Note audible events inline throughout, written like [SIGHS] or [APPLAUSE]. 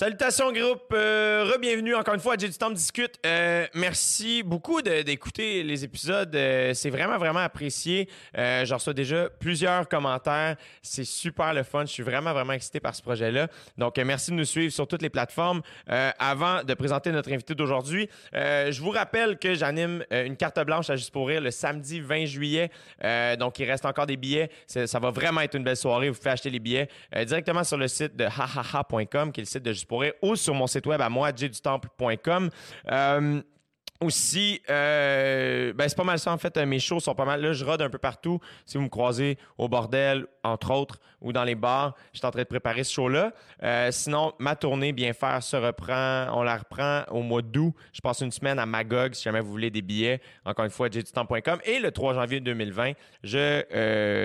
Salutations groupe, euh, re-bienvenue encore une fois à J'ai du temps de discute. Euh, merci beaucoup d'écouter les épisodes, Euh, c'est vraiment vraiment apprécié. Euh, J'en reçois déjà plusieurs commentaires, c'est super le fun. Je suis vraiment vraiment excité par ce projet-là. Donc merci de nous suivre sur toutes les plateformes. Avant de présenter notre invité d'aujourd'hui, je vous rappelle que j'anime une carte blanche à Juste pour rire le samedi 20 juillet. Donc il reste encore des billets. Ça va vraiment être une belle soirée. Vous pouvez acheter les billets directement sur le site de hahaha.com, qui est le site de Juste pour rire, ou sur mon site web à moi, jdutemple.com. aussi, euh, ben c'est pas mal ça en fait. Euh, Mes shows sont pas mal. Là, je rôde un peu partout. Si vous me croisez au bordel, entre autres, ou dans les bars, je suis en train de préparer ce show-là. Euh, sinon, ma tournée Bien faire se reprend. On la reprend au mois d'août. Je passe une semaine à Magog si jamais vous voulez des billets. Encore une fois, jdutemps.com. Et le 3 janvier 2020, je,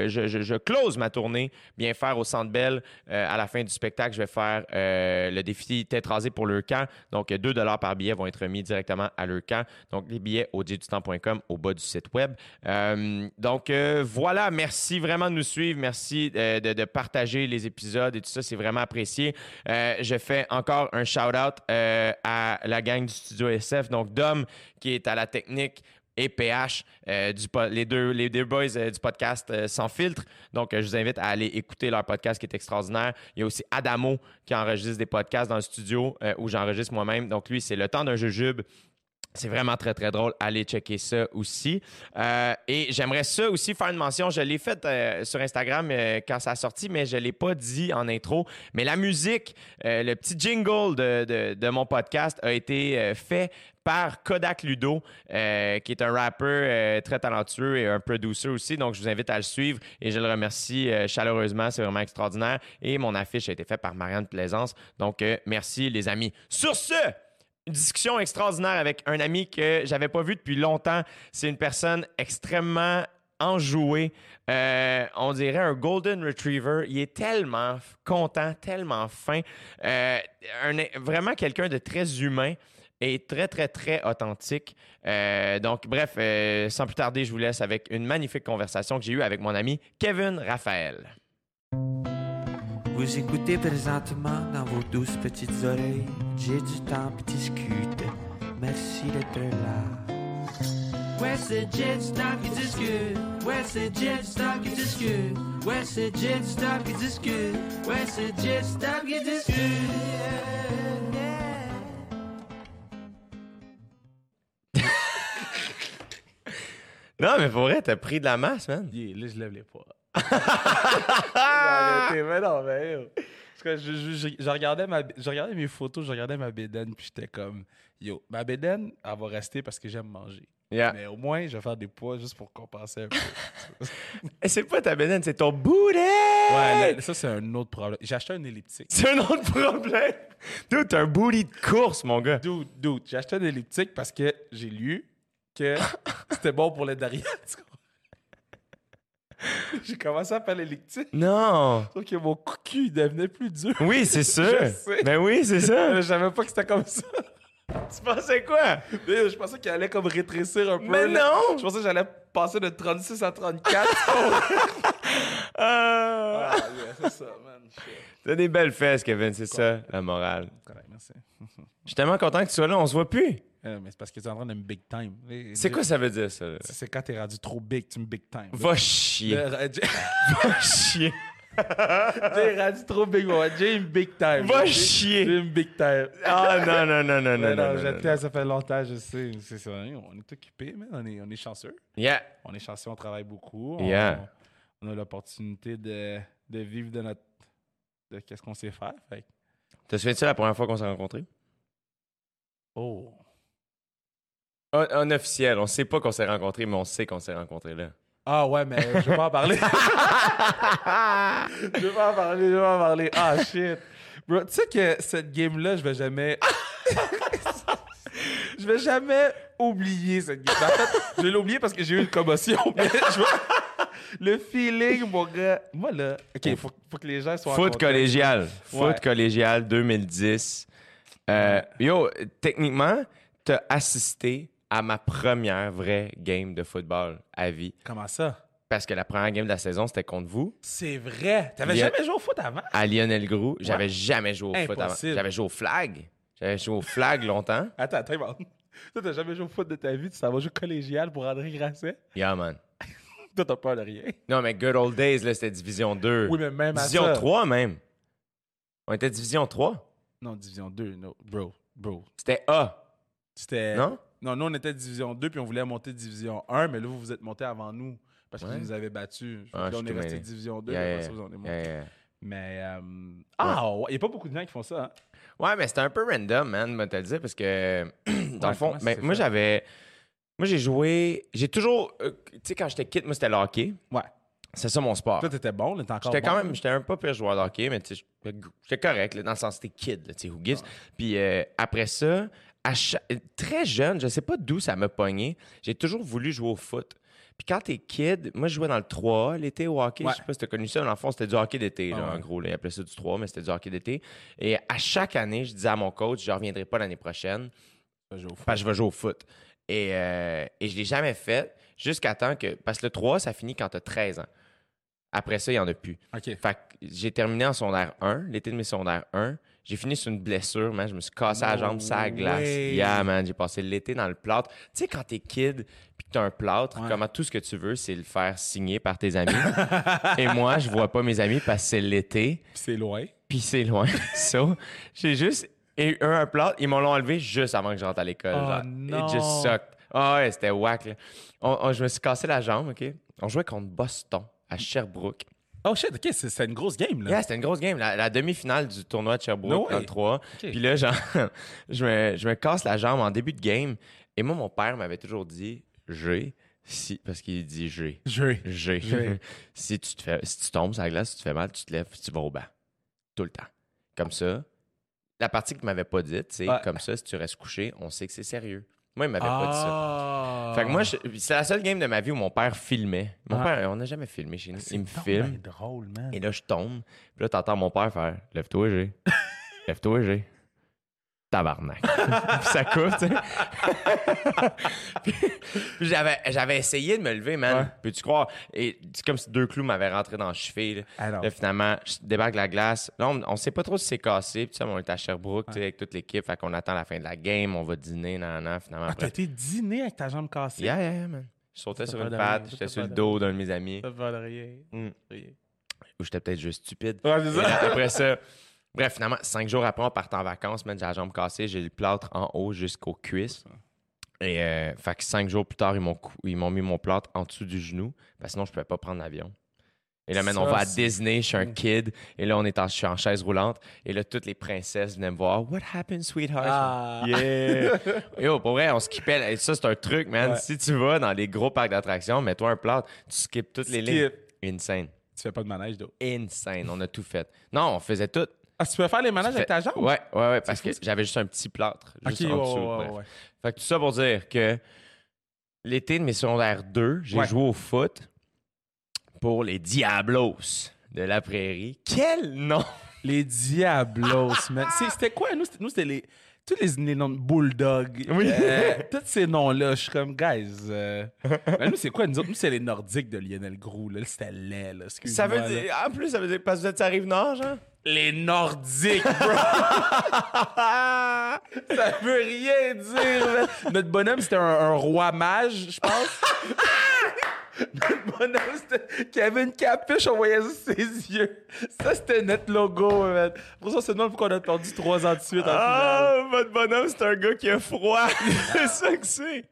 je, je, je close ma tournée Bien faire au Centre Bell. À la fin du spectacle, je vais faire le défi tête rasée pour le camp. Donc, 2 par billet vont être mis directement à leur camp. Donc, les billets au au bas du site web. Euh, donc, euh, voilà. Merci vraiment de nous suivre. Merci euh, de, partager les épisodes et tout ça. C'est vraiment apprécié. Je fais encore un shout-out à la gang du Studio SF. Donc, Dom, qui est à la technique, et PH, les, deux, les deux boys du podcast Sans filtre. Donc, je vous invite à aller écouter leur podcast qui est extraordinaire. Il y a aussi Adamo qui enregistre des podcasts dans le studio où j'enregistre moi-même. Donc, lui, c'est le temps d'un jujube. C'est vraiment très, très drôle. Allez checker ça aussi. Euh, et j'aimerais ça aussi faire une mention. Je l'ai faite euh, sur Instagram euh, quand ça a sorti, mais je l'ai pas dit en intro. Mais la musique, le petit jingle de, mon podcast a été fait par Kodak Ludo, qui est un rappeur très talentueux et un producer aussi. Donc, je vous invite à le suivre et je le remercie chaleureusement. C'est vraiment extraordinaire. Et mon affiche a été faite par Marianne Plaisance. Donc, merci les amis. Sur ce, une discussion extraordinaire avec un ami que j'avais pas vu depuis longtemps. C'est une personne extrêmement enjouée. Euh, on dirait un golden retriever. Il est tellement content, tellement fin. Euh, vraiment quelqu'un de très humain et très, très, très authentique. Euh, donc, bref, sans plus tarder, je vous laisse avec une magnifique conversation que j'ai eue avec mon ami Kevin Raphaël. Vous écoutez présentement dans vos douces petites oreilles. J'ai du temps pour discuter. Merci d'être là. Ouais, c'est Jet Stop qui discute. Ouais, c'est Jet Stop qui discute. Ouais, c'est Jet Stop qui discute. Ouais, c'est Jet Stop qui discute. [LAUGHS] Non, mais pour vrai, t'as pris de la masse, man. Yeah, là, je lève les poids. Arrêtez, mais non, mais yo. Je, je, regardais ma, je regardais mes photos, je regardais ma bédaine, puis j'étais comme, yo, ma bédaine, elle va rester parce que j'aime manger. Yeah. Mais au moins, je vais faire des poids juste pour compenser un peu. [LAUGHS] Et c'est pas ta bédaine, c'est ton booty! ouais, là, ça, c'est un autre problème. J'ai acheté un elliptique. C'est un autre problème. Dude, t'as un booty de course, mon gars. Dude, dude, j'ai acheté un elliptique parce que j'ai lu que [LAUGHS] c'était bon pour les derrière. [LAUGHS] J'ai commencé à faire l'elliptique. Non. Sauf que mon cul devenait plus dur. Oui, c'est [LAUGHS] sûr. Je sais. Ben oui, c'est ça. Je savais pas que c'était comme ça. [LAUGHS] tu pensais quoi? Mais Je pensais qu'il allait comme rétrécir un peu. Mais là. non! Je pensais que j'allais passer de 36 à 34. Ah. ah, yeah, c'est ça, man. T'as des belles fesses, Kevin, c'est ça, la morale. Correct, merci. Je suis tellement content que tu sois là, on se voit plus. Euh, mais c'est parce que tu es en train de me big time. C'est quoi ça veut dire, ça? C'est quand t'es rendu trop big, tu me big time. Va chier. Le- [LAUGHS] Va chier. [LAUGHS] Est rendu trop big, moi. Jay me big time. Va chier. Jay me big time. Ah non, non, non, non, non, non. t'aime, ça fait longtemps, je sais. C'est ça, hein, on est occupés, mais on est, on est chanceux. Yeah. On est chanceux, on travaille beaucoup. On, Yeah. on a l'opportunité de, de vivre de notre. de qu'est-ce qu'on sait faire. Fait Te souviens-tu la première fois qu'on s'est rencontrés? Oh. Un, un officiel, on sait pas qu'on s'est rencontrés, mais on sait qu'on s'est rencontrés là. Ah ouais, mais je vais [LAUGHS] pas en parler. je vais pas en parler, je vais pas en parler. Ah shit. Bro, tu sais que cette game-là, je vais jamais. [LAUGHS] je vais jamais oublier cette game. En fait, je vais l'oublier parce que j'ai eu une commotion. [LAUGHS] Mais je vais- Le feeling, mon gars. Moi là. Ok, faut, faut que les gens soient. en Foot collégial. Foot collégial 2010. Euh, yo, techniquement, t'as assisté à ma première vraie game de football à vie. Comment ça? parce que la première game de la saison, c'était contre vous. C'est vrai. T'avais a- jamais joué au foot avant? À Lionel Groux, j'avais jamais joué au foot avant. J'avais joué au flag. J'avais joué au flag longtemps. [LAUGHS] Attends, attends, attends. Toi, t'as jamais joué au foot de ta vie, tu t'en vas jouer collégial pour André Grasset? Yeah, man. [LAUGHS] Toi, t'as peur de rien. Non, mais Good Old Days, là, c'était Division 2. Oui, mais même à Division ça. 3, même. On était Division 3. Non, Division 2, no. Bro, bro. C'était A. C'était. Non? Non, nous, on était Division 2, puis on voulait monter Division 1, mais là, vous vous êtes monté avant nous. Parce qu'ils Ouais. nous avaient battus. Ah, on est resté. Division 2, Yeah, mais on est monté. yeah, yeah. Mais. euh, Ah, ouais, il n'y a pas beaucoup de gens qui font ça. Hein? Ouais, mais c'était un peu random, man, moi, te le dire, parce que, [CLEARS THROAT] dans Ouais, le fond, s'est moi, j'avais. Moi, j'ai joué. J'ai toujours. euh, tu sais, quand j'étais kid, moi, c'était le hockey. Ouais. C'est ça mon sport. Toi, t'étais bon, là, t'es encore J'étais bon. quand même, j'étais un pas pire joueur de hockey, mais tu sais, j'étais correct, là, dans le sens, c'était kid, là, tu sais, who gives. Puis euh, après ça, très jeune, je sais pas d'où ça m'a pogné, j'ai toujours voulu jouer au foot. Puis quand t'es kid, moi, je jouais dans le 3 l'été au hockey. Ouais. Je sais pas si t'as connu ça. Dans le fond, c'était du hockey d'été, Ah ouais. en gros. Là. Ils appelaient ça du 3, mais c'était du hockey d'été. Et à chaque année, je disais à mon coach, je reviendrai pas l'année prochaine parce que je vais jouer au foot. Et, euh, et je l'ai jamais fait jusqu'à temps que... Parce que le 3, ça finit quand t'as 13 ans. Après ça, il y en a plus. Fait que j'ai terminé en secondaire 1, l'été de mes secondaires 1. J'ai fini sur une blessure, man. Je me suis cassé la jambe, ça la glace. Yeah, man. J'ai passé l'été dans le plâtre. Tu sais, quand t'es kid puis que t'as un plâtre, Ouais. comment tout ce que tu veux, c'est le faire signer par tes amis. [LAUGHS] Et moi, je vois pas mes amis parce que c'est l'été, Puis c'est loin. puis c'est loin. [LAUGHS] so, j'ai juste eu un plâtre. Ils m'ont enlevé juste avant que je rentre à l'école. Oh genre. non. It just sucked. Ah ouais, c'était whack, là. On- on- je me suis cassé la jambe, OK? On jouait contre Boston à Sherbrooke. Oh shit, OK, c'est c'est une grosse game, là. Yeah, c'était une grosse game. La, la demi-finale du tournoi de Sherbrooke No dans way. le 3. Puis là, genre, [LAUGHS] je, me, je me casse la jambe en début de game. Et moi, mon père m'avait toujours dit j'ai, si, parce qu'il dit j'ai, j'ai. J'ai. si, tu te fais, si tu tombes sur la glace, si tu te fais mal, tu te lèves, tu vas au banc. Tout le temps. Comme ça. La partie qu'il m'avait pas dite, c'est Ouais. comme ça, si tu restes couché, on sait que c'est sérieux. Moi, il m'avait pas dit ça. Ah. Fait que moi, je- c'est la seule game de ma vie où mon père filmait. Mon Ah. père, on n'a jamais filmé chez nous. C'est Il me filme. drôle, man. Et là, je tombe. Puis là, t'entends mon père faire Lève-toi, G. Lève-toi, G. Tabarnak. [LAUGHS] ça tu sais. [LAUGHS] puis j'avais, j'avais essayé de me lever, man. Ouais. Peux-tu croire? Et c'est comme si deux clous m'avaient rentré dans le cheville. là. Alors. Là, finalement, je débarque la glace. Là, on, on sait pas trop si c'est cassé. Puis, tu sais, on est à Sherbrooke, tu sais, avec toute l'équipe. Fait qu'on attend la fin de la game. On va dîner, nan, nan, Finalement, Ah, t'as été dîner avec ta jambe cassée? Yeah, yeah, yeah, man. Je sautais Ça sur une patte. J'étais ça sur le dos d'un de mes amis. Ça va de rien. Mm. Rien. Ou j'étais peut-être juste stupide. Ouais, c'est ça. là, après ça, [LAUGHS] bref, finalement, cinq jours après, on part en vacances, man, j'ai la jambe cassée, j'ai le plâtre en haut jusqu'aux cuisses. Et euh, fait que cinq jours plus tard, ils m'ont, cou- ils m'ont mis mon plâtre en dessous du genou, parce que sinon, je pouvais pas prendre l'avion. Et là, maintenant, on va à Disney, je suis un kid, et là, on est en, je suis en chaise roulante, et là, toutes les princesses venaient me voir. What happened, sweetheart? Ah. Yeah! [LAUGHS] Yo, pour vrai, on skippait. Et ça, c'est un truc, man. Ouais. Si tu vas dans les gros parcs d'attractions, mets-toi un plâtre, tu skippes toutes les lignes. Insane. Tu fais pas de manège, d'eau. Insane. On a tout fait. Non, on faisait tout. Ah, tu peux faire les manèges avec ta jambe? Ouais, ouais, ouais, parce fou, que j'avais juste un petit plâtre. Juste en dessous. ouais, ouais, ouais. Fait que tout ça pour dire que l'été de mes secondaires 2, j'ai joué au foot pour les Diablos de la prairie. Quel nom! [LAUGHS] Les Diablos, man. C'était quoi? Nous, c'était- nous, c'était les. Tous les, les noms de Bulldog. Oui. Euh, [LAUGHS] tous ces noms-là, je suis comme, guys. euh, ben, nous, c'est quoi? Nous autres, nous, c'est les Nordiques de Lionel Groux. Là. C'était laid, là. Ça veut dire. En plus, ça veut dire parce que vous êtes à Rive-Nord, genre? Les Nordiques, bro! [LAUGHS] ça veut rien dire. Notre bonhomme, c'était un, un roi mage, je pense. [LAUGHS] Notre bonhomme, c'était qui avait une capuche, on voyait juste ses yeux. Ça, c'était notre logo, man. Pour ça, c'est le qu'on a perdu trois ans de suite en finale. Ah, votre bonhomme, c'est un gars qui a froid. [LAUGHS] c'est ça que c'est.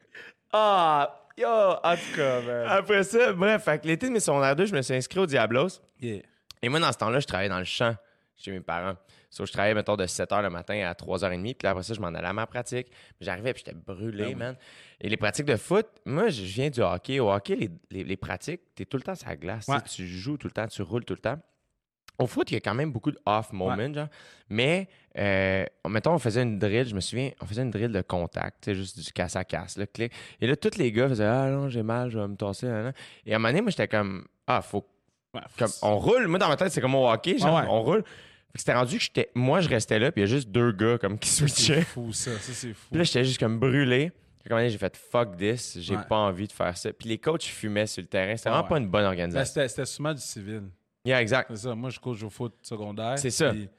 Ah, yo, en tout cas, man. Après ça, bref, fait que l'été de mes secondaires 2, je me suis inscrit au Diablos. Yeah. Et moi, dans ce temps-là, je travaillais dans le champ chez mes parents. So, je travaillais, mettons, de 7 h le matin à 3 h 30. Puis là, après ça, je m'en allais à ma pratique. J'arrivais, puis j'étais brûlé, Ah oui. man. Et les pratiques de foot, moi, je viens du hockey. Au hockey, les, les- les pratiques, t'es tout le temps sur la glace. Ouais. Tu Tu joues tout le temps, tu roules tout le temps. Au foot, il y a quand même beaucoup de off moments, genre. Mais, euh, mettons, on faisait une drill, je me souviens, on faisait une drill de contact, tu juste du casse à casse, là, clic. Et là, tous les gars faisaient Ah non, j'ai mal, je vais me tasser. nan. Et à un moment donné, moi, j'étais comme Ah, faut Ouais, comme, on roule. Moi, dans ma tête, c'est comme au hockey, genre, ouais. on roule. C'était rendu que j'étais, moi, je restais là, puis il y a juste deux gars comme qui C'est switchaient. fou, ça. Ça, c'est fou. Puis là, j'étais juste comme brûlé. J'ai fait fuck this, j'ai Ouais. pas envie de faire ça. Puis les coachs fumaient sur le terrain. C'était Ouais, vraiment pas une bonne Ben, organisation. C'était c'était souvent du civil. Yeah, exact. C'est ça. Moi, je coach au foot secondaire. C'est ça. puis,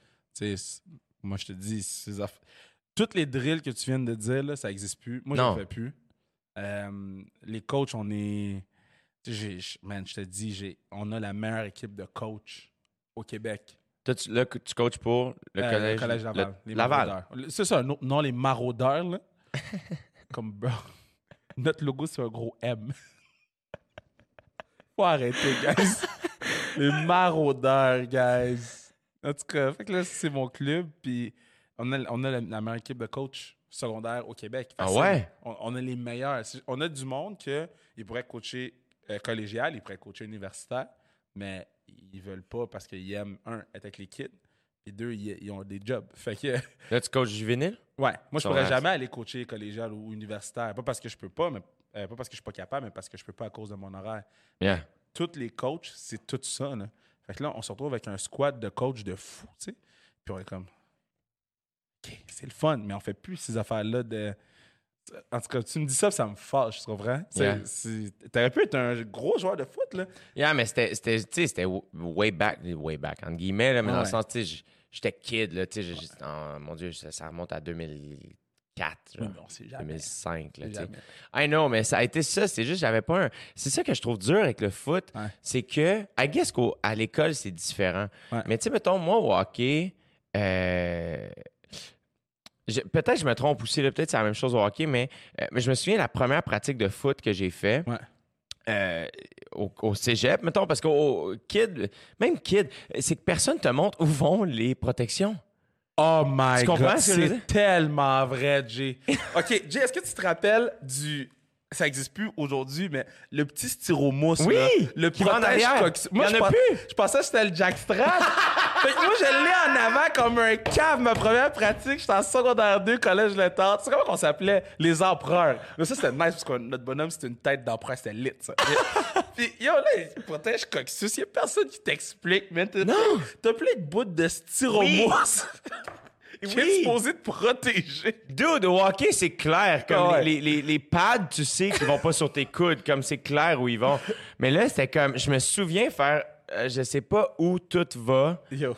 moi, je te dis, ces aff- toutes les drills que tu viens de dire, là, ça n'existe plus. Moi, je ne fais plus. Euh, les coachs, on est. Man, je te dis, j'ai- on a la meilleure équipe de coachs au Québec. Toi, tu, là, tu coaches pour le Euh, collège, le collège Laval. le- les Laval. C'est ça, non, non, les maraudeurs, là. [LAUGHS] Comme, bro, notre logo, c'est un gros M. [LAUGHS] Faut arrêter, guys. [LAUGHS] les maraudeurs, guys. En tout cas, fait que là, c'est mon club, puis on a, on a la, la meilleure équipe de coach secondaire au Québec. Ah ouais? On, on a les meilleurs. On a du monde que ils pourraient coacher euh, collégial, ils pourraient coacher universitaire, mais ils veulent pas parce qu'ils aiment, un, être avec les kids, et deux, ils, ils ont des jobs. [LAUGHS] Fait que, Là, tu coaches juvénile? ouais, moi, je pourrais jamais aller coacher collégial ou universitaire. Pas parce que je peux pas, mais euh, pas parce que je suis pas capable, mais parce que je peux pas à cause de mon horaire. Yeah. Tous les coachs, c'est tout ça. Là. Fait que là, on se retrouve avec un squad de coachs de fou, tu sais. Puis on est comme, OK, c'est le fun, mais on fait plus ces affaires-là de. En tout cas, tu me dis ça, ça me fâche, tu comprends? Yeah. T'aurais pu être un gros joueur de foot, là. Yeah, mais c'était, way back, way back, entre guillemets, là, mais dans le sens, tu sais, j'étais kid, là, tu sais, oh, mon Dieu, ça, ça remonte à 2004, genre, Oui, mais on sait jamais. 2005, là, tu sais. I know, mais ça a été ça, c'est juste, j'avais pas un... C'est ça que je trouve dur avec le foot, Ouais. c'est que, I guess qu'à l'école, c'est différent. Mais tu sais, mettons, moi, au hockey, euh, peut-être que je me trompe aussi, peut-être que c'est la même chose au hockey, mais, euh, mais je me souviens, la première pratique de foot que j'ai fait, Ouais. euh, au, au cégep, mettons, parce qu'au au kid, même kid, c'est que personne te montre où vont les protections. Oh my Tu comprends god, c'est tellement vrai, Jay. [LAUGHS] OK, Jay, est-ce que tu te rappelles du... Ça n'existe plus aujourd'hui, mais le petit styromousse, Oui! là, le protège cox- en je a pens- plus. Je pensais que c'était le jackstrap. [LAUGHS] fait que moi, je l'ai en avant comme un cave. Ma première pratique, j'étais en secondaire 2, collège Le Tard. Tu sais comment on s'appelait? Les empereurs. Mais ça, c'était nice, parce que notre bonhomme, c'était une tête d'empereur. C'était lit, ça. [LAUGHS] Puis, yo, là, il protège Coxus. Il y a personne qui t'explique. T'as- Non. T'as plein de bouts de styromousse. [LAUGHS] qui est Oui. supposé te protéger? Dude, au hockey, c'est clair. Comme Ah ouais. les, les, les pads, tu sais qu'ils vont pas sur tes coudes, comme c'est clair où ils vont. Mais là, c'était comme, je me souviens faire, euh, je sais pas où tout va. Yo.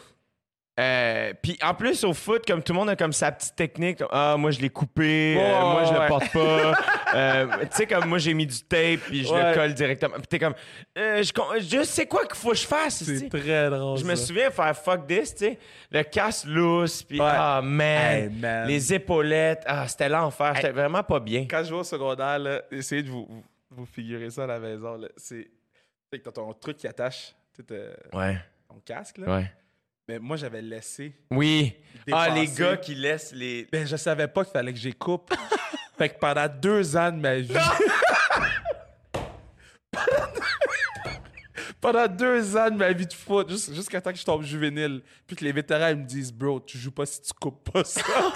Euh, Puis en plus, au foot, comme tout le monde a comme sa petite technique, ah, moi je l'ai coupé, euh, moi je ouais. le porte pas. [LAUGHS] Euh, tu sais, comme moi j'ai mis du tape, puis je Ouais. le colle directement. Puis t'es comme, euh, je, je sais quoi qu'il faut que je fasse. C'est très drôle. Je me souviens faire fuck this, tu sais. Le casse lousse, puis Ouais. ah man, Hey, man. les épaulettes, ah c'était l'enfer, c'était vraiment pas bien. Quand je vais au secondaire, là, essayez de vous, vous, figurer ça à la maison. C'est t'as ton truc qui attache tu sais, t'as Ouais, ton casque. Là. ouais. Mais moi, j'avais laissé. Oui. Ah, les gars qui laissent les. Ben, je savais pas qu'il fallait que j'y coupe. [LAUGHS] fait que pendant deux ans de ma vie. [LAUGHS] pendant deux ans de ma vie de foot, jus- jusqu'à temps que je tombe juvénile, puis que les vétérans ils me disent, bro, tu joues pas si tu coupes pas ça. [LAUGHS]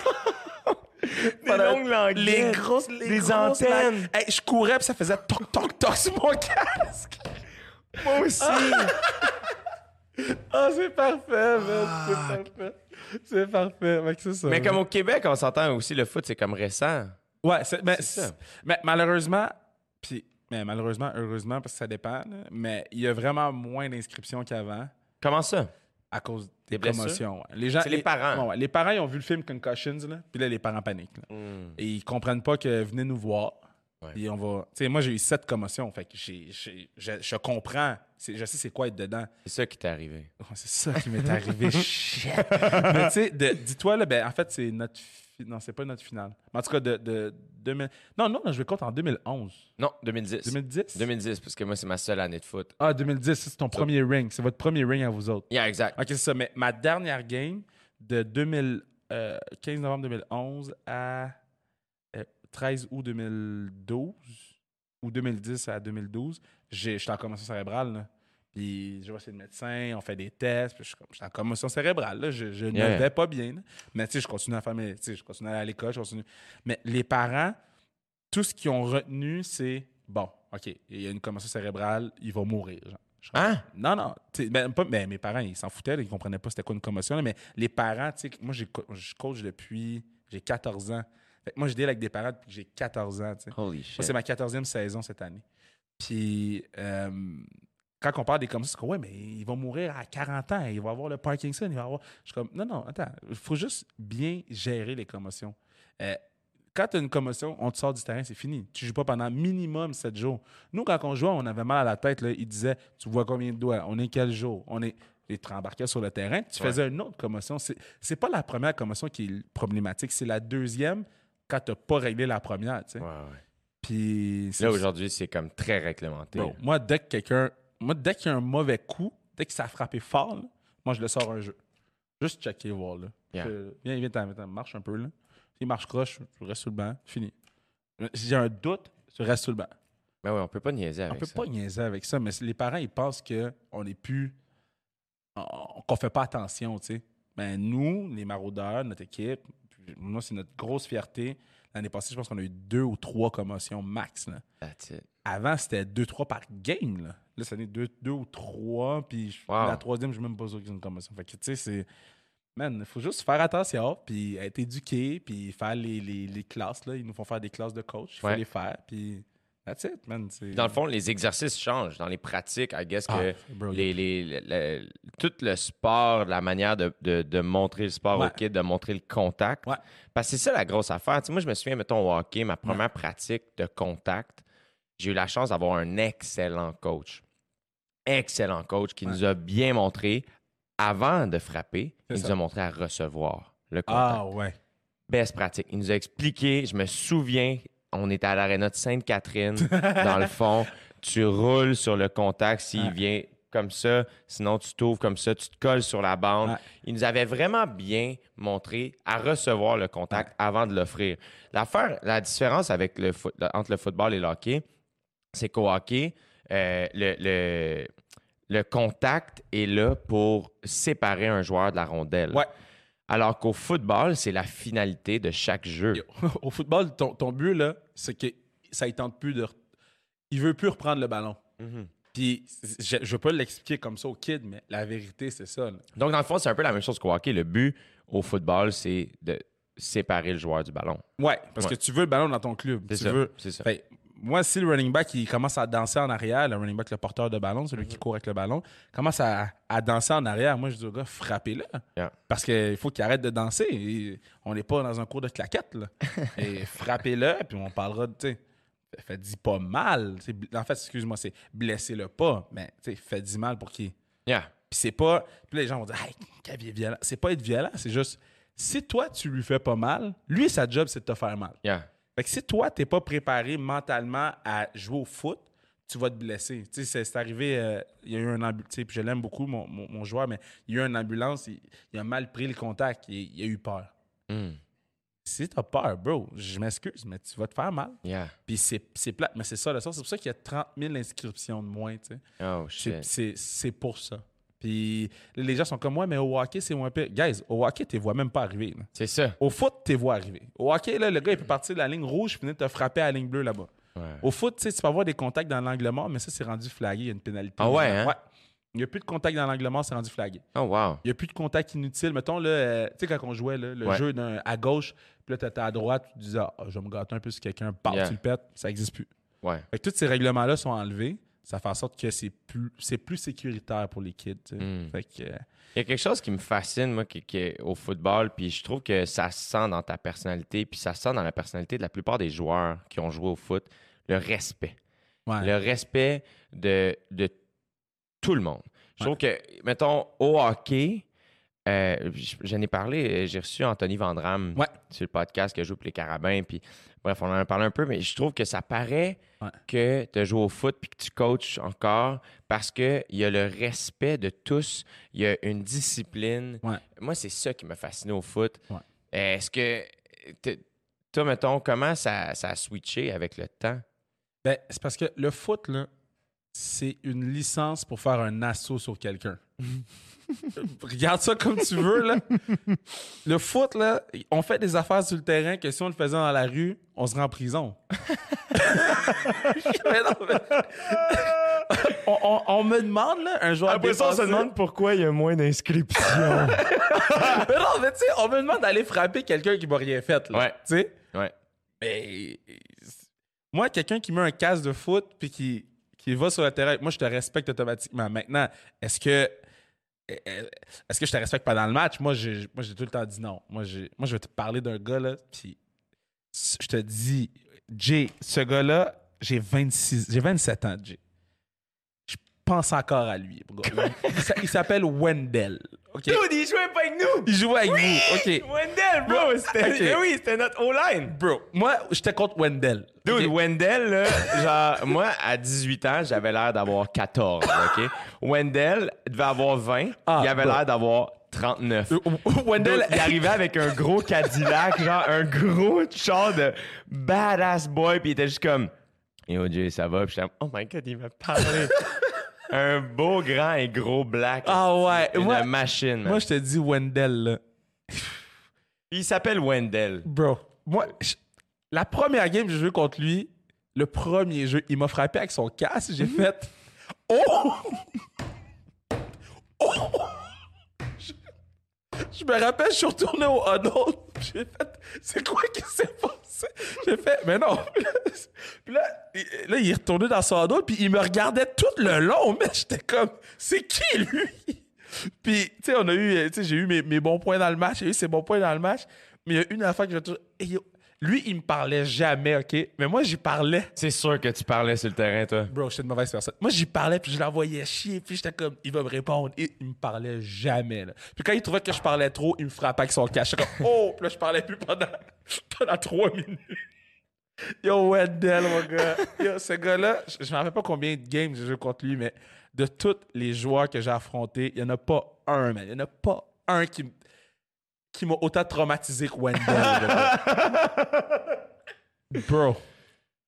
Des longues languettes. Les grosses, les Des grosses antennes. Hey, je courais, puis ça faisait toc, toc, toc sur mon casque. Moi aussi. Ah, [LAUGHS] c'est parfait, man. C'est parfait. C'est parfait. Ça. Mais comme au Québec, on s'entend aussi, le foot, c'est comme récent. Ouais, c'est, mais, C'est ça. mais malheureusement, puis mais malheureusement, heureusement, parce que ça dépend, là, mais il y a vraiment moins d'inscriptions qu'avant Comment ça? à cause Des promotions. ouais. Les gens, C'est les parents. ouais. les parents, ils ont vu le film Concussions, là, puis là, les parents paniquent. là. Et ils comprennent pas que venez nous voir. Ouais. Puis on va. Tu sais, moi, j'ai eu sept commotions. Fait que j'ai, j'ai- je, je comprends. Je sais c'est quoi être dedans. C'est ça qui t'est arrivé. C'est ça qui m'est arrivé. [LAUGHS] Shit. Mais tu sais, dis-toi, là, ben, en fait, c'est notre. fi- Non, c'est pas notre finale. Mais en tout cas, de. de 2000... Non, non, je vais compte en 2011. Non, 2010. 2010? 2010, parce que moi, c'est ma seule année de foot. Ah, 2010, c'est ton premier ring. C'est votre premier ring à vous autres. Yeah, exact. Ok, c'est ça. Mais ma dernière game de 2000, euh, 15 novembre 2011 à euh, 13 août 2012 ou 2010 à 2012, j'ai- j'étais en commotion cérébrale. Là. Puis je vais chez le médecin, on fait des tests, puis je suis comme- en commotion cérébrale. Là. Je, je ne vais pas bien. là. Mais tu sais, je continue à faire mes. tu sais, Je continue à aller à l'école, je continue. Mais les parents, tout ce qu'ils ont retenu, c'est bon, OK, il y a une commotion cérébrale, il va mourir. genre. Je suis Hein? non, non. Ben, pas, ben, mes parents, ils s'en foutaient, là, ils comprenaient pas c'était quoi une commotion. là, mais les parents, tu sais, moi, je coach depuis. J'ai 14 ans. Fait moi, je deal avec des parents depuis que j'ai 14 ans. Holy Moi, shit. c'est ma 14e saison cette année. Puis, euh, quand on parle des commotions, c'est comme, ouais, mais il va mourir à 40 ans, il va avoir le Parkinson, il va avoir. Je suis comme, non, non, attends, il faut juste bien gérer les commotions. Euh, quand tu as une commotion, on te sort du terrain, c'est fini. Tu joues pas pendant minimum 7 jours. Nous, quand on jouait, on avait mal à la tête. Là, il disait, tu vois combien de doigts, on est quel jour, on est. Et tu embarquais sur le terrain, tu faisais une autre commotion. C'est, c'est pas la première commotion qui est problématique, c'est la deuxième quand tu n'as pas réglé la première. tu sais. Ouais, ouais. Puis Là, aujourd'hui, c'est comme très réglementé. Bro, moi, dès que quelqu'un. Moi, dès qu'il y a un mauvais coup, dès que ça a frappé fort, là, moi, je le sors un jeu. Juste checker, voir. Là. Yeah. Je- viens, viens, viens, viens, marche un peu. Là. S'il marche croche, tu restes sur le banc. Fini. Si j'ai un doute, tu restes sur le banc. Mais ouais, on peut pas niaiser On avec peut ça. pas niaiser avec ça, mais les parents, ils pensent qu'on est plus. on- qu'on fait pas attention, tu sais. Ben, nous, les maraudeurs, notre équipe, moi, c'est notre grosse fierté. L'année passée, je pense qu'on a eu deux ou trois commotions max. Là. That's it. Avant, c'était 2-3 par game. Là, là cette année, 2 ou 3. Puis Wow. la troisième, je ne suis même pas sûr qu'ils ont une commotion. Fait que, tu sais, c'est. Man, il faut juste faire attention, puis être éduqué, puis faire les, les, les classes. Là. Ils nous font faire des classes de coach. Il faut Ouais. les faire, puis that's it, man. Dans le fond, les exercices changent. Dans les pratiques, I guess Ah, que les, les- tout le sport, la manière de, de- de montrer le sport Ouais. au kid, de montrer le contact. Ouais. Parce que c'est ça la grosse affaire. Moi, je me souviens, mettons, au hockey, ma première pratique de contact, j'ai eu la chance d'avoir un excellent coach. Excellent coach qui nous a bien montré, avant de frapper, il ça. nous a montré à recevoir le contact. Ah, ouais. Best pratique. Il nous a expliqué, je me souviens, on était à l'aréna de Sainte-Catherine, [LAUGHS] dans le fond. Tu roules sur le contact s'il Ouais. vient comme ça, sinon tu t'ouvres comme ça, tu te colles sur la bande. Ouais. Il nous avait vraiment bien montré à recevoir le contact avant de l'offrir. L'affaire, la différence avec le foot- entre le football et le hockey, c'est qu'au hockey, euh, le, le, le contact est là pour séparer un joueur de la rondelle. Ouais. Alors qu'au football, c'est la finalité de chaque jeu. [LAUGHS] Au football, ton, ton but, là, c'est que ça ne tente plus de. re- Il veut plus reprendre le ballon. Mhm. Puis, je ne veux pas l'expliquer comme ça au kid, mais la vérité, c'est ça. là. Donc, dans le fond, c'est un peu la même chose qu'au hockey. Le but au football, c'est de séparer le joueur du ballon. Ouais, parce Ouais. que tu veux le ballon dans ton club. C'est ça. veux. C'est ça. Fait, moi, si le running back il commence à danser en arrière, le running back, le porteur de ballon, celui Mhm. qui court avec le ballon, commence à, à danser en arrière, moi, je dis au gars, frappez-le. Yeah. Parce qu'il faut qu'il arrête de danser. Et on n'est pas dans un cours de claquettes. Là. [LAUGHS] Et frappez-le, puis on parlera de. tu sais, Faites-y pas mal. En fait, excuse-moi, c'est blessez-le pas, mais tu sais, faites-y mal pour qu'il. Yeah. Puis c'est pas. Puis les gens vont dire, hey, violent. C'est pas être violent, c'est juste. Si toi, tu lui fais pas mal, lui, sa job, c'est de te faire mal. Yeah. Fait que si toi, t'es pas préparé mentalement à jouer au foot, tu vas te blesser. Tu sais, c'est- arrivé, euh, il y a eu un ambulance, puis je l'aime beaucoup, mon, mon- mon joueur, mais il y a eu une ambulance, il, il a mal pris le contact, il, il a eu peur. Mm. Si t'as peur, bro, je m'excuse, mais tu vas te faire mal. Yeah. Puis c'est plate, mais c'est ça le sens. C'est pour ça qu'il y a 30 000 inscriptions de moins, tu sais. Oh, c'est pour ça. Puis les gens sont comme moi, mais au hockey, c'est moins pire. Guys, au hockey, tu vois même pas arriver. C'est ça. Au foot, tu vois arriver. Au hockey, là, le gars, il peut partir de la ligne rouge puis venir te frapper à la ligne bleue là-bas. Ouais. Au foot, tu sais, tu peux avoir des contacts dans l'angle mort, mais ça, c'est rendu flagué. Il y a une pénalité. Ah ouais, hein? Il n'y a plus de contact dans l'angle mort, c'est rendu flagué. Oh, wow. Il n'y a plus de contact inutile. Mettons, là, euh, tu sais, quand on jouait là, le Ouais. jeu d'un- à gauche, puis là, tu étais à droite, tu disais, ah, je vais me gâter un peu sur quelqu'un, Yeah. tu le pètes, ça n'existe plus. Ouais. Fait que tous ces règlements-là sont enlevés. Ça fait en sorte que c'est plus, c'est plus sécuritaire pour les kids. Mm. Fait que, euh, Il y a quelque chose qui me fascine, moi, qui, qui est au football, puis je trouve que ça se sent dans ta personnalité, puis ça se sent dans la personnalité de la plupart des joueurs qui ont joué au foot, le respect. ouais. Le respect de, de tout le monde. Je trouve que, mettons, au hockey, euh, j'en ai parlé, euh, j'ai reçu Anthony Vandram Ouais. sur le podcast que joue pour les Carabins, puis bref, on en a parlé un peu, mais je trouve que ça paraît Ouais. que tu joues au foot puis que tu coaches encore parce qu'il y a le respect de tous, il y a une discipline. Ouais. Moi, c'est ça qui m'a fasciné au foot. Ouais. Est-ce que, toi, mettons, comment ça, ça a switché avec le temps? Ben, c'est parce que le foot, là, c'est une licence pour faire un assaut sur quelqu'un. [LAUGHS] Regarde ça comme tu veux, là. Le foot, là, on fait des affaires sur le terrain que si on le faisait dans la rue, on se rend en prison. [LAUGHS] Mais non, mais- on, on- on me demande, là, un joueur défensif- pourquoi il y a moins d'inscriptions. [LAUGHS] mais non, mais tu sais, on me demande d'aller frapper quelqu'un qui m'a rien fait, là. Ouais. Tu sais? Ouais. Mais moi, quelqu'un qui met un casque de foot puis qui, qui va sur le terrain, moi, je te respecte automatiquement. Maintenant, est-ce que est-ce que je te respecte pendant le match? Moi, j'ai moi, j'ai tout le temps dit non. Moi, j'ai moi je vais te parler d'un gars, là, puis je te dis, Jay, ce gars-là, j'ai 26, j'ai 27 ans, Jay. Je pense encore à lui, Il s'appelle Wendell. Dude, il jouait pas avec nous! Il jouait avec vous. OK. Wendell, bro! C'était, Ok. Eh oui, c'était notre O-line! Bro, moi, j'étais contre Wendell. Dude? Wendell, là, genre, moi, à 18 ans, j'avais l'air d'avoir 14, OK? Wendell devait avoir 20, Ah, il avait l'air d'avoir 39. Euh, Wendell, il arrivait avec un gros Cadillac, genre un gros char de badass boy, puis il était juste comme Yo Jay, ça va? Puis j'étais Oh my god, il m'a parlé. Un beau, grand et gros black. Ah ouais, Une moi- machine, man. moi, je te dis Wendell, là. Il s'appelle Wendell. Bro, moi, je- la première game que j'ai joué contre lui, le premier jeu, il m'a frappé avec son casque. J'ai fait Oh! Oh! Je, je me rappelle, je suis retourné au huddle. J'ai fait C'est quoi qui s'est passé? J'ai fait Mais non. [LAUGHS] Puis là, là, il est retourné dans son huddle, puis il me regardait tout le long. Mais j'étais comme C'est qui lui? Puis, tu sais, on a eu, tu sais, j'ai eu mes, mes bons points dans le match, j'ai eu ses bons points dans le match, mais il y a une affaire que j'ai toujours. Lui, il me parlait jamais, OK? Mais moi, j'y parlais. C'est sûr que tu parlais sur le terrain, toi. Bro, j'étais une mauvaise personne. Moi, j'y parlais, puis je l'envoyais chier, puis j'étais comme, il va me répondre. Et il me parlait jamais, là. Puis quand il trouvait que je parlais trop, il me frappait avec son. J'étais comme, oh! Puis là, je parlais plus pendant, [LAUGHS] pendant trois minutes. Yo, Wendell, mon gars? Yo, ce gars-là, je je me rappelle pas combien de games j'ai joué contre lui, mais de tous les joueurs que j'ai affrontés, il y en a pas un, man. Il y en a pas un qui, m- qui m'a autant traumatisé que Wendell. [LAUGHS] Bro.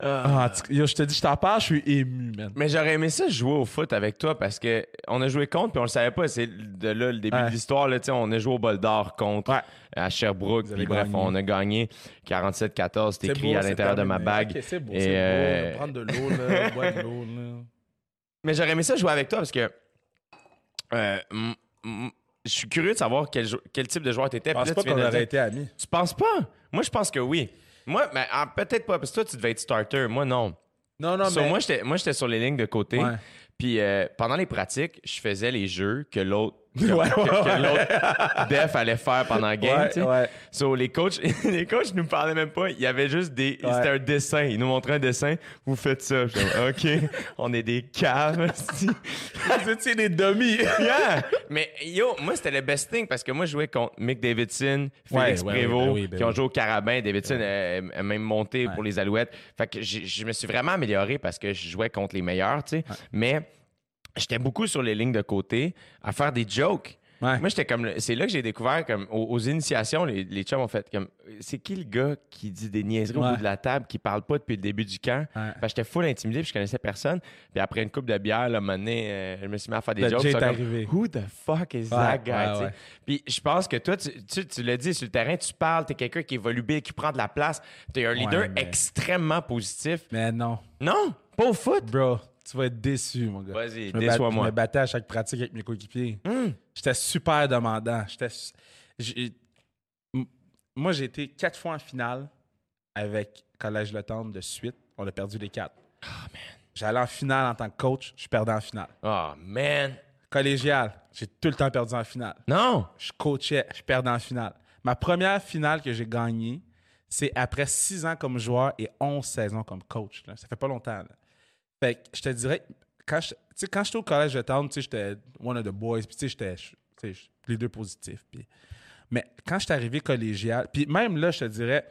Ah, tu- yo, je te dis, je t'en parle, je suis ému, man. Mais j'aurais aimé ça jouer au foot avec toi parce que on a joué contre puis on le savait pas. C'est de là le début Ouais. de l'histoire. Là, tu sais, on a joué au bol d'or contre Ouais. à Sherbrooke. Vous Puis bref, gagné. on a gagné 47-14. C'était C'est écrit beau, à c'est l'intérieur de ma terminé. bague. Ok, c'est beau, Et, c'est beau. euh, Prendre de l'eau, là, [LAUGHS] boire de l'eau, là. Mais j'aurais aimé ça jouer avec toi parce que euh, m- m- je suis curieux de savoir quel, quel type de joueur tu étais. Je pense là, pas qu'on aurait été amis. Tu penses pas? Moi, je pense que oui. Moi, mais, ah, peut-être pas, parce que toi, tu devais être starter. Moi, non. Non, non, So, mais... moi, j'étais moi, j'étais sur les lignes de côté. Ouais. Puis euh, pendant les pratiques, je faisais les jeux que l'autre que, Ouais, que- ouais, que l'autre def allait faire pendant la game. Ouais. So, les coachs, [LAUGHS] les coachs nous parlaient même pas. Il y avait juste des. C'était un dessin. Ils nous montraient un dessin. Vous faites ça. OK, [LAUGHS] on est des caves. [LAUGHS] Vous étiez des dummies. Yeah! Mais yo, moi, c'était le best thing parce que moi, je jouais contre Mick Davidson, Félix Prévost, ben oui, ben qui ont joué au Carabin. Davidson euh, a même monté pour les Alouettes. Fait que je me suis vraiment amélioré parce que je jouais contre les meilleurs, tu sais. Mais j'étais beaucoup sur les lignes de côté à faire des jokes. Ouais. Moi, j'étais comme. C'est là que j'ai découvert, comme, aux, aux initiations, les, les chums ont fait comme. C'est qui le gars qui dit des niaiseries au bout de la table, qui parle pas depuis le début du camp? Ouais. J'étais full intimidé, puis je connaissais personne. Puis après une coupe de bière, là, donné, euh, je me suis mis à faire des Le jokes. Comme, arrivé. Who the fuck is that guy? Puis je pense que toi, tu, tu, tu l'as dit sur le terrain, tu parles, t'es quelqu'un qui est volubile, qui prend de la place. T'es un leader mais- extrêmement positif. Mais non. Non, pas au foot? Bro, tu vas être déçu, mon gars. Vas-y, déçois-moi. Je me battais à chaque pratique avec mes coéquipiers. Hmm. J'étais super demandant. J'étais... Moi, j'ai été quatre fois en finale avec Collège Le Temple de suite. On a perdu les quatre. J'allais en finale en tant que coach, je perdais en finale. Oh, man. Collégial, j'ai tout le temps perdu en finale. Non. Je coachais, je perdais en finale. Ma première finale que j'ai gagnée, c'est après six ans comme joueur et 11 saisons comme coach. là. Ça fait pas longtemps. là. Fait que je te dirais, quand je- quand j'étais au collège de Town, tu sais, j'étais one of the boys, puis tu sais, j'étais les deux positifs. mais quand je suis arrivé collégial, puis même là, je te dirais,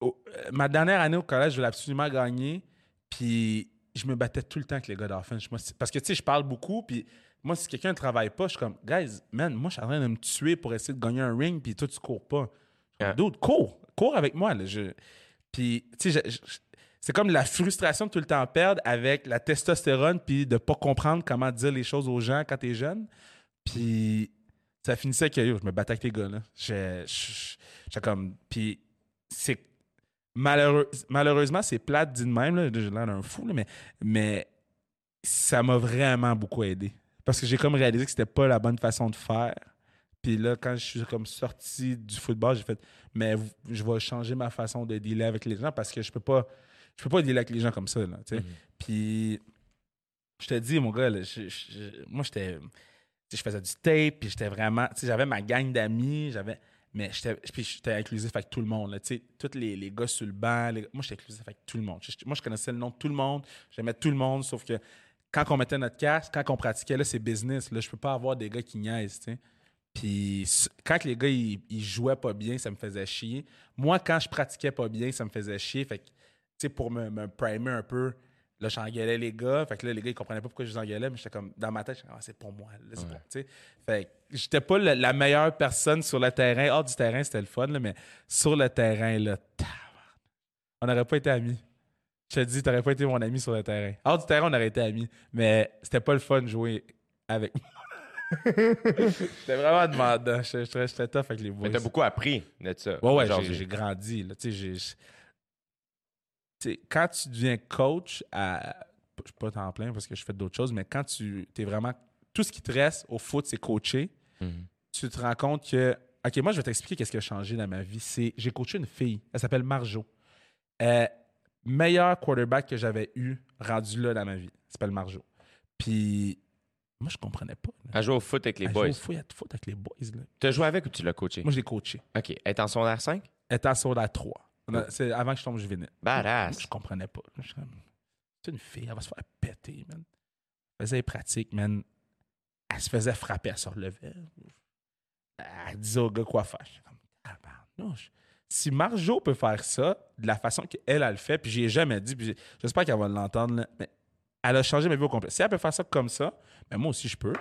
au- euh, ma dernière année au collège, je voulais absolument gagner, puis je me battais tout le temps avec les gars d'Offense. Parce que, tu sais, je parle beaucoup, puis moi, si quelqu'un ne travaille pas, je suis comme, guys, man, moi, je suis en train de me tuer pour essayer de gagner un ring, puis toi, tu cours pas. Dude, cours, cours avec moi. Là. Je... Puis, tu sais, c'est comme la frustration de tout le temps perdre avec la testostérone, puis de pas comprendre comment dire les choses aux gens quand t'es jeune. Puis, ça finissait que je me battais avec les gars. Là. Comme. Puis, c'est. Malheureux, malheureusement, c'est plate dit de même. Là. J'ai l'air d'un fou, mais, mais ça m'a vraiment beaucoup aidé. Parce que j'ai comme réalisé que c'était pas la bonne façon de faire. Puis là, quand je suis comme sorti du football, j'ai fait, mais je vais changer ma façon de dealer avec les gens parce que je peux pas, je peux pas dealer avec les gens comme ça, là, tu sais. Puis, je te dis, mon gars, là, je- je- moi, j'étais, je faisais du tape, puis j'étais vraiment, tu sais, j'avais ma gang d'amis, j'avais, mais j'étais, puis j'étais inclusif avec tout le monde, là, tu sais, tous les, les gars sur le banc, les- moi, j'étais inclusif avec tout le monde. Moi, je connaissais le nom de tout le monde, j'aimais tout le monde, sauf que quand on mettait notre casque, quand on pratiquait, là, c'est business, là, je peux pas avoir des gars qui niaisent, tu sais. Puis quand les gars, ils, ils jouaient pas bien, ça me faisait chier. Moi, quand je pratiquais pas bien, ça me faisait chier. Fait que, sais, pour me, me primer un peu, là, j'engueulais les gars. Fait que là, les gars, ils comprenaient pas pourquoi je les engueulais, mais j'étais comme, dans ma tête, ah, c'est pour moi. là, c'est pour-. Fait que j'étais pas la, la meilleure personne sur le terrain. Hors du terrain, c'était le fun, là, mais sur le terrain, là, on n'aurait pas été amis. Je te dis, t'aurais pas été mon ami sur le terrain. Hors du terrain, on aurait été amis, mais c'était pas le fun de jouer avec moi. [LAUGHS] C'était vraiment demandant. J'étais tough avec les boys. Mais t'as beaucoup appris de ça. Ouais, ouais, j'ai grandi. Là. Tu sais, j'ai- tu sais, quand tu deviens coach à. Je suis pas temps plein parce que je fais d'autres choses, mais quand tu es vraiment. Tout ce qui te reste au foot, c'est coacher. Mhm. Tu te rends compte que. OK, moi, je vais t'expliquer qu'est-ce qui a changé dans ma vie. C'est J'ai coaché une fille. Elle s'appelle Marjo. Euh, meilleur quarterback que j'avais eu rendu là dans ma vie. Elle s'appelle Marjo. Puis. Moi, je comprenais pas. là. À jouer au foot avec les Elle boys. jouait au foot, elle avec les boys. Là. T'as joué avec ou tu l'as coaché? Moi, je l'ai coaché. OK. Elle est en secondaire 5? Elle était en secondaire 3. C'est avant que je tombe juvénile. Badass. je comprenais pas. Je suis C'est une fille, elle va se faire péter, man. Elle faisait les pratiques, man. Elle se faisait frapper, elle se relevait. Elle disait au gars quoi faire. J'étais comme, tabarnouche. Si Marjo peut faire ça de la façon qu'elle, elle le fait, puis j'ai jamais dit, puis j'espère qu'elle va l'entendre, mais elle a changé ma vie au complet. Si elle peut faire ça comme ça, ben moi aussi je peux.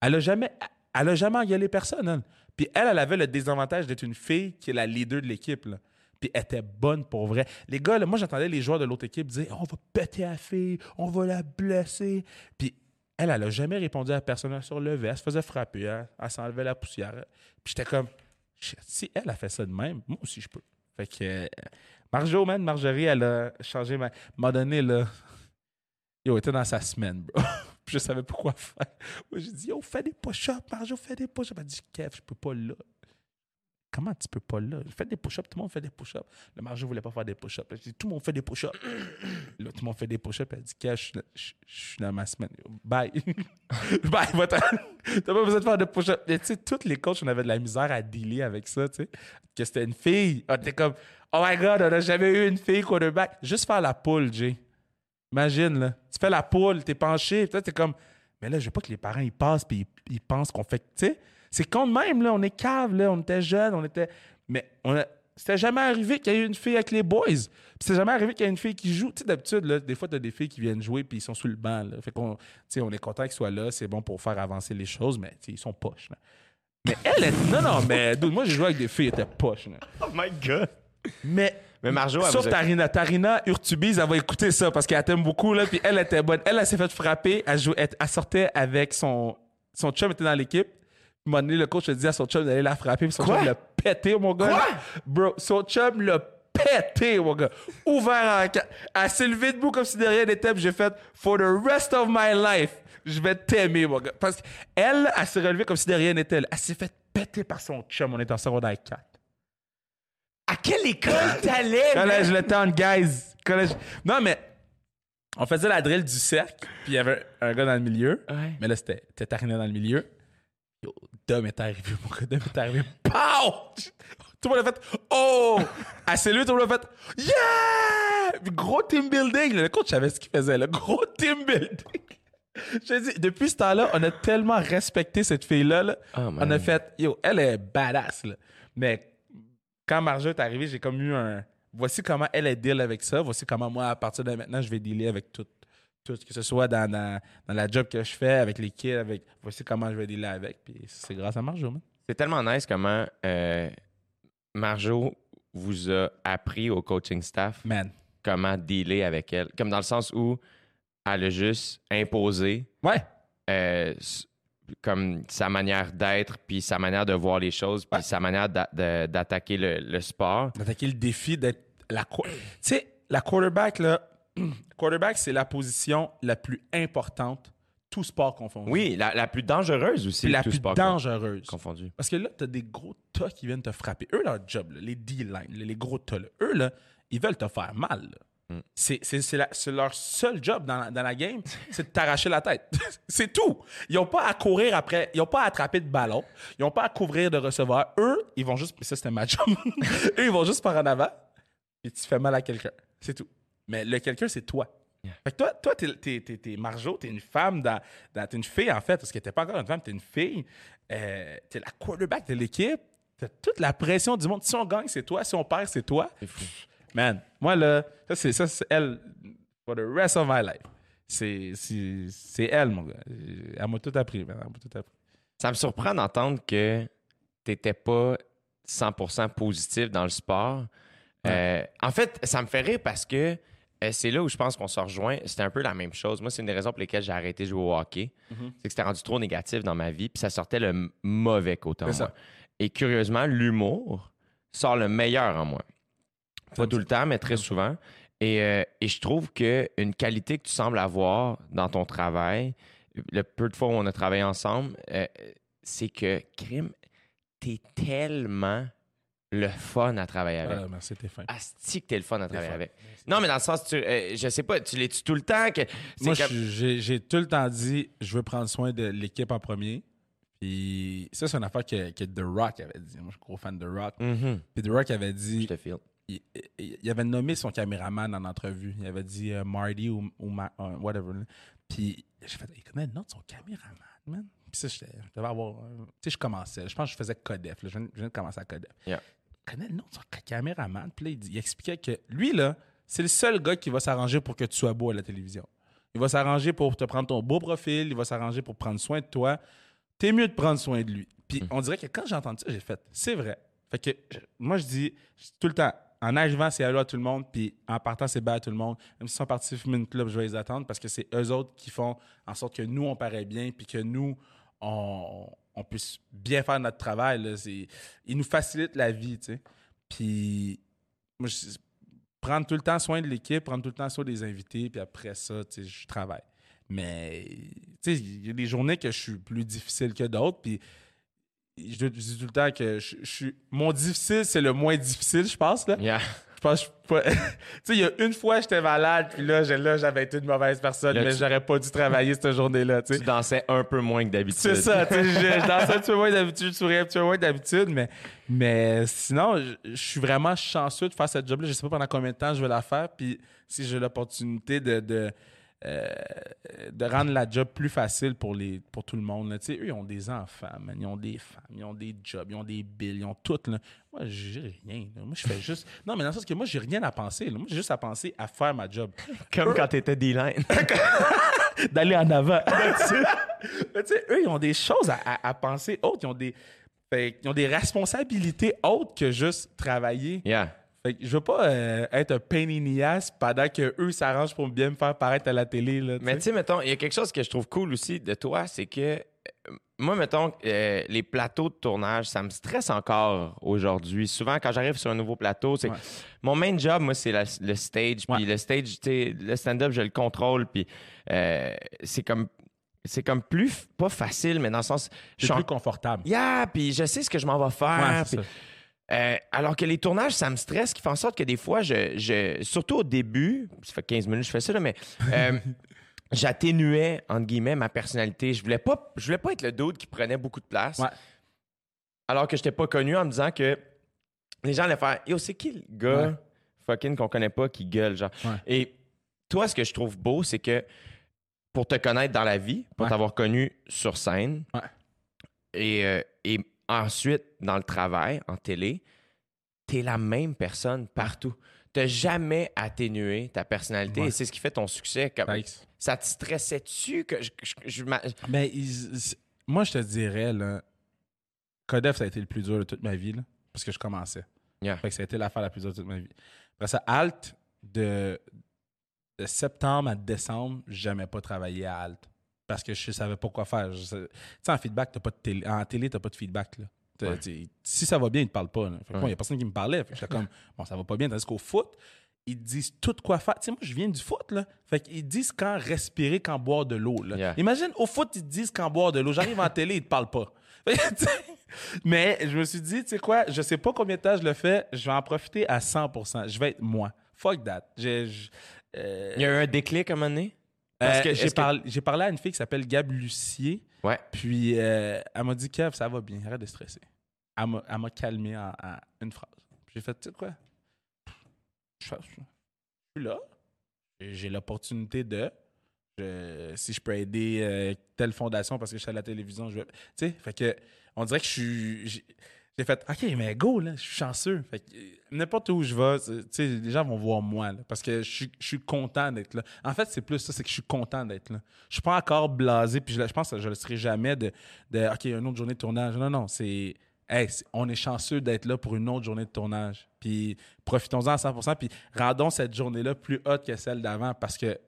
Elle a jamais, elle a jamais engueulé personne, elle. Puis elle, elle avait le désavantage d'être une fille qui est la leader de l'équipe, là. Puis était bonne pour vrai. Les gars, moi, j'entendais les joueurs de l'autre équipe dire On va péter la fille, on va la blesser. Puis elle, elle a jamais répondu à personne. Elle se relevait, elle se faisait frapper, elle, elle s'enlevait la poussière. Puis j'étais comme Si elle a fait ça de même, moi aussi, je peux. Fait que euh, Marjo, man, Marjorie, elle a changé ma. m'a donné. Yo, elle était dans sa semaine, bro. [LAUGHS] Puis je savais pas quoi faire. Moi, j'ai dit, yo, fais des push-ups, Marjo, fais des push-ups. Elle dit, Kev, je peux pas là. Comment tu peux pas là? Fais des push-ups, tout le monde fait des push-ups. Le Marjo voulait pas faire des push-ups. J'ai dit, tout le monde fait des push-ups. [COUGHS] là, tout le monde fait des push-ups. Elle a dit, Kev, je, suis- je- je dans ma semaine. Bye. [LAUGHS] Bye, va-t'en. [LAUGHS] T'as pas besoin de faire de push-ups. Tu sais, tous les coachs, on avait de la misère à dealer avec ça, tu sais. Que c'était une fille. On était comme, oh my god, on n'a jamais eu une fille quarterback. Juste faire la poule, Jay. Imagine, là. Tu fais la poule, t'es penché, toi, t'es comme, mais là, je veux pas que les parents, ils passent, puis ils, ils pensent qu'on fait. Tu sais, c'est de même, là. On est cave, là. On était jeunes, on était. Mais on a- c'était jamais arrivé qu'il y ait eu une fille avec les boys. Puis c'est jamais arrivé qu'il y ait une fille qui joue. Tu sais, d'habitude, là, des fois, t'as des filles qui viennent jouer, puis ils sont sur le banc, là. Fait qu'on, tu sais, on est content qu'ils soient là. C'est bon pour faire avancer les choses, mais, tu sais, ils sont poches, là. Mais elle, est... non, non, mais dude, moi, j'ai joué avec des filles, elles étaient poches, là. Oh my God. Mais Mais Marjo, elle Sauf a- Tarina. Tarina Urtubise, elle va écouter ça parce qu'elle t'aime beaucoup, là. Puis elle était bonne. Elle, elle s'est fait frapper. Elle, jouait, elle, elle sortait avec son. Son chum était dans l'équipe. À moment donné, le coach a dit à son chum d'aller la frapper. Puis son Quoi? chum l'a pété, mon gars. Quoi? Bro, son chum l'a pété, mon gars. Ouvert en. Elle s'est levée debout comme si de rien n'était. Puis j'ai fait For the rest of my life, je vais t'aimer, mon gars. Parce qu'elle, elle s'est relevée comme si de rien n'était. Elle s'est fait péter par son chum. On est en secondaire 4. À quelle école t'allais? Collège Le Temps, guys. Collège. Non, mais on faisait la drill du cercle, puis il y avait un gars dans le milieu. Ouais. Mais là, c'était Tarina dans le milieu. Yo, Dom est arrivé, mon gars. Dom est arrivé. Pow! Tout le monde a fait Oh! À cellule, tout le monde a fait Yeah! Gros team building. Le coach savait ce qu'il faisait. Le gros team building. Je dis, depuis ce temps-là, on a tellement respecté cette fille-là. là. Oh, on a fait, yo, elle est badass. Là. Mais quand Marjo est arrivée, j'ai comme eu un. Voici comment elle est deal avec ça. Voici comment moi, à partir de maintenant, je vais dealer avec tout. Tout, que ce soit dans, dans, dans la job que je fais, avec les kids, avec. Voici comment je vais dealer avec. Puis c'est grâce à Marjo, man. C'est tellement nice comment euh, Marjo vous a appris au coaching staff Man. comment dealer avec elle. Comme dans le sens où elle a juste imposé Ouais. euh, comme sa manière d'être, puis sa manière de voir les choses, puis Ouais. sa manière d'a- de- d'attaquer le, le sport. D'attaquer le défi d'être la. Tu sais, la quarterback, là. Quarterback, c'est la position la plus importante tout sport confondu. Oui, la, la plus dangereuse aussi. Puis la tout plus sport dangereuse. Confondu. Parce que là, t'as des gros tas qui viennent te frapper. Eux, leur job, là, les D-line, les gros tas, là, eux, là, ils veulent te faire mal. Mm. C'est- leur seul job dans la, dans la game, c'est de t'arracher la tête. [LAUGHS] c'est tout. Ils n'ont pas à courir après, ils n'ont pas à attraper de ballon, ils n'ont pas à couvrir de recevoir. Eux, ils vont juste. Ça, c'était ma job. [LAUGHS] Eux, ils vont juste par en avant, et tu fais mal à quelqu'un. C'est tout. Mais le quelqu'un, c'est toi. Fait que toi, toi, t'es, t'es, t'es, t'es Marjo, t'es une femme, dans, dans- t'es une fille en fait, parce que t'es pas encore une femme, t'es une fille. Euh, t'es la quarterback de l'équipe. T'as toute la pression du monde. Si on gagne, c'est toi. Si on perd, c'est toi. C'est fou. Man, moi là, ça c'est, ça, c'est elle for the rest of my life. C'est, c'est, c'est elle, mon gars. Elle m'a tout appris, man. Elle m'a tout appris. Ça me surprend d'entendre que t'étais pas 100% positif dans le sport. Euh, en fait, ça me fait rire parce que euh, c'est là où je pense qu'on se rejoint. C'était un peu la même chose. Moi, c'est une des raisons pour lesquelles j'ai arrêté de jouer au hockey. Mhm. C'est que c'était rendu trop négatif dans ma vie, puis ça sortait le mauvais côté en moi. Et curieusement, l'humour sort le meilleur en moi. Pas tout le temps, mais très souvent. Et, euh, et je trouve qu'une qualité que tu sembles avoir dans ton travail, le peu de fois où on a travaillé ensemble, euh, c'est que, crime, t'es tellement le fun à travailler avec. Ah, merci, t'es fin. Asti que t'es le fun à travailler avec. Non, mais dans le sens, tu, euh, je sais pas, tu l'es-tu tout le temps? Que, Moi, comme- je- j'ai, tout le temps dit, je veux prendre soin de l'équipe en premier. Puis ça, c'est une affaire que, que The Rock avait dit. Moi, je suis gros fan de The Rock. Mhm. Puis The Rock avait Je dit, te file. il, avait nommé son caméraman en entrevue. Il avait dit euh, Marty ou, ou Ma- euh, whatever. Puis j'ai fait, il connaît le nom de son caméraman, man. Puis ça, je devais avoir. euh, Tu sais, je commençais. Je pense que je faisais Codef. là. Je, viens, je viens de commencer à Codef. Yeah. Il connaît le nom de son caméraman. Puis là, il, dit- il expliquait que lui, là, c'est le seul gars qui va s'arranger pour que tu sois beau à la télévision. Il va s'arranger pour te prendre ton beau profil. Il va s'arranger pour prendre soin de toi. T'es mieux de prendre soin de lui. Puis on dirait que quand j'ai entendu ça, j'ai fait, c'est vrai. Fait que je- moi, je dis je dis tout le temps, en arrivant, c'est allô à tout le monde, puis en partant, c'est bas à tout le monde. Même s'ils sont partis fumer une club, je vais les attendre parce que c'est eux autres qui font en sorte que nous, on paraît bien, puis que nous, on, on puisse bien faire notre travail. Là. Ils nous facilitent la vie, tu sais. Puis, moi, je- prendre tout le temps soin de l'équipe, prendre tout le temps soin des invités, puis après ça, tu sais, je travaille. Mais, tu sais, il y a des journées que je suis plus difficile que d'autres, puis je, dis tout le temps que je, je suis... Mon difficile, c'est le moins difficile, je pense, là. Yeah. Je pense pas- [LAUGHS] tu sais, il y a une fois, j'étais malade, puis là, j'ai- là, j'avais été une mauvaise personne, Là, mais tu- j'aurais pas dû travailler cette journée-là, tu sais. Tu dansais un peu moins que d'habitude. C'est ça, tu sais, je, je dansais un petit peu moins d'habitude, je souriais un petit peu moins d'habitude, mais, mais sinon, je, je suis vraiment chanceux de faire cette job-là. Je sais pas pendant combien de temps je vais la faire, puis si j'ai l'opportunité de, de, euh, de rendre la job plus facile pour, les, pour tout le monde. là. Eux, ils ont des enfants, man, ils ont des femmes, ils ont des jobs, ils ont des billes, ils ont tout. Là. Moi, j'ai rien. là. Moi, je fais [LAUGHS] juste... Non, mais dans le sens que moi, j'ai rien à penser. là. Moi, j'ai juste à penser à faire ma job. Comme quand t'étais D-line. [LAUGHS] [LAUGHS] d'aller en avant. Mais tu sais, eux, ils ont des choses à, à- à penser autres. Ils ont des, fait, ils ont des responsabilités autres que juste travailler. yeah. Fait que je veux pas euh, être un pain in the ass pendant que eux s'arrangent pour bien me faire paraître à la télé. Là, Mais tu sais, mettons, il y a quelque chose que je trouve cool aussi de toi, c'est que euh, moi, mettons, euh, les plateaux de tournage, ça me stresse encore aujourd'hui. Souvent, quand j'arrive sur un nouveau plateau, c'est Ouais. mon main job, moi, c'est le stage. Puis le stage, le stand-up, je le contrôle. Puis euh, c'est comme, c'est comme plus, pas facile, mais dans le sens, je suis en- plus confortable. Yeah, puis je sais ce que je m'en vais faire. Ouais, ça. Euh, alors que les tournages, ça me stresse, qui fait en sorte que des fois, je, je- surtout au début, ça fait 15 minutes que je fais ça, là, mais euh, [LAUGHS] j'atténuais, entre guillemets, ma personnalité. Je voulais pas, je voulais pas être le dude qui prenait beaucoup de place. Ouais. Alors que je n'étais pas connu en me disant que les gens allaient faire Yo, c'est qui le gars Ouais. fucking qu'on connaît pas qui gueule, genre. Ouais. Et toi, ce que je trouve beau, c'est que pour te connaître dans la vie, pour t'avoir connu sur scène, et, euh, et ensuite dans le travail, en télé, t'es la même personne partout. T'as jamais atténué ta personnalité Ouais. et c'est ce qui fait ton succès. Comme, ça te stressait-tu que je, je- je ils- ils- moi, je te dirais, là, Codef, ça a été le plus dur de toute ma vie, là, parce que je commençais. Yeah. Fait que ça a été l'affaire la plus dure de toute ma vie. Après ça, Alt, de, de septembre à décembre, j'aimais pas travailler à Alt. Parce que je savais pas quoi faire. Tu sais, en feedback, t'as pas de télé. En télé, t'as pas de feedback. Là. Ouais. Si ça va bien, ils te parlent pas. là. Fait que moi, Ouais. il y a personne qui me parlait. Fait que comme, [LAUGHS] bon, ça va pas bien. Tandis qu'au foot, ils disent tout quoi faire. Tu sais, moi, je viens du foot, là. Fait qu'ils disent quand respirer, quand boire de l'eau. Yeah. Imagine, au foot, ils te disent quand boire de l'eau. J'arrive en télé, ils te parlent pas. [LAUGHS] Mais je me suis dit, tu sais quoi, je sais pas combien de temps je le fais, je vais en profiter à 100%. Je vais être moi. Fuck that. Je- euh, Il y a eu un déclic à un moment donné? Parce euh, que- j'ai, que- parlé, j'ai parlé à une fille qui s'appelle Gab Lucier. Ouais. Puis euh, elle m'a dit, Kev, ça va bien, arrête de stresser. Elle m'a, elle m'a calmé en, en une phrase. Puis j'ai fait, tu sais quoi, je, suis là, j'ai l'opportunité de, je- si je peux aider euh, telle fondation parce que je suis à la télévision, je vais. Tu sais, fait que, on dirait que je suis. J'ai, fait, OK, mais go, là, je suis chanceux. Fait euh, n'importe où je vais, les gens vont voir moi, là, parce que je suis, content d'être là. En fait, c'est plus ça, c'est que je suis content d'être là. Je suis pas encore blasé, puis je, je pense que je le serai jamais de, de OK, une autre journée de tournage. Non, non, c'est. Hey, on est chanceux d'être là pour une autre journée de tournage. Puis profitons-en à 100%, puis rendons cette journée-là plus haute que celle d'avant, parce que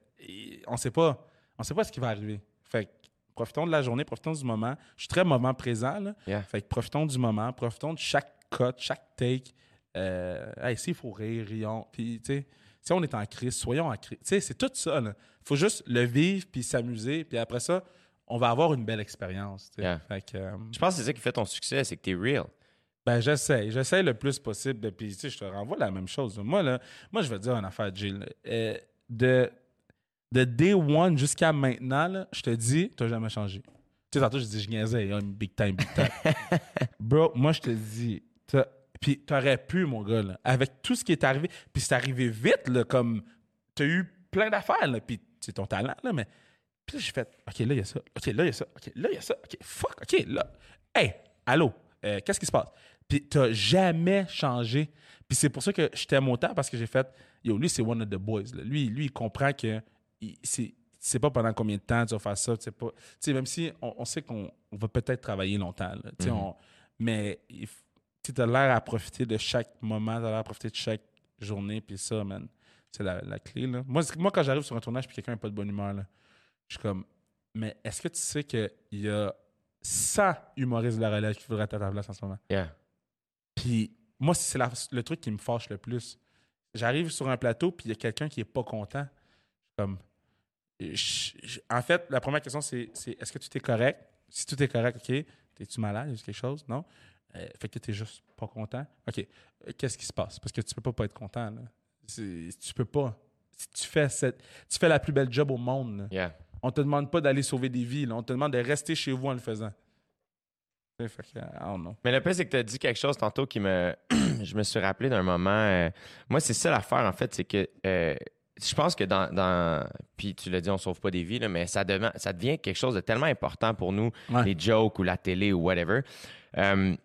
on sait pas, on sait pas ce qui va arriver. Fait profitons de la journée, profitons du moment. Je suis très moment présent, là. Yeah. Fait que profitons du moment, profitons de chaque cut, chaque take. Euh, hey, s'il faut rire, rions. Puis, tu sais, si on est en crise, soyons en crise. Tu sais, c'est tout ça, là. Faut juste le vivre, puis s'amuser, puis après ça, on va avoir une belle expérience, tu. Yeah. Euh, Je pense que c'est ça qui fait ton succès, c'est que t'es real. ben, j'essaie. J'essaie le plus possible. Puis, tu sais, je te renvoie la même chose. Moi, là, moi, je vais te dire une affaire, Jill. Euh, de, de day one jusqu'à maintenant, là, je te dis, tu n'as jamais changé. Tu sais, tantôt, je dis, je niaisais, hein, big time, big time. [LAUGHS] Bro, moi, je te dis, t'as- puis t'aurais pu, mon gars, là, avec tout ce qui est arrivé, puis c'est arrivé vite, là, comme, t'as eu plein d'affaires, là, puis c'est ton talent, là, mais, puis j'ai fait, OK, là, il y a ça, OK, là, il y a ça, OK, là, il y a ça, OK, fuck, OK, là, hey, allô, euh, qu'est-ce qui se passe? Puis t'as jamais changé. Puis c'est pour ça que je t'aime autant, parce que j'ai fait, yo, lui, c'est one of the boys, là. Lui, lui, il comprend que c'est c'est pas pendant combien de temps tu vas faire ça, tu sais pas. Tu sais, même si on, on sait qu'on on va peut-être travailler longtemps, là, sais, on- mais tu as l'air à profiter de chaque moment, tu as l'air à profiter de chaque journée, puis ça, man, c'est la, la clé. Là. Moi, moi, quand j'arrive sur un tournage puis quelqu'un n'a pas de bonne humeur, là, je suis comme, mais est-ce que tu sais qu'il y a 100 humoristes de la relève qui voudraient être à ta place en ce moment? Yeah. Puis moi, c'est le truc qui me fâche le plus. J'arrive sur un plateau, puis il y a quelqu'un qui est pas content. Comme, je- je- en fait, la première question, c'est c'est, est-ce que tout est correct? Si tout est correct, OK. T'es-tu malade? A quelque chose? Non? Euh, fait que t'es juste pas content. OK. Euh, Qu'est-ce qui se passe? Parce que tu peux pas pas être content. Là. Tu peux pas. Si tu fais, cette, tu fais la plus belle job au monde. là. Yeah. On te demande pas d'aller sauver des vies. là. On te demande de rester chez vous en le faisant. Tu Fait que, I don't know. Mais le pire, c'est que tu as dit quelque chose tantôt qui me. [CLEARS THROAT] je me suis rappelé d'un moment. euh, Moi, c'est ça l'affaire, en fait, c'est que. euh, Je pense que dans, dans- Puis tu l'as dit, on sauve pas des vies, là, mais ça devient, ça devient quelque chose de tellement important pour nous, Ouais. les jokes ou la télé ou whatever, euh,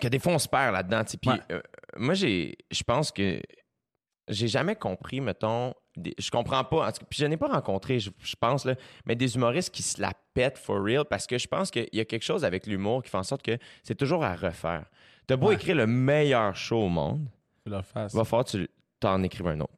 que des fois, on se perd là-dedans. Puis Ouais. euh, moi, j'ai, je pense que j'ai jamais compris, mettons, des- je comprends pas, en tout cas, puis je n'ai pas rencontré, je, je pense, là, mais des humoristes qui se la pètent for real parce que je pense qu'il y a quelque chose avec l'humour qui fait en sorte que c'est toujours à refaire. T'as beau Ouais. écrire le meilleur show au monde, il va falloir que tu t'en écrives un autre.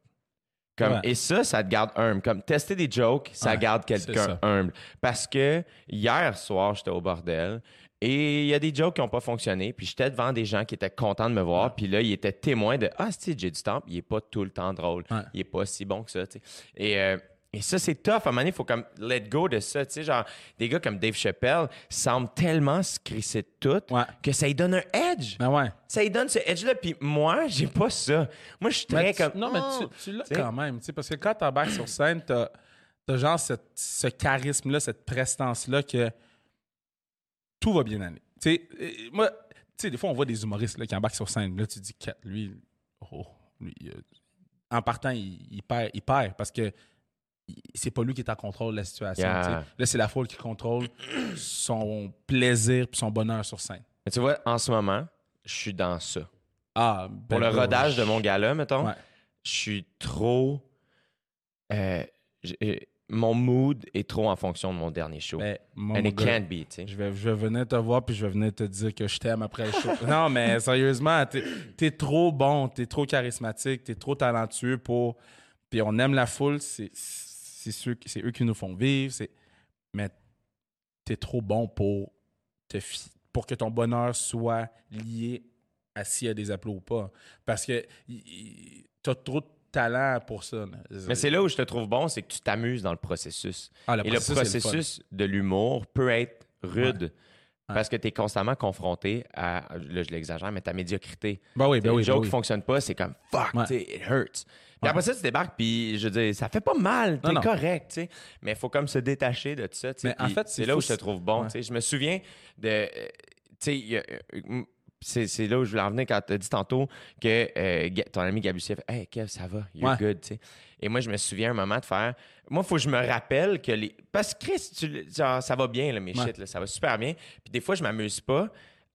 Comme, Ouais. Et ça, ça te garde humble. Comme tester des jokes, ça Ouais, garde quelqu'un humble. Parce que hier soir, j'étais au bordel et il y a des jokes qui n'ont pas fonctionné. Puis j'étais devant des gens qui étaient contents de me voir. Ouais. Puis là, ils étaient témoins de Ah, c'est j'ai du temps. Il est pas tout le temps drôle. Il est pas si bon que ça. Et, euh, et ça, c'est tough. À un moment donné, il faut comme let go de ça. Tu sais, genre, des gars comme Dave Chappelle semblent tellement se crisser de tout Ouais. que ça lui donne un edge. Ben ouais. Ça lui donne ce edge-là. Puis moi, j'ai pas ça. Moi, je suis très tu- comme. non, mais Oh! tu, tu l'as quand même, tu sais, parce que quand t'embarques sur scène, t'as as genre cette- ce charisme-là, cette prestance-là que tout va bien aller. Tu sais, moi, tu sais, des fois, on voit des humoristes là, qui embarquent sur scène. Là, tu dis, lui, oh, lui, euh, en partant, il, il perd, il perd parce que c'est pas lui qui est en contrôle de la situation. Yeah. Là, c'est la foule qui contrôle son plaisir et son bonheur sur scène. Mais tu vois, en ce moment, je suis dans ça. Ah, Pour ben, le bro, rodage de mon gala, mettons, Ouais. je suis trop. euh, euh, mon mood est trop en fonction de mon dernier show. Ben, mon And it gars, can't be, tu sais. Je vais, je vais venir te voir puis je vais venir te dire que je t'aime après le show. [LAUGHS] non, mais sérieusement, t'es es trop bon, t'es trop charismatique, t'es trop talentueux pour. Puis on aime la foule, c'est c'est qui- eux qui nous font vivre. c'est- Mais t'es trop bon pour te pour que ton bonheur soit lié à s'il y a des applaudissements ou pas. Parce que y- t'as trop talent pour ça. Mais c'est là où je te trouve bon, c'est que tu t'amuses dans le processus. Ah, le Et le processus, le de l'humour peut être rude. Ouais. Parce que tu es constamment confronté à, là je l'exagère, mais ta médiocrité. Ben oui, ben oui, joke ben qui oui. fonctionne pas, c'est comme fuck, Ouais. tu it hurts. Ouais. après ça, tu débarques, puis je veux dire, ça fait pas mal, t'es non. correct, tu sais. Mais il faut comme se détacher de ça, tu sais. En fait, c'est là où je te trouve bon, ouais. tu sais. Je me souviens de. euh, Tu sais, euh, c'est c'est là où je voulais en venir quand tu as dit tantôt que euh, ton ami Gabussier fait Hey, Kev, ça va, you're Ouais. good, tu sais. Et moi, je me souviens un moment de faire. Moi, il faut que je me rappelle que les. Parce que Chris, tu genre, ça va bien, là, mes Ouais. shit, là, ça va super bien. Puis des fois, je m'amuse pas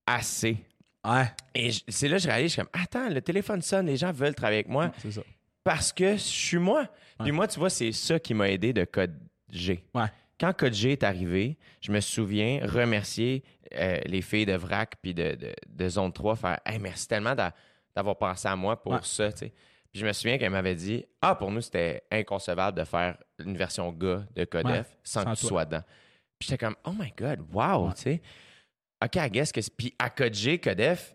assez. Ouais, Et je- c'est là que je réalise, je suis comme, attends, le téléphone sonne, les gens veulent travailler avec moi c'est ça. Parce que je suis moi. Puis moi, tu vois, c'est ça qui m'a aidé de Code G. Ouais. Quand Code G est arrivé, je me souviens remercier euh, les filles de VRAC puis de, de, de Zone 3, faire hey, merci tellement d'a- d'avoir pensé à moi pour Ouais. ça. tu sais. Puis je me souviens qu'elle m'avait dit Ah, pour nous, c'était inconcevable de faire une version gars de Code Ouais, F sans, sans que tu sois dedans. Puis j'étais comme Oh my God, wow, tu sais. OK, I guess que. c'est- Puis à Code G, Code F,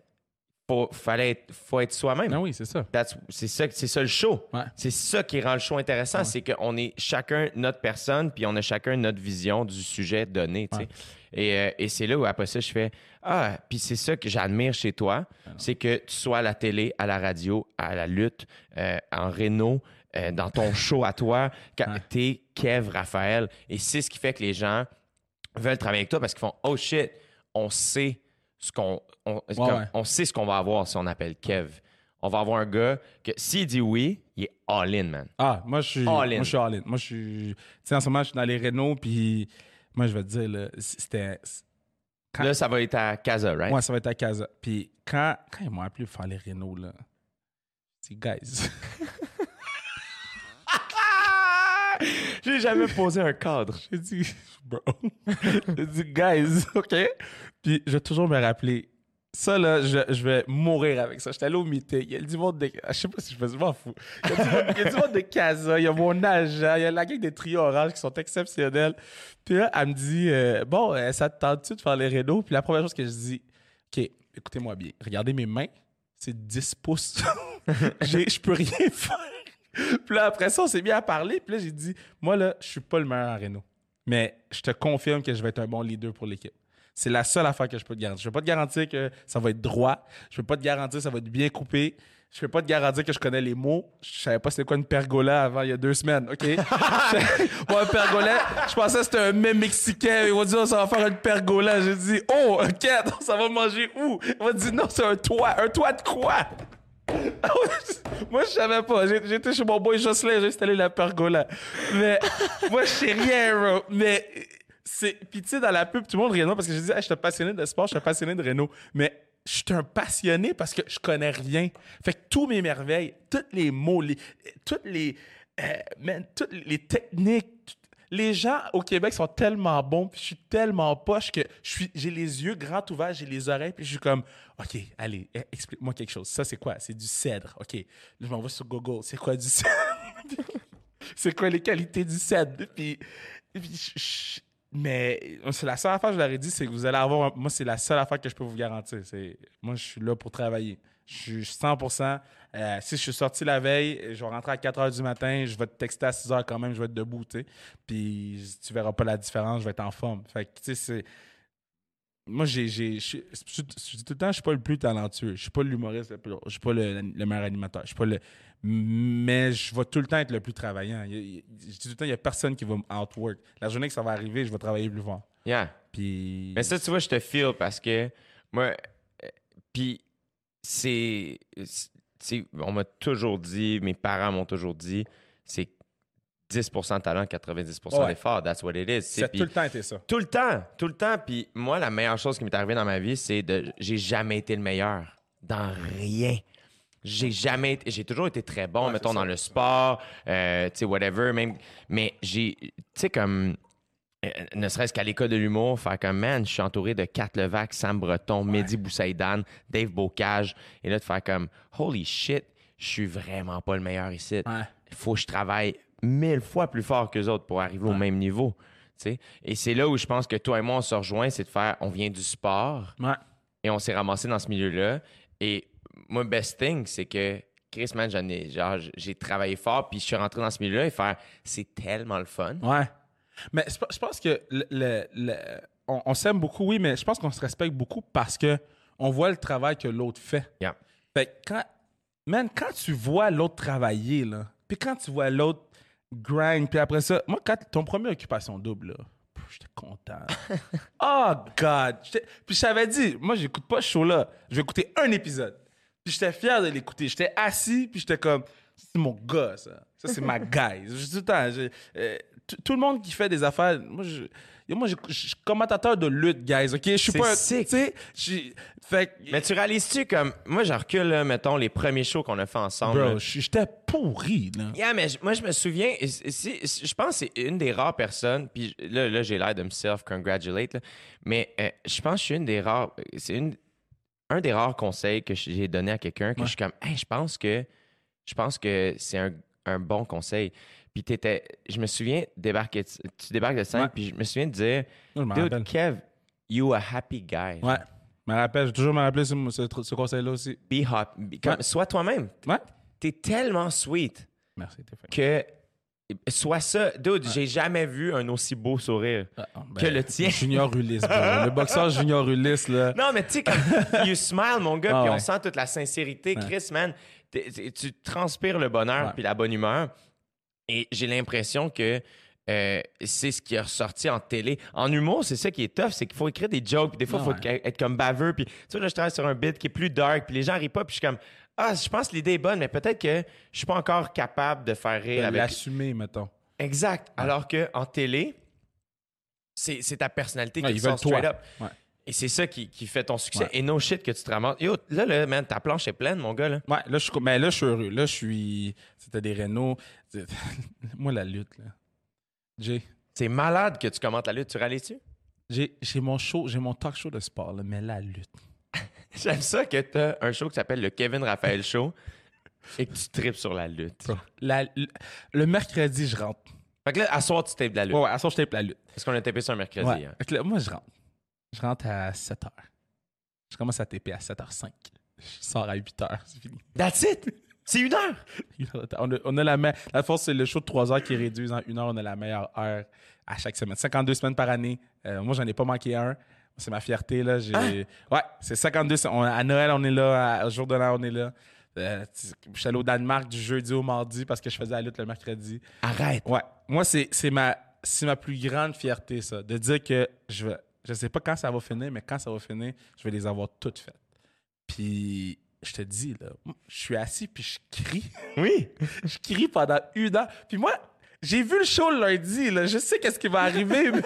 faut, fallait être, faut être soi-même. Ah oui, c'est ça. C'est ça, c'est ça le show. Ouais. C'est ça qui rend le show intéressant, Ouais. c'est qu'on est chacun notre personne, puis on a chacun notre vision du sujet donné. Ouais. Et, euh, et c'est là où après ça, je fais Ah, puis c'est ça que j'admire chez toi, c'est que tu sois à la télé, à la radio, à la lutte, euh, en réno, euh, dans ton [LAUGHS] show à toi, t'es Kev Raphaël. Et c'est ce qui fait que les gens veulent travailler avec toi parce qu'ils font Oh shit, on sait ce qu'on on, ouais. on sait ce qu'on va avoir si on appelle Kev. On va avoir un gars que s'il dit oui, il est all-in, man. Ah, moi, je suis All in. moi, je suis all in. Moi, je suis. Tu sais, en ce moment, je suis dans les Renault, puis moi, je vais te dire, là, c'était. Quand- Là, ça va être à Casa, right? Moi, ça va être à Casa. Puis quand, quand ils m'ont appelé pour faire les Renault, là, c'est guys. [LAUGHS] [LAUGHS] J'ai jamais posé un cadre. J'ai dit, bro. J'ai dit, guys, OK? Puis je vais toujours me rappeler. Ça, là, je, je vais mourir avec ça. J'étais allé au meeting. Il y a du monde de. Je sais pas si je je m'en fous. Il y a du monde, de Casa, il y a mon agent, il y a la gang des trios orange qui sont exceptionnels. Puis là, elle me dit, euh, bon, euh, ça te tente-tu de faire les rénaux? Puis la première chose que je dis, OK, écoutez-moi bien. Regardez mes mains, c'est 10 pouces. [LAUGHS] Je peux rien faire. [LAUGHS] Puis là, après ça, on s'est mis à parler. Puis là, j'ai dit, moi, là, je suis pas le meilleur en Renault. Mais je te confirme que je vais être un bon leader pour l'équipe. C'est la seule affaire que je peux te garantir. Je peux pas te garantir que ça va être droit. Je peux pas te garantir que ça va être bien coupé. Je peux pas te garantir que je connais les mots. Je savais pas c'était quoi une pergola avant il y a deux semaines, OK? [LAUGHS] [LAUGHS] Moi, un pergola, je pensais que c'était un mets mexicain. Ils vont dire, ça va faire une pergola. J'ai dit, oh, OK, ça va manger où? Ils vont dire, non, c'est un toit. Un toit de quoi? Moi, je savais pas. J'étais chez mon boy Jocelyn, j'ai installé la pergola. Mais moi, je sais rien, bro. Mais c'est. Puis, tu sais, dans la pub, tout le monde Renault parce que j'ai dit, Hey, je suis passionné de sport, je suis passionné de Renault. Mais je suis un passionné parce que je connais rien. Fait que tous mes merveilles, tous les mots, les, toutes les. euh, man, toutes les techniques, les gens au Québec sont tellement bons, puis je suis tellement poche que je suis, j'ai les yeux grands ouverts, j'ai les oreilles, puis je suis comme, OK, allez, eh, explique-moi quelque chose. Ça, c'est quoi? C'est du cèdre. OK. Là, je m'envoie sur Google. C'est quoi du [LAUGHS] cèdre? c'est quoi les qualités du cèdre? Puis, mais c'est la seule affaire je leur ai dit, c'est que vous allez avoir. moi, c'est la seule affaire que je peux vous garantir. C'est, moi, je suis là pour travailler. Je suis 100 euh, Si je suis sorti la veille, je vais rentrer à 4 h du matin, je vais te texter à 6 h quand même, je vais être debout, tu sais. Puis tu verras pas la différence, je vais être en forme. Fait que, tu sais, c'est. Moi, j'ai. j'ai- Je dis tout le temps, je suis pas le plus talentueux. Je suis pas l'humoriste, le plus- je suis pas le, le meilleur animateur. Je suis pas le. Mais je vais tout le temps être le plus travaillant. Il je dis tout le temps, il y a personne qui va me outwork. La journée que ça va arriver, je vais travailler plus fort. Yeah. Puis. Mais ça, tu vois, je te feel parce que moi, euh, puis c'est, on m'a toujours dit, mes parents m'ont toujours dit, c'est 10% de talent, 90% Ouais. d'effort. That's what it is. ça tout le temps été ça. Tout le temps, tout le temps. Puis moi, la meilleure chose qui m'est arrivée dans ma vie, c'est de. J'ai jamais été le meilleur dans rien. J'ai jamais été. J'ai toujours été très bon, Ouais, mettons, dans le sport, euh, tu sais, whatever. Même, mais j'ai. Tu sais, comme. Euh, ne serait-ce qu'à l'école de l'humour, faire comme, man, je suis entouré de Kat Levac, Sam Breton, Mehdi Boussaïdan, Dave Bocage. Et là, de faire comme, holy shit, je suis vraiment pas le meilleur ici. Ouais. Il faut que je travaille mille fois plus fort qu'eux autres pour arriver au même niveau. Et c'est là où je pense que toi et moi, on se rejoint, c'est de faire, on vient du sport et on s'est ramassé dans ce milieu-là. Et moi, best thing, c'est que Chris, man, j'en ai- genre, j'ai travaillé fort, puis je suis rentré dans ce milieu-là et faire, c'est tellement le fun. Ouais. Mais je pense que le, le- le- on, on s'aime beaucoup, oui, mais je pense qu'on se respecte beaucoup parce que on voit le travail que l'autre fait. Yeah. Fait que quand, man, quand tu vois l'autre travailler, là, puis quand tu vois l'autre grind, puis après ça, moi, quand ton première occupation double, là, j'étais content. [LAUGHS] oh, God! Puis je t'avais dit, moi, j'écoute pas ce show-là. Je vais écouter un épisode. Puis j'étais fier de l'écouter. J'étais assis, puis j'étais comme, c'est mon gars, ça. Ça, c'est ma [LAUGHS] guy. Je- Tout le temps, je- euh, tout- le monde qui fait des affaires, moi, je, moi, je je suis commentateur de lutte, guys, OK? Je suis pas... Tu sais, fait Mais tu réalises-tu comme. Moi, j'en recule, là, mettons, les premiers shows qu'on a fait ensemble. Bro, j'étais pourri, là. Yeah, mais moi, je me souviens, je pense que c'est une des rares personnes, puis là, là j'ai l'air de me self-congratulate, mais euh, je pense que je suis une des rares, c'est une, un des rares conseils que j'ai donné à quelqu'un que Ouais. je suis comme, hey, je pense que, je pense que c'est un, un bon conseil. Puis t'étais, je me souviens, débarquer, tu débarques de scène, Ouais. puis je me souviens de dire, Je dude. Kev, you a happy guy. Ouais. Je me rappelle, j'ai toujours me rappelé ce, ce, ce conseil-là aussi. Be hot. be- comme- Ouais. Sois toi-même. Ouais. T'es tellement sweet. Merci, t'es que soit ça. Dude, j'ai jamais vu un aussi beau sourire. Ah, ah, ben, Que le tien. Junior Ulysse, bro. Le [LAUGHS] boxeur Junior Ulysse, là. Non, mais tu sais, comme you smile, mon gars, Ah puis ouais. on sent toute la sincérité. Ouais. Chris, man, tu transpires le bonheur Ouais. puis la bonne humeur. Et j'ai l'impression que euh, c'est ce qui est ressorti en télé. En humour, c'est ça qui est tough, c'est qu'il faut écrire des jokes, puis des fois, il faut ouais. être- comme baveux. Puis tu vois, là, je travaille sur un bit qui est plus dark, puis les gens rient pas, puis je suis comme, ah, je pense que l'idée est bonne, mais peut-être que je suis pas encore capable de faire rire De avec L'assumer, mettons. Exact. Alors que en télé, c'est ta personnalité Ouais, qui sort straight up. Et c'est ça qui, qui fait ton succès. Ouais. Et no shit que tu te ramasses. Yo, là, là, man, ta planche est pleine, mon gars. Là. Ouais, là, je suis, mais là, je suis heureux. Là, je suis. C'était des Renault. [LAUGHS] Moi, la lutte, là. J'ai. C'est malade que tu commentes la lutte. Tu réalises-tu? J'ai, j'ai mon show, j'ai mon talk show de sport, là, mais la lutte. [LAUGHS] J'aime ça que tu as un show qui s'appelle le Kevin Raphaël Show et que tu tripes sur la lutte. La- le, le mercredi, je rentre. Fait que là, à soir, tu tapes la lutte. Ouais, ouais, à soir, je tape la lutte. Parce qu'on a tapé ça un mercredi. Ouais. hein. Fait que là, moi, je rentre. Je rentre à 7 h. Je commence à taper à 7h05. Je sors à 8 h. C'est fini. That's it! C'est une heure! [LAUGHS] On a, on a la me- La force, c'est le show de 3 heures qui est réduit en 1 heure. On a la meilleure heure à chaque semaine. 52 semaines par année. Euh, moi, j'en ai pas manqué un. C'est ma fierté. Là. J'ai... Ouais, c'est 52. se- on- à Noël, on est là. Au jour de l'an, on est là. Euh, je suis allé au Danemark du jeudi au mardi parce que je faisais la lutte le mercredi. Arrête! Ouais. Moi, c'est, c'est, ma, c'est ma plus grande fierté, ça. De dire que je vais. Je sais pas quand ça va finir, mais quand ça va finir, je vais les avoir toutes faites. Puis, je te dis, là, je suis assis puis je crie. [LAUGHS] Oui! je crie pendant une heure. Puis moi, j'ai vu le show lundi, là. Je sais qu'est-ce qui va arriver, [LAUGHS] mais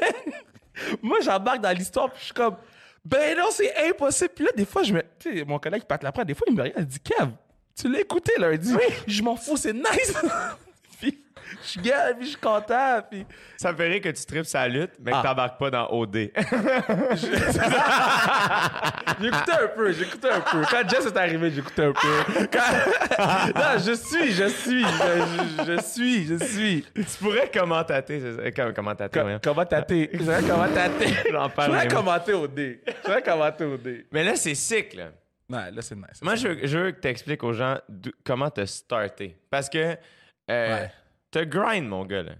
moi, j'embarque dans l'histoire puis je suis comme, ben non, c'est impossible. Puis là, des fois, je me. Tu sais, mon collègue Pat Laprade, des fois, il me regarde, il dit, Kev, tu l'as écouté lundi? Je m'en fous, c'est nice. [LAUGHS] je gagne, puis je suis content. Puis. Ça me fait rire que tu tripes sa lutte, mais que Ah. t'embarques pas dans OD. [LAUGHS] J'écoutais un peu, j'écoutais un peu. Quand Jess est arrivé, j'écoutais un peu. Quand- [LAUGHS] non, je suis, je suis, je, je- je suis, je suis. tu pourrais commentater, Commentater, comment t'attends? J'aurais comment t'attends? [LAUGHS] J'en Je parle. voudrais même. commenter au dé. Je voudrais commenter au dé. Mais là, c'est sick, là. Là, c'est nice. Moi, je veux, je veux que tu expliques aux gens comment t'as starté. Parce que euh, Ouais. T'as grind, mon gars, là.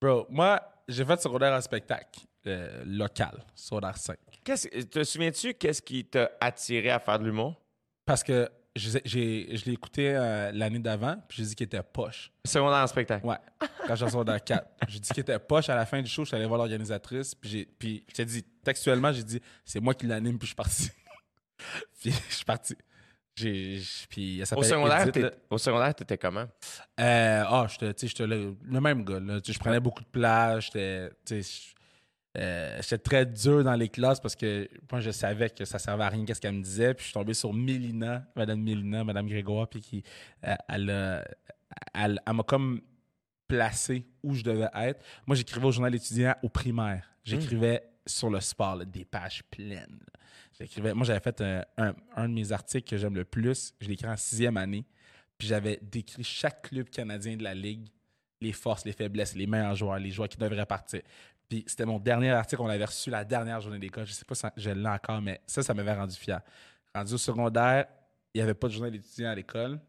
Bro, moi, j'ai fait secondaire en spectacle euh, local, secondaire 5. Qu'est-ce- te souviens-tu qu'est-ce qui t'a attiré à faire de l'humour? Parce que j'ai, j'ai- je l'ai écouté euh, l'année d'avant, puis j'ai dit qu'il était poche. Secondaire en spectacle. Ouais, quand j'étais en secondaire 4. J'ai dit qu'il était poche à la fin du show, je suis allé voir l'organisatrice, puis, j'ai, puis je t'ai dit, textuellement, j'ai dit, c'est moi qui l'anime, puis je suis parti. [LAUGHS] puis je suis parti. Puis elle Au secondaire, Edith, au secondaire, t'étais comment? Euh, ah, j'étais, j'étais le, le même gars. Là. Je prenais beaucoup de place. J'étais, euh, j'étais très dur dans les classes parce que moi, je savais que ça servait à rien qu'est-ce qu'elle me disait. Puis je suis tombé sur Mélina, Madame Mélina, Madame Grégoire, puis qui, euh, elle, elle, elle m'a comme placé où je devais être. Moi, j'écrivais au journal étudiant au primaire. J'écrivais sur le sport, là, des pages pleines. J'écrivais, moi, j'avais fait un, un- un de mes articles que j'aime le plus. Je l'ai écrit en sixième année. Puis j'avais décrit chaque club canadien de la Ligue, les forces, les faiblesses, les meilleurs joueurs, les joueurs qui devraient partir. Puis c'était mon dernier article, on l'avait reçu la dernière journée d'école. Je sais pas si je l'ai encore, mais ça, ça m'avait rendu fier. Rendu au secondaire, il n'y avait pas de journal étudiant à l'école.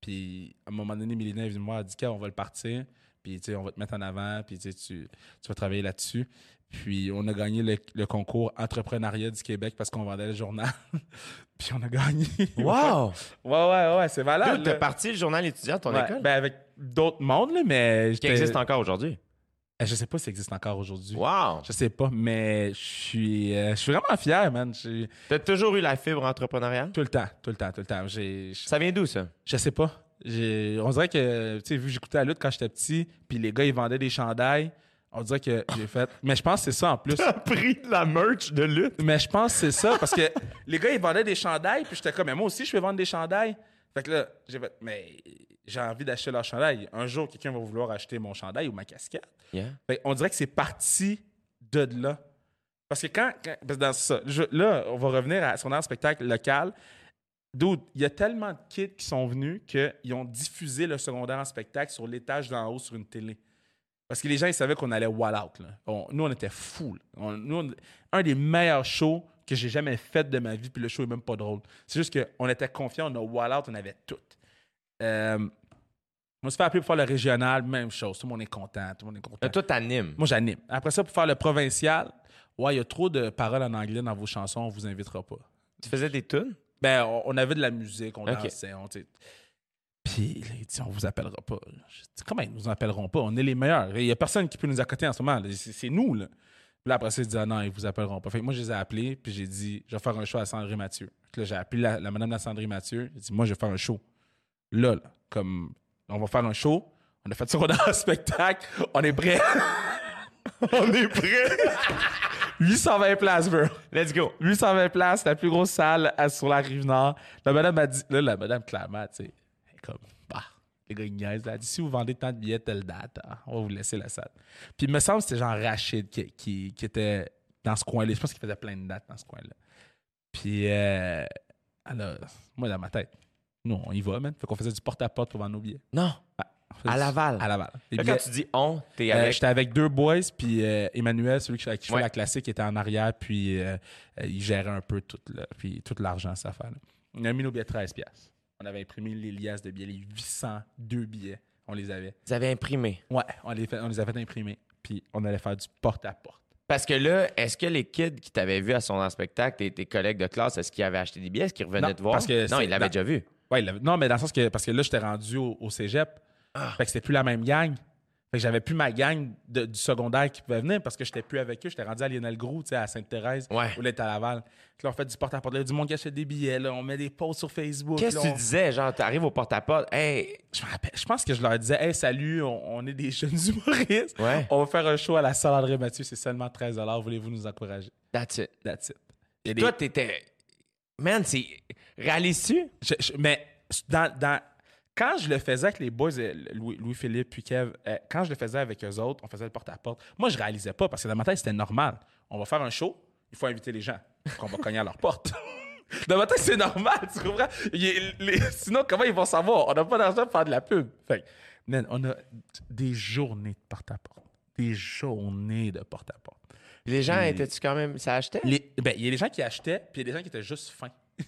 Puis à un moment donné, Mélina est venue me voir, elle dit on va le partir, puis on va te mettre en avant, puis tu, tu vas travailler là-dessus. Puis on a gagné le, le concours entrepreneuriat du Québec parce qu'on vendait le journal. [LAUGHS] puis on a gagné. Wow! Ouais, ouais, ouais, c'est. Dude, t'as là. parti le journal étudiant de ton Ouais, école? Ben avec d'autres mondes, là, mais. qui existe encore aujourd'hui? Euh, Je sais pas si ça existe encore aujourd'hui. Wow! Je sais pas, mais je suis, euh, je suis vraiment fier, man. T'as toujours eu la fibre entrepreneuriale? Tout le temps, tout le temps, tout le temps. Ça vient d'où, ça? je sais pas. On dirait que, tu sais, vu que j'écoutais la lutte quand j'étais petit, puis les gars, ils vendaient des chandails, on dirait que j'ai fait. Mais je pense que c'est ça en plus. T'as pris de la merch de lutte? Mais je pense que c'est ça, parce que les gars, ils vendaient des chandails, puis j'étais comme, mais moi aussi, je vais vendre des chandails. Fait que là, j'ai fait, mais j'ai envie d'acheter leur chandail. Un jour, quelqu'un va vouloir acheter mon chandail ou ma casquette. Yeah. Fait on dirait que c'est parti de là. Parce que quand. quand- parce que dans ça, je- là, on va revenir à son spectacle local. Dude, il y a tellement de kids qui sont venus qu'ils ont diffusé le secondaire en spectacle sur l'étage d'en haut sur une télé. Parce que les gens, ils savaient qu'on allait wall out. là. On- nous, on était fous. On- nous, on- un des meilleurs shows que j'ai jamais fait de ma vie, puis le show est même pas drôle. C'est juste qu'on était confiants, on a wall out, on avait tout. Euh, on se fait appeler pour faire le régional, même chose. Tout le monde est content, tout le monde est content. Là, toi, t'animes. Moi, j'anime. Après ça, pour faire le provincial, ouais, il y a trop de paroles en anglais dans vos chansons, on vous invitera pas. Tu faisais des tunes? Ben, on, avait de la musique, on Ok. dansait, on. Puis, il dit, on vous appellera pas. Je dis, comment ils nous appelleront pas? On est les meilleurs. Il y a personne qui peut nous accoter en ce moment. C'est nous, là. Puis là, après ça, il dit, ah non, ils vous appelleront pas. Fait que moi, je les ai appelés, puis j'ai dit, je vais faire un show à Sandrine Mathieu. Que là, j'ai appelé la, la madame de la Sandrine Mathieu. J'ai dit, moi, je vais faire un show. Là, là, comme, on va faire un show. On a fait ça dans [LAUGHS] un spectacle. On est prêt. [LAUGHS] On est prêt! 820 [LAUGHS] places, bro. Let's go! 820 places, la plus grosse salle à- sur la rive nord. La madame m'a dit, là, la madame, clairement, tu sais, comme, bah, les gars, ils niaisent. Elle a dit, si vous vendez tant de billets, telle date, ah, on va vous laisser la salle. Puis il me semble que c'était genre Rachid qui, qui, qui était dans ce coin-là. Je pense qu'il faisait plein de dates dans ce coin-là. Puis, euh, alors, moi, dans ma tête, nous, on y va, man. Fait qu'on faisait du porte-à-porte pour vendre nos billets. Non. À Laval. À Laval. Là, billets- quand tu dis on, t'es euh, avec. J'étais avec deux boys, puis euh, Emmanuel, celui qui, avec qui je fais Ouais. la classique, était en arrière, puis il gérait un peu tout, le- puis tout l'argent, cette affaire. On a mis nos billets 13 piastres. On avait imprimé les liasses de billets, les 802 billets, on les avait. Vous avez imprimé? Ouais, on les, fait, on les avait imprimés, puis on allait faire du porte-à-porte. Parce que là, est-ce que les kids qui t'avaient vu à son spectacle, tes, tes collègues de classe, est-ce qu'ils avaient acheté des billets? Est-ce qu'ils revenaient Non, te voir? parce que non, ils l'avaient déjà vu. Ouais, il non, mais dans le sens que, parce que là, j'étais rendu au, au cégep, Ah. fait que c'était plus la même gang. Fait que j'avais plus ma gang de- du secondaire qui pouvait venir parce que j'étais plus avec eux. J'étais rendu à Lionel Gros, tu sais, à Sainte-Thérèse. Ouais. Ou là, t'es à Laval. Puis là, on fait du porte-à-porte. Là, du monde qui achète des billets. Là, on met des posts sur Facebook. Qu'est-ce que tu on- disais? Genre, t'arrives au porte-à-porte. Hey! Je me rappelle. Je pense que je leur disais, hey, salut, on, on est des jeunes [LAUGHS] humoristes. Ouais. On va faire un show à la salle André Mathieu. C'est seulement 13 Voulez-vous nous encourager? That's it. That's it. Des- Toi, t'étais. Man, c'est. Réalises-tu? Je- je- mais dans, dans- quand je le faisais avec les boys, euh, Louis- Louis-Philippe puis Kev, euh, quand je le faisais avec eux autres, on faisait le porte-à-porte. Moi, je réalisais pas parce que dans ma tête, c'était normal. On va faire un show, il faut inviter les gens. qu'on va cogner à leur porte. [LAUGHS] dans ma tête, c'est normal, tu comprends? Il les- sinon, comment ils vont savoir? On n'a pas d'argent pour faire de la pub. Fait que, man, on a des journées de porte-à-porte. Des journées de porte-à-porte. Les gens étaient-tu quand même. Ça achetait? Les- ben, il y a des gens qui achetaient, puis il y a des gens qui étaient juste fins. [LAUGHS]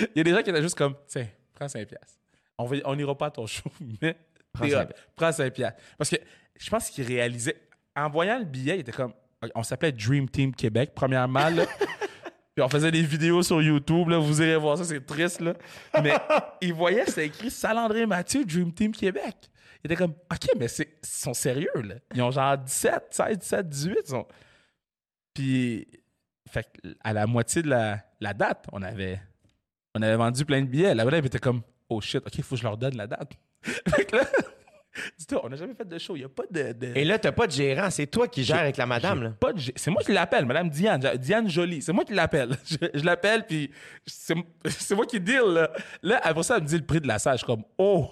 Il y a des gens qui étaient juste comme, tiens, prends 5 piastres. On n'ira pas à ton show, [LAUGHS] mais Prends t'es cinq hot. prends 5 piastres. Parce que je pense qu'ils réalisaient, en voyant le billet, il était comme, on s'appelait Dream Team Québec, premièrement, là. [LAUGHS] Puis on faisait des vidéos sur YouTube, là, vous irez voir ça, c'est triste, là. Mais ils voyaient, c'était écrit Salandré Mathieu, Dream Team Québec. Ils étaient comme, OK, mais c'est- ils sont sérieux, là. Ils ont genre 17, 16, 17, 18. ils sont- Puis, fait à la moitié de la, la date, on avait, on avait vendu plein de billets. La madame était comme, oh shit, OK, il faut que je leur donne la date. [LAUGHS] fait que là, dis-toi, on n'a jamais fait de show. Il n'y a pas de. de- Et là, t'as pas de gérant. C'est toi qui gères avec la madame, là. pas de gé- C'est moi qui l'appelle, Madame Diane. Diane Jolie. C'est moi qui l'appelle. [LAUGHS] Je, je l'appelle, puis c'est [LAUGHS] c'est moi qui deal. Là. là, après ça, elle me dit le prix de la salle. Je suis comme, oh,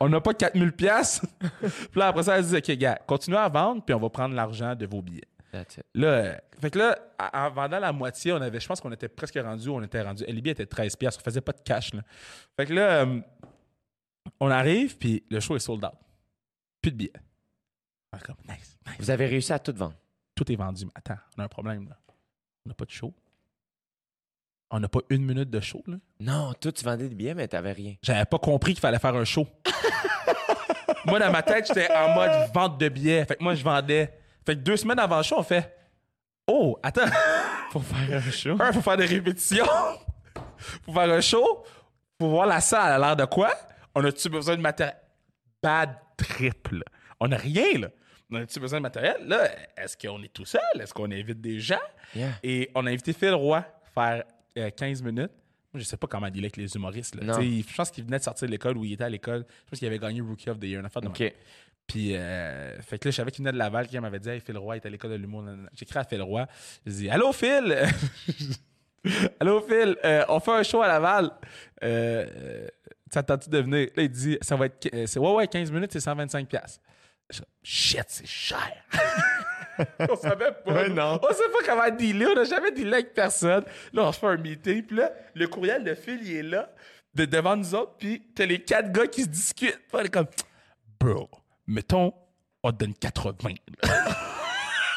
on n'a pas 4000 pièces. puis là, après ça, elle dit, OK, gars, continuez à vendre, puis on va prendre l'argent de vos billets. That's it. Là, euh, fait que là, en en vendant la moitié, on avait, je pense qu'on était presque rendu, on était rendu, billets étaient 13 pièces, on faisait pas de cash, là. Fait que là, euh, on arrive, puis le show est sold out. Plus de billets. Comme, nice, nice. Vous avez réussi à tout vendre. Tout est vendu. Mais attends, on a un problème, là. On n'a pas de show. On n'a pas une minute de show, là. Non, toi, tu vendais des billets, mais t'avais rien. J'avais pas compris qu'il fallait faire un show. [LAUGHS] moi, dans ma tête, j'étais en mode vente de billets. Fait que moi, je vendais. Fait que deux semaines avant le show, on fait Oh, attends. [LAUGHS] Pour faire un show. Un, faut faire des répétitions. faut faire un show. Faut voir la salle. A l'air de quoi? On a-tu besoin de matériel? Bad trip, là. On n'a rien, là. On a-tu besoin de matériel? Là, est-ce qu'on est tout seul? Est-ce qu'on invite des gens? Yeah. Et on a invité Phil Roy faire euh, 15 minutes. Moi, je sais pas comment il est avec les humoristes. Là. Je pense qu'il venait de sortir de l'école où il était à l'école. Je pense qu'il avait gagné Rookie of the Year. Une affaire de même. Puis, euh, fait que là, je savais qu'il venait de Laval, qui m'avait dit Hey, Phil Roy est à l'école de l'humour. écrit à Phil Roy. J'ai dit Allô, Phil? [LAUGHS] Allô, Phil, euh, on fait un show à Laval. Euh, euh, ça tente de venir? Là, il dit Ça va être. euh, c'est, ouais, ouais, 15 minutes, c'est 125$. piastres. Je dis, Shit, c'est cher. [LAUGHS] on savait pas. Ouais, non. On sait pas comment dealer. On n'a jamais dealé avec personne. Là, on se fait un meeting. Puis là, le courriel de Phil, il est là, de, devant nous autres. Puis t'as les quatre gars qui se discutent. Puis on est comme, bro, mettons, on te donne 80.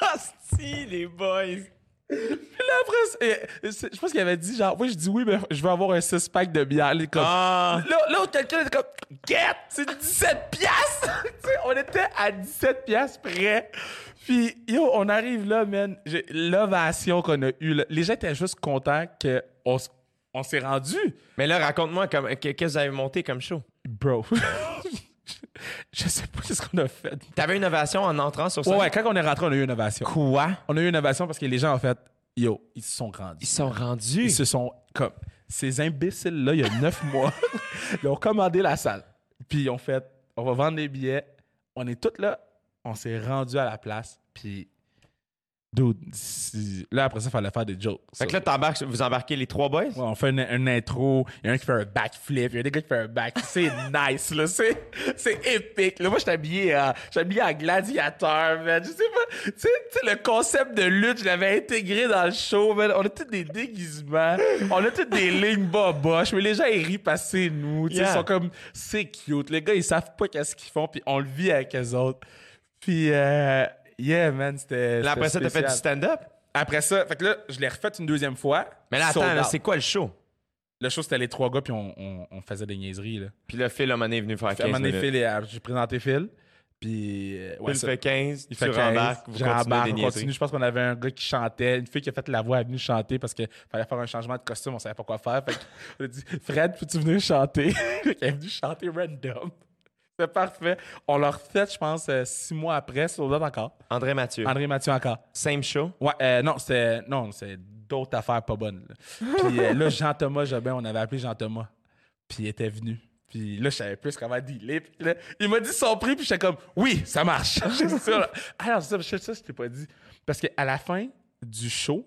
Asti, les boys. Puis là, après, euh, je pense qu'il avait dit, genre, oui, je dis oui, mais je veux avoir un six-pack de bière. Comme, Ah! Là, là, quelqu'un était comme, get, c'est 17 piastres! [LAUGHS] Tu sais, on était à 17 piastres près. Puis, yo, on arrive là, man. L'ovation qu'on a eue, là, les gens étaient juste contents qu'on on s'est rendu. Mais là, raconte-moi qu'est-ce que vous avez monté comme show? Bro. [LAUGHS] [LAUGHS] je sais pas ce qu'on a fait. T'avais une ovation en entrant sur ça? Ouais, ouais, quand on est rentré, on a eu une ovation. Quoi? On a eu une ovation parce que les gens, en fait, yo, ils se sont rendus. Ils sont rendus? Ils se sont comme ces imbéciles-là, il y a neuf [LAUGHS] mois, ils ont commandé la salle. Puis ils ont fait, on va vendre les billets. On est tous là. On s'est rendu à la place. Puis, dude, si- là après ça, il fallait faire des jokes. Fait que là, t'embarques- vous embarquez les trois boys? Ouais, on fait une, une intro. Il y a un qui fait un backflip. Il y a des gars qui font un back. C'est [LAUGHS] nice, là. C'est, c'est épique. Là, moi, je suis habillé, suis habillé en gladiateur, man. Je sais pas. Tu sais, tu sais, le concept de lutte, je l'avais intégré dans le show, man. On a tous des déguisements. On a tous des lignes bas boches. Mais les gens, ils rient passer nous. Tu sais, Yeah. Ils sont comme, c'est cute. Les gars, ils savent pas qu'est-ce qu'ils font. Puis on le vit avec eux autres. Puis, euh, yeah, man, c'était. Là, après ça, t'as fait du stand-up? Après ça, fait que là, je l'ai refait une deuxième fois. Mais là, attends, c'est quoi le show? Le show, c'était les trois gars, puis on, on- on faisait des niaiseries. Là. Puis là, Phil, à un est venu faire Puis à 15 un moment donné, minutes. Phil, et- j'ai présenté Phil. Puis. euh, ouais, Phil ça- fait 15, il tu fait 15, rembarques, vous on continue. Je pense qu'on avait un gars qui chantait, une fille qui a fait la voix, elle est venue chanter parce qu'il fallait faire un changement de costume, on savait pas quoi faire. Fait qu'on a dit, Fred, peux-tu venir chanter? [LAUGHS] Qu'elle est venue chanter random. C'est parfait. On l'a refait, je pense, euh, six mois après, sur date encore. André Mathieu. André Mathieu encore. Same show? Ouais, euh, non, c'est non, c'est d'autres affaires pas bonnes. là. Puis euh, là, Jean-Thomas Jobin, on avait appelé Jean-Thomas. Puis il était venu. Puis là, je savais plus comment dealer. Puis là, il m'a dit son prix, puis j'étais comme, oui, ça marche. [LAUGHS] C'est ça. là. Alors, ça, ça, ça, je t'ai pas dit. Parce qu'à la fin du show,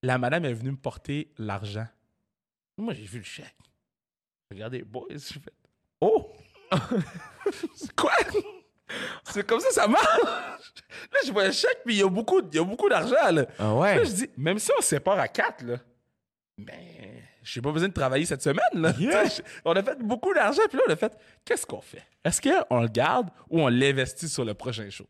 la madame est venue me porter l'argent. Moi, j'ai vu le chèque. Regardez, boys, j'ai fait, oh! [LAUGHS] c'est quoi? C'est comme ça, ça marche! Là, je vois le chèque, puis il y a beaucoup, il y a beaucoup d'argent, là. Ah ouais? Là, je dis, même si on se sépare à quatre, là, ben, j'ai pas besoin de travailler cette semaine, là. Yeah. On a fait beaucoup d'argent, puis là, on a fait, qu'est-ce qu'on fait? Est-ce qu'on le garde ou on l'investit sur le prochain show?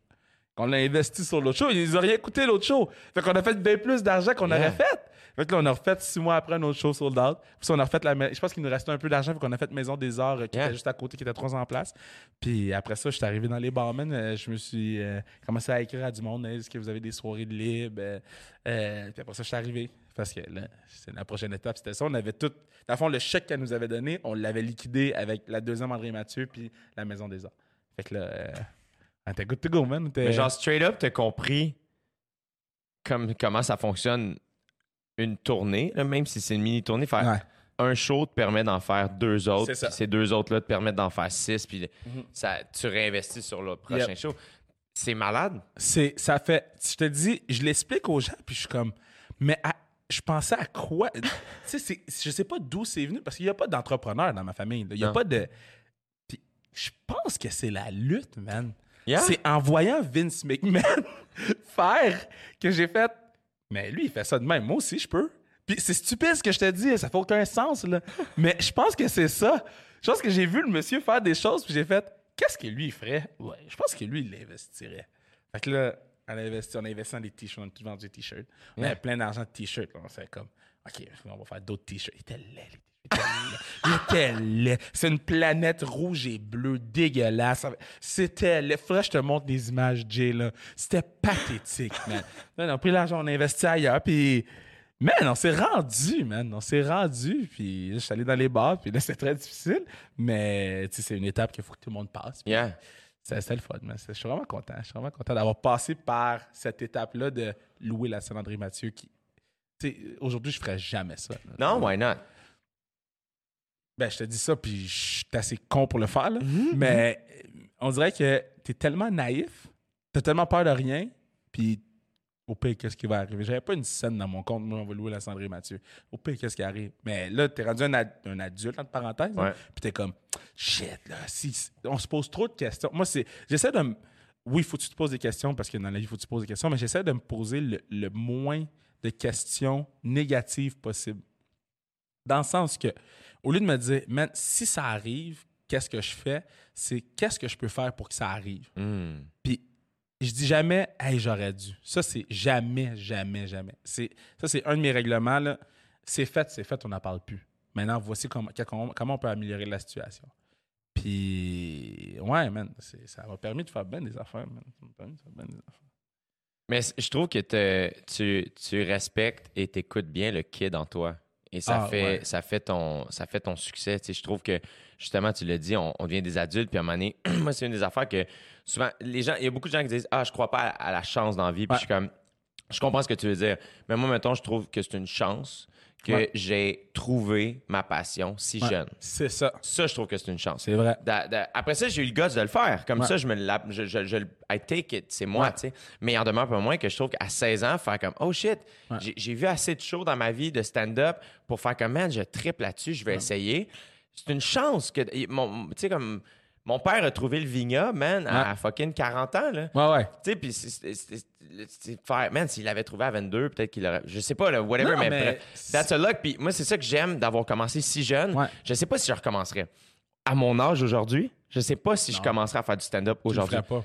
Qu'on l'a investi sur l'autre show, ils ont rien coûté l'autre show. Fait qu'on a fait bien plus d'argent qu'on Yeah. aurait fait. Fait que là, on a refait six mois après notre show sold out. Puis on a refait la. Je pense qu'il nous restait un peu d'argent, fait qu'on a fait Maison des Arts, euh, qui Yeah. était juste à côté, qui était trois ans en place. Puis après ça, je suis arrivé dans les barmen. euh, je me suis euh, commencé à écrire à du monde. Est-ce que vous avez des soirées de libre? Euh, puis après ça, je suis arrivé. Parce que là, c'est la prochaine étape, c'était ça. On avait tout. Dans le fond, le chèque qu'elle nous avait donné, on l'avait liquidé avec la deuxième André Mathieu puis la Maison des Arts. Fait que là, euh, on était good to go, man. Mais genre, straight up, t'as compris comme, comment ça fonctionne une tournée, là, même si c'est une mini-tournée. Faire Ouais. un show te permet d'en faire deux autres, puis ces deux autres-là te permettent d'en faire six, puis Mhm. ça, tu réinvestis sur le prochain Yep. show. C'est malade. c'est ça fait je te dis je l'explique aux gens puis je suis comme mais à- je pensais à quoi? Tu sais c'est- je sais pas d'où c'est venu parce qu'il y a pas d'entrepreneur dans ma famille là. il y a Non. pas de puis je pense que c'est la lutte man Yeah. c'est en voyant Vince McMahon [LAUGHS] faire que j'ai fait mais lui il fait ça de même. Moi aussi je peux. Puis c'est stupide ce que je te dis ça fait aucun sens là. [LAUGHS] Mais je pense que c'est ça. Je pense que j'ai vu le monsieur faire des choses puis j'ai fait qu'est-ce que lui il ferait? Ouais je pense que lui il l'investirait. Fait que là, on a investi, on a investi dans des t-shirts, on a tout vendu des t-shirts. On avait plein d'argent de t-shirts. On savait comme, OK, on va faire d'autres t-shirts. Il était laid, les t-shirts. Il était laid. Il était laid. C'est une planète rouge et bleue dégueulasse. C'était laid. Faudrait que je te montre des images, Jay, là. C'était pathétique, man. Là, on a pris l'argent, on a investi ailleurs, puis... Man, on s'est rendu, man. On s'est rendu, puis je suis allé dans les bars, puis là, c'est très difficile. Mais, tu sais, c'est une étape qu'il faut que tout le monde passe. puis Yeah. c'est c'est le fun, mais je suis vraiment content. Je suis vraiment content d'avoir passé par cette étape-là de louer la Saint-André Mathieu qui. Aujourd'hui, je ferais jamais ça. là. Non, why not? Ben, je te dis ça, puis je suis assez con pour le faire, là. Mais euh, on dirait que t'es tellement naïf, t'as tellement peur de rien, puis au pire, qu'est-ce qui va arriver? J'avais pas une scène dans mon compte, moi, on va louer la Cendrée Mathieu. Au pire, qu'est-ce qui arrive? Mais là, t'es rendu un, ad- un adulte, entre parenthèses, hein, Ouais. puis t'es comme, shit, là, si, si- on se pose trop de questions. Moi, c'est, j'essaie de me. Oui, il faut que tu te poses des questions, parce que dans la vie, il faut que tu te poses des questions, mais j'essaie de me poser le, le moins de questions négatives possible. Dans le sens que, au lieu de me dire, man, si ça arrive, qu'est-ce que je fais? C'est qu'est-ce que je peux faire pour que ça arrive? Hmm. Puis je dis jamais, hey, j'aurais dû. Ça, c'est jamais, jamais, jamais. C'est, ça, c'est un de mes règlements. Là. C'est fait, c'est fait, on n'en parle plus. Maintenant, voici comment, comment on peut améliorer la situation. Puis, ouais, man, c'est- ça m'a permis de faire bien des affaires, man. Ça m'a permis de faire bien des affaires. Mais je trouve que te- tu, tu respectes et t'écoutes bien le kid en toi. Et ça, Ah, fait, ouais. ça, fait, ton, ça fait ton succès. Tu sais, je trouve que, justement, tu l'as dit, on, on devient des adultes. Puis à un moment donné, [CLEARS THROAT] moi, c'est une des affaires que souvent, les gens, il y a beaucoup de gens qui disent Ah, je crois pas à, à la chance dans la vie. Puis Ouais. je suis comme, je comprends ce que tu veux dire. Mais moi, maintenant, je trouve que c'est une chance que Ouais. j'ai trouvé ma passion si Ouais, jeune. C'est ça. Ça, je trouve que c'est une chance. C'est vrai. Da- da- après ça, j'ai eu le gosse de le faire. Comme Ouais. ça, je me la- je, je, je- I take it, c'est moi, tu sais. Mais il en demeure pas moins que je trouve qu'à 16 ans, faire comme, oh shit, j'ai- vu assez de shows dans ma vie de stand-up pour faire comme, man, je triple là-dessus, je vais essayer. C'est une chance que, mon- tu sais, comme, mon père a trouvé le vignoble, man, à fucking 40 ans, là. Ouais, ouais. Tu sais, puis faire, man, s'il l'avait trouvé à 22, peut-être qu'il aurait, je sais pas, là, whatever, Non, mais, that's a luck. Puis moi, c'est ça que j'aime d'avoir commencé si jeune. Ouais. Je sais pas si je recommencerais. À mon âge aujourd'hui, je sais pas si je commencerais à faire du stand-up aujourd'hui. pas.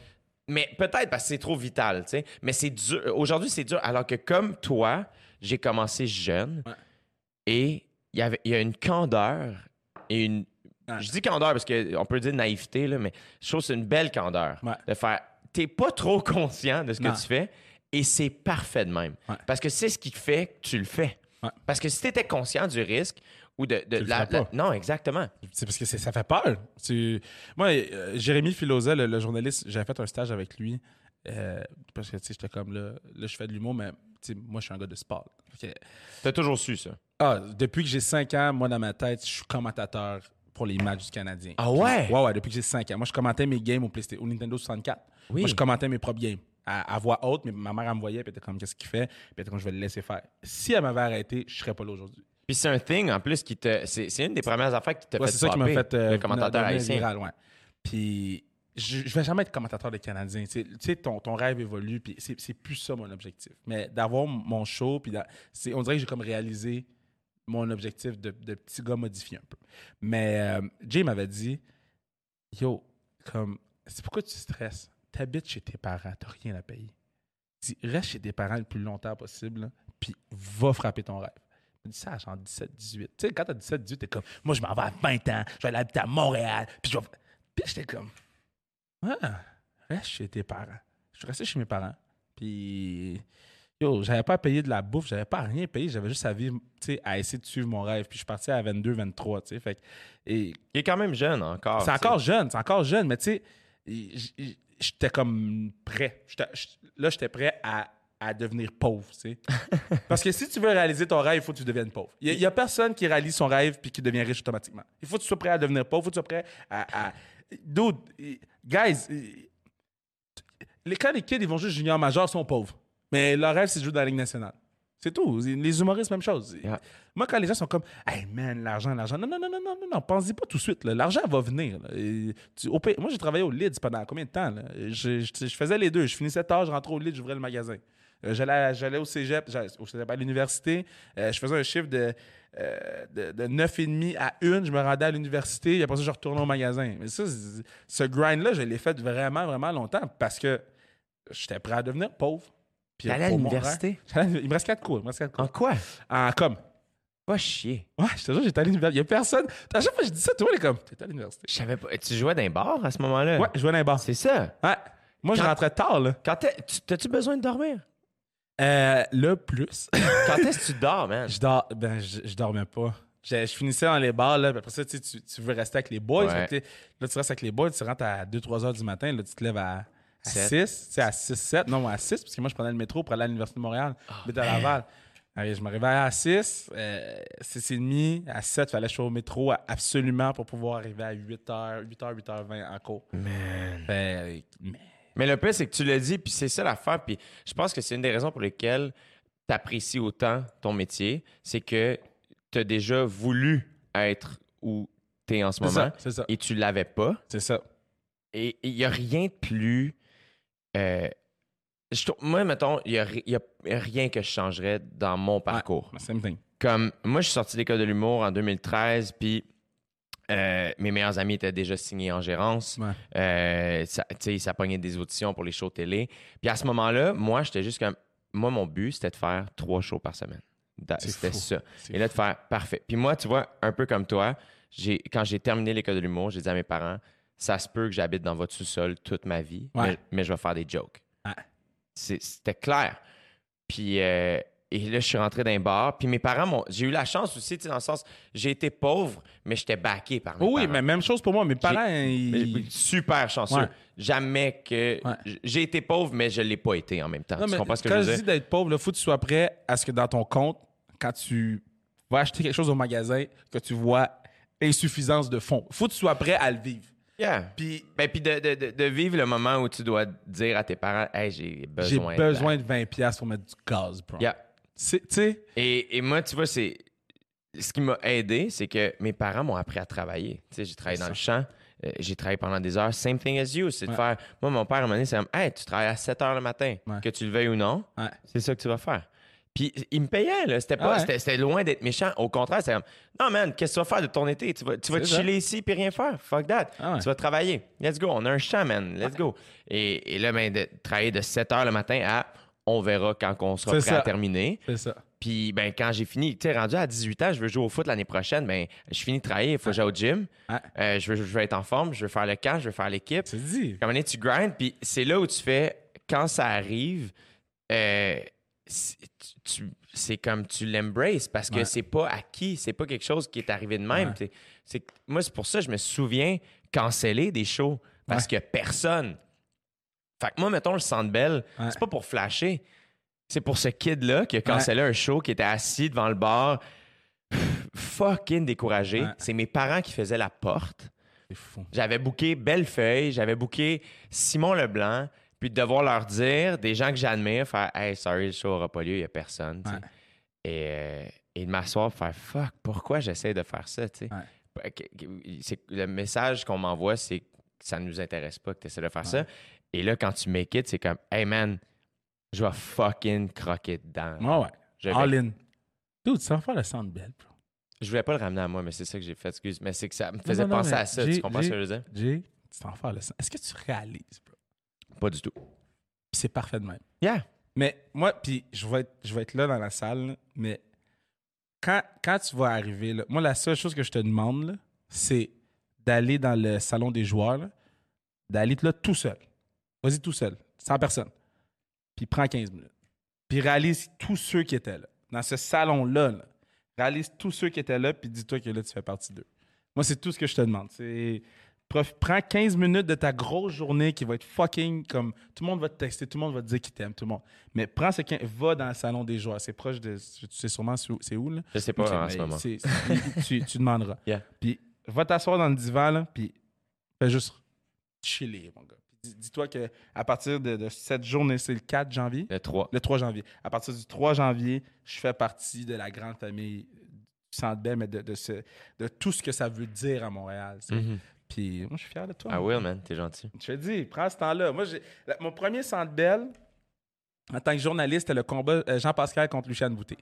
Mais peut-être parce que c'est trop vital, tu sais. Mais c'est dur. Aujourd'hui, c'est dur. Alors que comme toi, j'ai commencé jeune Ouais. et il y avait il y a une candeur et une. Ouais. Je dis candeur parce qu'on peut dire naïveté, là, mais je trouve que c'est une belle candeur de faire. T'es pas trop conscient de ce que Non. tu fais et c'est parfait de même. Ouais. Parce que c'est ce qui fait que tu le fais. Ouais. Parce que si tu étais conscient du risque ou de, la, la- Non, exactement. C'est parce que ça fait peur. Tu... Moi, euh, Jérémy Filosa, le, le journaliste, j'avais fait un stage avec lui. euh, parce que, tu sais, j'étais comme là, là, je fais de l'humour, mais moi, je suis un gars de sport. Que- T'as toujours su ça. ah, depuis que j'ai 5 ans, moi, dans ma tête, je suis commentateur pour les matchs du Canadien. Ah ouais? Ouais, ouais, depuis que j'ai 5 ans. Moi, je commentais mes games au, PlayStation, au Nintendo 64. Oui. Moi, je commentais mes propres games à, à voix haute, mais ma mère, elle me voyait, puis elle était comme, qu'est-ce qu'il fait? Puis elle était comme, je vais le laisser faire. Si elle m'avait arrêté, je serais pas là aujourd'hui. Puis c'est un thing en plus qui te. C'est c'est une des premières affaires qui t'a Ouais, fait c'est ça qui m'a fait euh, le commentateur haïtien. viral, ouais. Puis je, je vais jamais être commentateur de Canadiens. Tu sais- ton, ton rêve évolue, puis c'est c'est plus ça mon objectif. Mais d'avoir mon show, puis on dirait que j'ai comme réalisé mon objectif de, de petit gars modifié un peu. Mais euh, Jay m'avait dit, yo, comme, c'est pourquoi tu stresses? T'habites chez tes parents, t'as rien à payer. Dis, reste chez tes parents le plus longtemps possible, là, puis va frapper ton rêve. Dit ça à genre 17, 18. Tu sais, quand t'as 17, 18, t'es comme, moi, je m'en vais à 20 ans, je vais aller habiter à Montréal, puis je vais. Puis j'étais comme, ah, reste chez tes parents. Je suis resté chez mes parents, puis. Yo, j'avais pas à payer de la bouffe, j'avais pas à rien payer, j'avais juste à vivre, tu sais, à essayer de suivre mon rêve. Puis je suis parti à 22, 23, tu sais. Fait et Il est quand même jeune encore. c'est encore jeune, c'est encore jeune, mais tu sais, j'étais comme prêt. Là, j'étais prêt à, à devenir pauvre, tu sais. [LAUGHS] Parce que si tu veux réaliser ton rêve, il faut que tu deviennes pauvre. Il n'y a, personne qui réalise son rêve puis qui devient riche automatiquement. Il faut que tu sois prêt à devenir pauvre, il faut que tu sois prêt à... à- Dude, guys, les, quand les kids ils vont juste junior majeur, ils sont pauvres. Mais leur rêve, c'est de jouer dans la Ligue nationale. C'est tout. Les humoristes, même chose. Yeah. Moi, quand les gens sont comme, hey man, l'argent, l'argent. Non, non, non, non, non, non, non, pense-y pas tout de suite. L'argent va venir. là. Et tu- au pire- moi, j'ai travaillé au Leeds pendant combien de temps? là? Je, je- je faisais les deux. Je finissais tard, je rentrais au Leeds, j'ouvrais le magasin. Euh, j'allais, au cégep, au cégep à l'université. Euh, je faisais un chiffre de, euh, de, de 9,5 à 1. Je me rendais à l'université. Et après ça, je retournais au magasin. Mais ça, ce grind-là, je l'ai fait vraiment, vraiment longtemps parce que j'étais prêt à devenir pauvre. Puis T'allais à pour mon l'université? J'allais- Il me reste quatre cours. Il me reste quatre cours. En quoi? En com. Va chier. Ouais, je te jure, j'étais à l'université. Il y a personne. À chaque fois que je dis ça, tout le monde est comme, t'es à l'université. Je savais pas. Tu jouais dans un bar à ce moment-là? Ouais, je jouais dans les bars. C'est ça. Ouais. Moi, je Quand- rentrais tard, là. Quand t'es- tu- t'as-tu besoin de dormir? Euh, là, plus. [LAUGHS] Quand est-ce que tu dors, man? je dors. Ben, je, je dormais pas. Je, je finissais dans les bars, là. puis Après ça, tu, sais, tu, tu veux rester avec les boys. Ouais. fait que t'es- là, tu restes avec les boys, tu rentres à 2-3 heures du matin. Là, tu te lèves à, à Sept. 6. Tu sais, à 6-7. Non, à 6, parce que moi, je prenais le métro pour aller à l'Université de Montréal. mais à Laval. Allez, je me réveillais à 6, euh, 6h30, à 7, il fallait que je sois au métro absolument pour pouvoir arriver à 8h, 8h, 8h20 en cours. Man. Fait, mais Mais le pire, c'est que tu l'as dit, puis c'est ça l'affaire. Puis je pense que c'est une des raisons pour lesquelles tu apprécies autant ton métier. C'est que tu as déjà voulu être où tu es en ce moment ça, c'est ça. et tu l'avais pas. C'est ça. Et il n'y a rien de plus. Euh, je moi, mettons, il n'y a, y a rien que je changerais dans mon parcours. Ouais, same thing. Comme moi, je suis sorti de l'école de l'humour en 2013, puis euh, mes meilleurs amis étaient déjà signés en gérance. Ouais. Euh, ça, ça pognait des auditions pour les shows télé. Puis à ce moment-là, moi, j'étais juste comme. Moi, mon but, c'était de faire trois shows par semaine. C'était ça. Et là, de faire parfait. Puis moi, tu vois, un peu comme toi, quand j'ai terminé l'école de l'humour, j'ai dit à mes parents ça se peut que j'habite dans votre sous-sol toute ma vie, Ouais. mais, mais je vais faire des jokes. Ouais. C'était clair. Puis, euh, et là, je suis rentré dans un bar. Puis mes parents m'ont. J'ai eu la chance aussi, tu sais, dans le sens, j'ai été pauvre, mais j'étais backé par mes Oh oui, parents. mais même chose pour moi. Mes parents, ils... Super chanceux. Ouais. Jamais que. J'ai été pauvre, mais je ne l'ai pas été en même temps. Non, tu mais comprends ce que quand je dis d'être pauvre, il faut que tu sois prêt à ce que dans ton compte, quand tu vas acheter quelque chose au magasin, que tu vois insuffisance de fonds. faut que tu sois prêt à le vivre. Yeah. Puis Ben, puis de, de- de- vivre le moment où tu dois dire à tes parents, hey, j'ai j'ai besoin. besoin de. de 20$ piastres pour mettre du gaz, bro. Yeah. C'est- Tu sais, Et, et moi, tu vois, c'est. Ce qui m'a aidé, c'est que mes parents m'ont appris à travailler. Tu sais, j'ai travaillé dans le champ, euh, j'ai travaillé pendant des heures. Same thing as you. C'est de faire. Moi, mon père, à un moment donné, c'est comme, hey, tu travailles à 7 heures le matin. Ouais. Que tu le veuilles ou non, Ouais. c'est ça que tu vas faire. Puis il me payait, là. C'était, pas, Ah ouais. c'était, c'était loin d'être méchant. Au contraire, c'est comme, non, man, qu'est-ce que tu vas faire de ton été? Tu vas, tu vas te chiller ici puis rien faire. Fuck that. Ah ouais. Tu vas travailler. Let's go. On a un champ, man. Let's go. Et, et là, ben, de travailler de 7 heures le matin à on verra quand on sera C'est prêt à terminer. c'est ça. Puis ben quand j'ai fini, tu sais, rendu à 18 ans, je veux jouer au foot l'année prochaine, ben je finis de travailler, il faut que j'aille au gym. Euh, je, veux, je veux être en forme, je veux faire le camp, je veux faire l'équipe. C'est dit. Comme donné, tu grindes, puis c'est là où tu fais, quand ça arrive, euh, c'est comme tu l'embraces parce que Ouais. c'est pas acquis, c'est pas quelque chose qui est arrivé de même. Ouais. C'est- moi, c'est pour ça que je me souviens canceller des shows parce que personne. Fait que moi, mettons le Centre Bell, c'est pas pour flasher. C'est pour ce kid-là qui a cancellé un show, qui était assis devant le bar, [SIGHS] fucking découragé. C'est mes parents qui faisaient la porte. J'avais booké Bellefeuille, j'avais booké Simon Leblanc, puis de devoir leur dire, des gens que j'admire, faire Hey, sorry, le show n'aura pas lieu, il n'y a personne. Ouais. Et, euh, et de m'asseoir, faire Fuck, pourquoi j'essaie de faire ça? Ouais. Le message qu'on m'envoie, c'est que ça ne nous intéresse pas que tu essaies de faire ça. Et là, quand tu make it, c'est comme Hey man, je vais fucking croquer dedans. Ouais, ouais. Je, vais- All in. Dude, tu vas faire le centre belle, bro. je voulais pas le ramener à moi, mais c'est ça que j'ai fait, excuse. Mais c'est que ça me faisait non, non, penser à ça. j'ai- Tu comprends ce que j'ai- je veux dire? Jay, tu t'en faire le centre. Est-ce que tu réalises, bro? Pas du tout. C'est parfait de même. Yeah. Mais moi, puis je vais être, je vais être là dans la salle, mais quand, quand tu vas arriver, là, moi, la seule chose que je te demande, là, c'est d'aller dans le salon des joueurs, là, d'aller là tout seul. Vas-y tout seul, sans personne. Puis prends 15 minutes. Puis réalise tous ceux qui étaient là. Dans ce salon-là, là, réalise tous ceux qui étaient là, puis dis-toi que là, tu fais partie d'eux. Moi, c'est tout ce que je te demande. C'est prof- prends 15 minutes de ta grosse journée qui va être fucking comme tout le monde va te texter, tout le monde va te dire qu'il t'aime, tout le monde. Mais prends ce 15 va dans le salon des joueurs, c'est proche de tu sais sûrement c'est où, là? Je sais pas en ce moment. tu, tu demanderas. [LAUGHS] Yeah. Puis va t'asseoir dans le divan là, puis fais juste chiller mon gars. Dis-toi que à partir de, de cette journée, c'est le 4 janvier, Le 3. le 3 janvier. À partir du 3 janvier, je fais partie de la grande famille du Centre Bell, mais de, de, ce- de tout ce que ça veut dire à Montréal. sais. Puis moi, je suis fier de toi. I mon will, man. T'es gentil. je te dis, prends ce temps-là. Moi, la- mon premier centre belle, en tant que journaliste, c'était le combat euh, Jean-Pascal contre Luciane Boutet.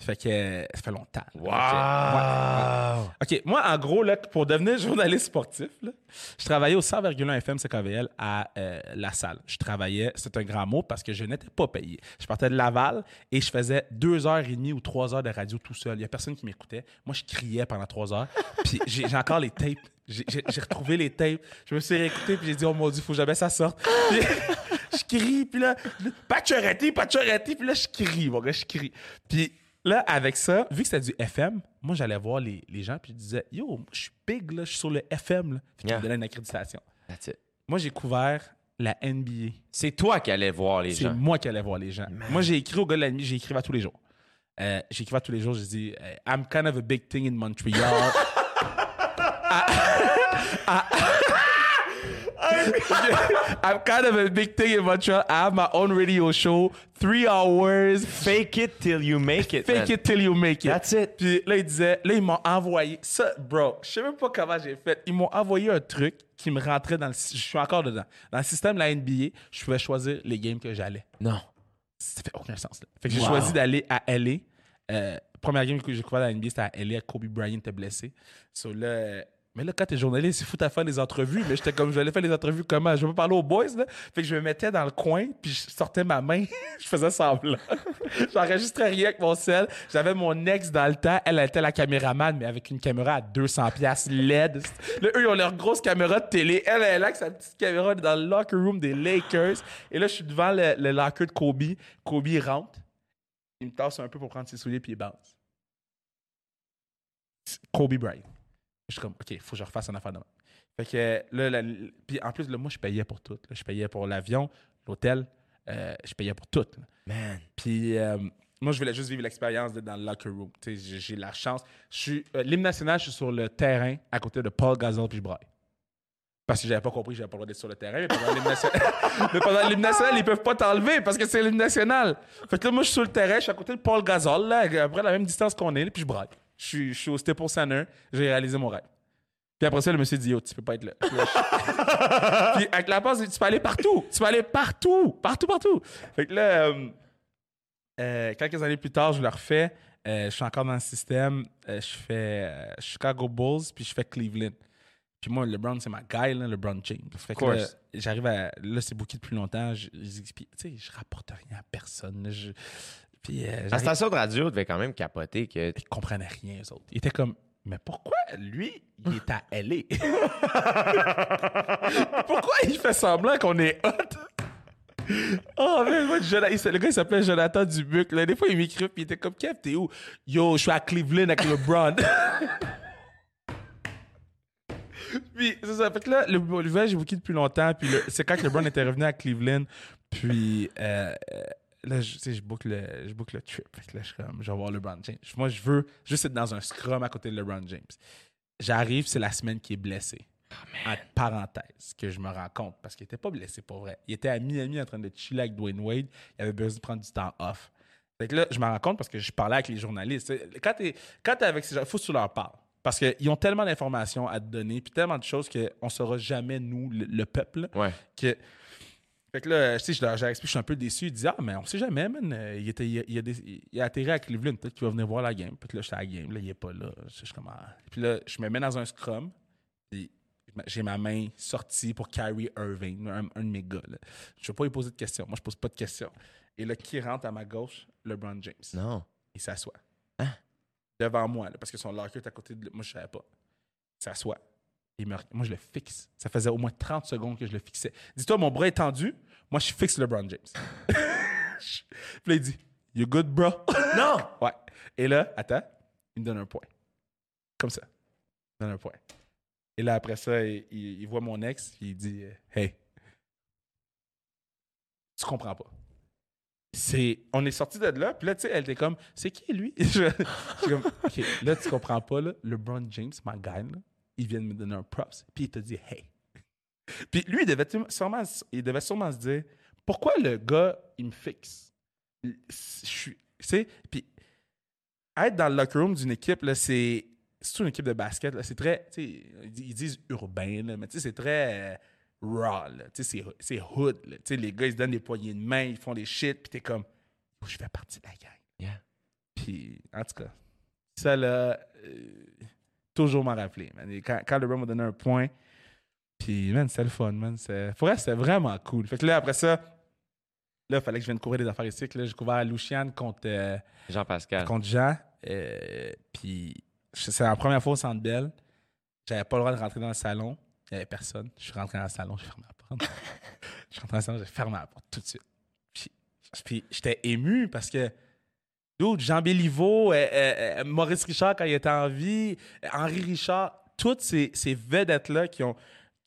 Fait que ça fait longtemps. ouais. OK, moi, en gros, là, pour devenir [LAUGHS] journaliste sportif, là, Je travaillais au 100,1 FM CKVL à euh, La Salle. Je travaillais, c'est un grand mot parce que je n'étais pas payé. Je partais de Laval et je faisais deux heures et demie ou trois heures de radio tout seul. Il n'y a personne qui m'écoutait. Moi, je criais pendant trois heures. Puis j'ai j'ai encore les tapes. J'ai retrouvé les tapes. Je me suis réécouté puis j'ai dit, oh mon Dieu, il faut jamais ça sorte. Puis [LAUGHS] je crie, puis là, Pacioretty, Pacioretty, puis là, je crie, mon gars, je crie. Puis là, avec ça, vu que c'était du FM, moi, j'allais voir les, les gens, puis je disais, yo, je suis big, là, je suis sur le FM, là. Puis ils Yeah. me donnaient une accréditation. That's it. Moi, j'ai couvert la NBA. C'est toi qui allais voir les C'est gens. moi qui allais voir les gens. Moi, j'ai écrit au gars de la nuit, j'ai écrit à tous les jours. Euh, j'ai écrit à tous les jours, j'ai dit, euh, I'm kind of a big thing in Montreal. [LAUGHS] Ah, [LAUGHS] I'm kind of a big thing in Montreal. I have my own radio show, three hours. Fake it till you make it. Fake man. it till you make it. That's it. Puis là, il disait, là, ils m'ont envoyé ça, bro. Je sais même pas comment j'ai fait. Ils m'ont envoyé un truc qui me rentrait dans le. Je suis encore dedans. Dans le système de la NBA, je pouvais choisir les games que j'allais. Non. Ça fait aucun sens. Là. Fait que j'ai Wow. choisi d'aller à LA. Euh, première game que j'ai couvert dans la NBA, c'était à LA. Kobe Bryant était blessé. So, là, mais là, quand t'es journaliste, c'est fou à faire les entrevues. Mais j'étais comme, je vais aller faire les entrevues comment? Je veux pas parler aux boys, là. Fait que je me mettais dans le coin, puis je sortais ma main, [LAUGHS] je faisais semblant. [LAUGHS] J'enregistrais rien avec mon sel. J'avais mon ex dans le temps. Elle, elle était la caméraman, mais avec une caméra à 200 pièces LED. Là, eux, ils ont leur grosse caméra de télé. Elle, elle là avec sa petite caméra dans le locker room des Lakers. Et là, je suis devant le, locker de Kobe. Kobe il rentre. Il me tasse un peu pour prendre ses souliers, puis il bounce. Kobe Bryant. Je suis comme, OK, il faut que je refasse une affaire de même. Fait que là, la- puis en plus, là, moi, je payais pour tout. là. Je payais pour l'avion, l'hôtel, euh, je payais pour tout. là. Man. Puis euh, moi, je voulais juste vivre l'expérience d'être dans le locker room. J'ai la chance. Je suis euh, l'hymne national, je suis sur le terrain à côté de Paul Gasol puis je braille. Parce que j'avais pas compris que j'avais pas le droit d'être sur le terrain. Mais pendant l'hymne national, [LAUGHS] mais pendant l'hymne national, ils peuvent pas t'enlever parce que c'est l'hymne national. Fait que là, moi, je suis sur le terrain, je suis à côté de Paul Gasol, là, à peu près la même distance qu'on est, puis je braille. Je suis, je suis au Staples Center, j'ai réalisé mon rêve. Puis après ça, le monsieur dit Yo, tu peux pas être là. [LAUGHS] Puis je- avec la passe, tu peux aller partout. Tu peux aller partout. Partout, partout. Fait que là, euh, euh, quelques années plus tard, je le refais. Euh, je suis encore dans le système. Je fais Chicago Bulls, puis je fais Cleveland. Puis moi, LeBron, c'est ma guy, là, LeBron James. Fait que là, j'arrive à. Là, c'est booké depuis longtemps. Je, je- sais, je rapporte rien à personne. Je, puis, euh, La station de radio devait quand même capoter que. ils comprenaient rien, eux autres. Ils étaient comme, mais pourquoi lui, il est à LA? [LAUGHS] pourquoi il fait semblant qu'on est hot? Oh, mais moi, le gars, il s'appelait Jonathan Dubuc. Là. Des fois, il m'écrit, puis il était comme, Kev, t'es où? Yo, je suis à Cleveland avec LeBron. [LAUGHS] puis, c'est ça. Fait que là, le, le voyage, j'ai booké depuis longtemps. Puis, c'est quand que LeBron était revenu à Cleveland. Puis, euh, là, je, tu sais, je book le, je book le trip. Fait que là, je suis comme, je vais voir LeBron James. Moi, je veux juste être dans un scrum à côté de LeBron James. J'arrive, c'est la semaine qui est blessé. en parenthèse, que je me rends compte, parce qu'il était pas blessé pour vrai. Il était à Miami en train de chiller avec Dwayne Wade. Il avait besoin de prendre du temps off. Fait que là, je me rends compte parce que je parlais avec les journalistes. Tu Quand t'es quand t'es avec ces gens, il faut que tu leur parles. Parce qu'ils ont tellement d'informations à te donner, puis tellement de choses qu'on ne saura jamais, nous, le, le peuple, Ouais. que... Fait que là, tu sais, je leur j'ai expliqué, je suis un peu déçu. Il dit Ah, mais on sait jamais, man. Euh, Il, était, il, a, il a des- il a atterri à Cleveland. Peut-être qu'il va venir voir la game. Puis là, j'étais à la game. Là, il est pas là. Je suis comme Ah. Puis là, je me mets dans un scrum. Puis j'ai ma main sortie pour Kyrie Irving, un, un de mes gars. Là. Je ne vais pas lui poser de questions. Moi, je pose pas de questions. Et là, qui rentre à ma gauche? LeBron James. Non. Il s'assoit. Hein? Devant moi, là, parce que son locker est à côté de. Moi, je savais pas. Il s'assoit. Il me... Moi, je le fixe. Ça faisait au moins 30 secondes que je le fixais. Dis-toi, mon bras est tendu. Moi, je fixe LeBron James. [LAUGHS] Puis là, il dit You good, bro? [LAUGHS] Non! ouais. Et là, attends, il me donne un point. Comme ça. Il me donne un point. Et là, après ça, il, il- il voit mon ex, puis il dit Hey, tu comprends pas. C'est, on est sorti de là, puis là, tu sais, elle était comme, c'est qui lui? [LAUGHS] Je, je suis comme, OK, là, tu comprends pas, là, LeBron James, ma là, il vient de me donner un props, puis il te dit, hey. [LAUGHS] Puis lui, il devait sûrement, il devait sûrement se dire, pourquoi le gars, il me fixe? Je suis, tu sais, puis être dans le locker room d'une équipe, là, c'est, c'est une équipe de basket, là, c'est très, tu sais, ils disent- urbain, là, mais tu sais, c'est très euh, raw, là, tu sais, c'est, c'est hood, là. tu sais, les gars, ils se donnent des poignées de main, ils font des shit, puis t'es comme, Oh, je fais partie de la gang. Yeah. Puis, en tout cas, ça, là, euh, toujours m'en rappeler. man. Et Quand, quand LeBron m'a donné un point, Puis, man, c'était le fun, man. C'est- Pour elle, c'était vraiment cool. Fait que là, après ça, là, il fallait que je vienne couvrir des affaires ici. Là, j'ai couvert Luciane contre, euh, Jean-Pascal. contre Jean. Euh, puis, c'est la première fois au Centre Bell. J'avais pas le droit de rentrer dans le salon. Il y avait personne. Je suis rentré dans le salon, j'ai fermé la porte. [LAUGHS] je suis rentré dans le salon, j'ai fermé la porte tout de suite. Puis, puis j'étais ému parce que Dude, Jean Béliveau, euh, euh, euh, Maurice Richard quand il était en vie, Henri Richard, toutes ces, ces vedettes-là qui ont,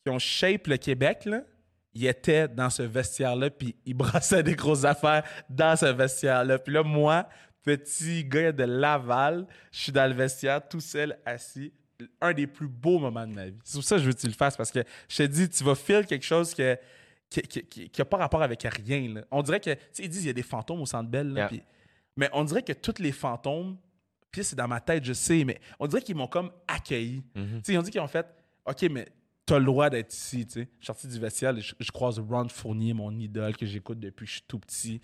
qui ont shape le Québec, là, ils étaient dans ce vestiaire-là, puis ils [LAUGHS] brassaient des grosses affaires dans ce vestiaire-là. Puis là, moi, petit gars de Laval, je suis dans le vestiaire, tout seul, assis. Un des plus beaux moments de ma vie. C'est pour ça que je veux que tu le fasses, parce que je te dis, tu vas filer quelque chose que, qui n'a pas rapport avec rien. là. On dirait que, tu sais, ils disent qu'il y a des fantômes au Centre Bell, là, Yeah. puis- mais on dirait que tous les fantômes, puis c'est dans ma tête, je sais, mais on dirait qu'ils m'ont comme accueilli. Tu sais, ils ont dit qu'ils ont fait OK, mais t'as le droit d'être ici. Tu sais. Je suis sorti du vestiaire, je, je croise Ron Fournier, mon idole que j'écoute depuis que je suis tout petit.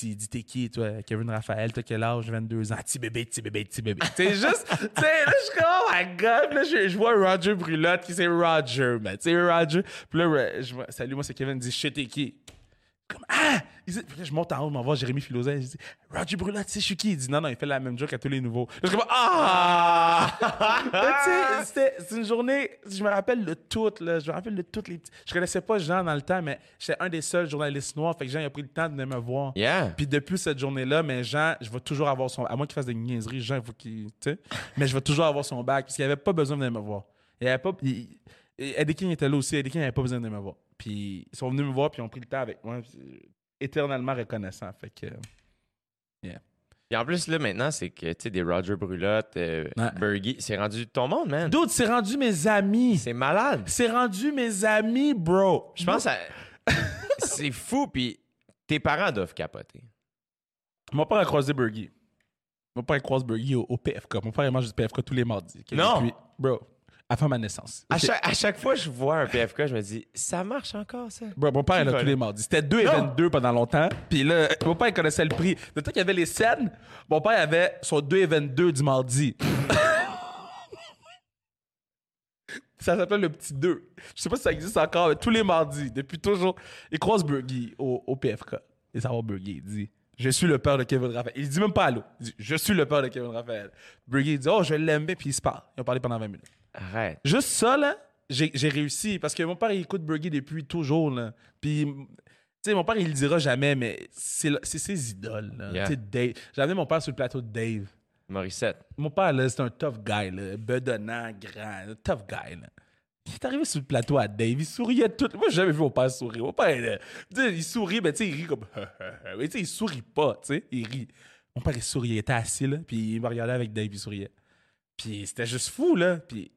Il dit, T'es qui, toi, Kevin Raphaël T'as quel âge? 22 ans. Petit bébé, petit bébé, petit bébé. C'est juste, tu sais, là, je suis comme, oh my god. Là, je, je vois Roger Brulotte qui c'est Roger, man. Tu sais, Roger. Puis là, je, salut, moi, c'est Kevin. Il dit Je t'es qui? Comme Ah! Il dit- puis là, je monte en haut, je m'en vais voir Jérémy Philosophe. Je dis Roger Brulotte, tu sais, je suis qui? Il dit Non, non, il fait la même joke à tous les nouveaux. Là, je suis comme Ah! [LAUGHS] Tu sais, c'est une journée, je me rappelle de toutes, là. Je me rappelle de toutes les. Je connaissais pas Jean dans le temps, mais j'étais un des seuls journalistes noirs. Fait que Jean, il a pris le temps de venir me voir. Yeah. Puis depuis cette journée-là, mais Jean, je vais toujours avoir son. À moins qu'il fasse des niaiseries, Jean, il faut qu'il. Tu sais. Mais je vais toujours avoir son bac, parce qu'il avait pas besoin de venir me voir. Il avait pas. il- Eddie King était là aussi. Eddie King n'avait pas besoin de me voir. Puis ils sont venus me voir, puis ils ont pris le temps avec moi. Puis, éternellement reconnaissant. Fait que. Et en plus, là, maintenant, c'est que, tu sais, des Roger Brulotte, euh, Ouais. Bergie, c'est rendu ton monde, man. D'autres, c'est rendu mes amis. C'est malade. C'est rendu mes amis, bro. Je pense à... [LAUGHS] c'est fou, puis tes parents doivent capoter. Mon père a croisé Burgie. Mon père croise Burgie au, au PFK. Mon père il mange du PFK tous les mardis. Non. Depuis- bro, avant ma naissance. À chaque, à chaque fois que je vois un PFK, je me dis, ça marche encore, ça? Bro, mon père est là Qui tous les mardis. C'était 2 et Non. 22 pendant longtemps. Puis là, mon père il connaissait le prix. Le temps qu'il y avait les scènes, mon père avait son 2 et 22 du mardi. [LAUGHS] ça s'appelle le petit 2. Je sais pas si ça existe encore, mais tous les mardis, depuis toujours. Il croise Burgie au, au PFK. Et ça va Burgie, il dit Je suis le père de Kevin Raphaël. Il dit même pas allô. Il dit Je suis le père de Kevin Raphaël. Burgie il dit Oh, je l'aime bien, puis il se parle. Ils ont parlé pendant 20 minutes. Arrête. Juste ça, là, j'ai réussi. Parce que mon père, il écoute Burgie depuis toujours, là. Puis, tu sais, mon père, il le dira jamais, mais c'est ses idoles, là. Yeah. Tu sais, Dave. J'ai amené mon père sur le plateau de Dave. Morissette. Mon père, là, c'est un tough guy, là. Bedonnant, grand. un Tough guy, là. Il est arrivé sur le plateau à Dave, il souriait tout. Moi, j'ai jamais vu mon père sourire. Mon père, là, il sourit, mais tu sais, il rit comme. [LAUGHS] mais tu sais, il sourit pas, tu sais, il rit. Mon père, il souriait, il était assis, là, puis il me regardait avec Dave, il souriait. Puis c'était juste fou, là. Puis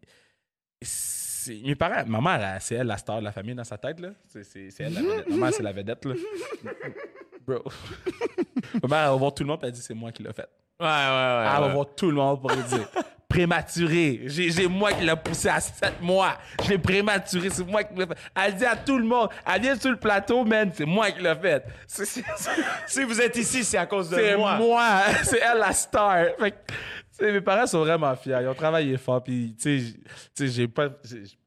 c'est- mes parents, ma mère, elle, c'est elle la star de la famille dans sa tête, là. C'est, c'est- c'est elle la vedette. Ma mère, c'est la vedette, là. [LAUGHS] Bro. ma mère, elle va voir tout le monde, puis elle dit c'est moi qui l'ai fait. Ouais, ouais, ouais. Elle va ouais. voir tout le monde pour lui dire [LAUGHS] prématuré. J'ai, j'ai moi qui l'ai poussé à 7 mois. Je l'ai prématuré, c'est moi qui l'ai fait. Elle dit à tout le monde, elle vient sur le plateau, man, c'est moi qui l'ai fait. C'est, c'est- Si vous êtes ici, c'est à cause de c'est moi. moi. [LAUGHS] c'est elle la star. Fait mes parents sont vraiment fiers. Ils ont travaillé fort. Puis, tu sais, j'ai pas, pas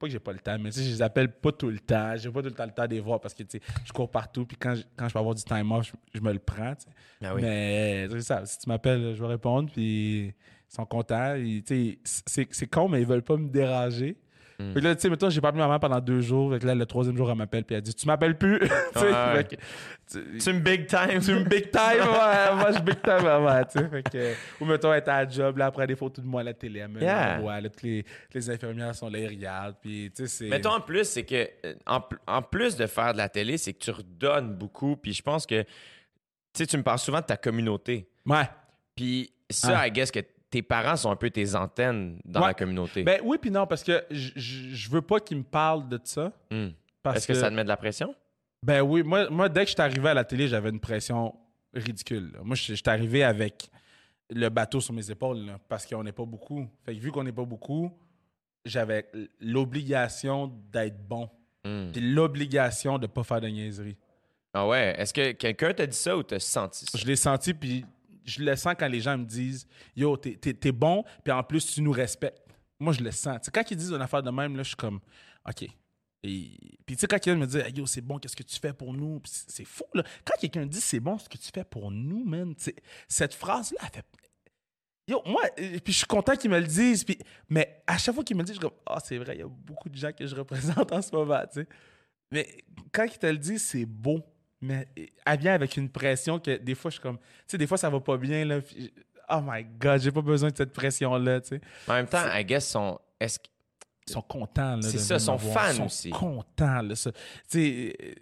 que j'ai pas le temps, mais tu sais, je les appelle pas tout le temps. J'ai pas tout le temps le temps de les voir parce que, tu sais, je cours partout. Puis quand je, quand je peux avoir du time off, je, je me le prends, tu sais. Ah oui. Mais, c'est ça. Si tu m'appelles, je vais répondre. Puis, ils sont contents. Tu sais, c'est, c'est con, mais ils veulent pas me déranger. Fait que là, tu sais, mettons, j'ai pas appelé ma mère pendant deux jours. Fait que là, le troisième jour, elle m'appelle. Puis elle dit, tu m'appelles plus? [LAUGHS] Ouais. fait que, tu- une big time. tu me big time, ouais. [LAUGHS] Moi, je big time avant, tu sais. Fait que, ou mettons, être à la job, là, après des photos de moi à la télé, elle me Yeah. là, toutes les, les infirmières sont là, ils regardent, puis, tu sais, c'est... Mais toi, en plus, c'est que, euh, en, en plus de faire de la télé, c'est que tu redonnes beaucoup. Puis je pense que, tu sais, tu me parles souvent de ta communauté. Ouais. Puis ça, Ah. I guess que tes parents sont un peu tes antennes dans Ouais. la communauté. Ben oui, puis non, parce que je- veux pas qu'ils me parlent de ça. Hmm. Est-ce que, ça te met de la pression? Ben oui, moi, moi dès que je suis arrivé à la télé, j'avais une pression ridicule. là. Moi, je suis arrivé avec le bateau sur mes épaules, là, parce qu'on n'est pas beaucoup. Fait que vu qu'on n'est pas beaucoup, j'avais l'obligation d'être bon. Hmm. Puis l'obligation de pas faire de niaiseries. Ah ouais? Est-ce que quelqu'un t'a dit ça ou t'as senti ça? Je l'ai senti, puis je le sens quand les gens me disent Yo, t'es, bon, puis en plus, tu nous respectes. Moi, je le sens. Quand ils disent une affaire de même, là, je suis comme OK. Et, puis tu sais, quand quelqu'un me dit, yo, c'est bon, qu'est-ce que tu fais pour nous? C'est fou, là. Quand quelqu'un dit, c'est bon, ce que tu fais pour nous, man, cette phrase-là, elle fait. Yo, moi, puis je suis content qu'ils me le disent, puis, mais à chaque fois qu'ils me le disent, je suis comme, ah, c'est vrai, il y a beaucoup de gens que je représente en ce moment, tu sais. Mais quand ils te le disent, c'est beau. Mais elle vient avec une pression que des fois, je suis comme, tu sais, des fois, ça va pas bien, là. puis oh my God, j'ai pas besoin de cette pression-là, tu sais. En même temps, I guess, sont, est-ce Ils sont contents, là. C'est ça, venir sont fans Ils sont aussi. contents, là. ça. Tu sais,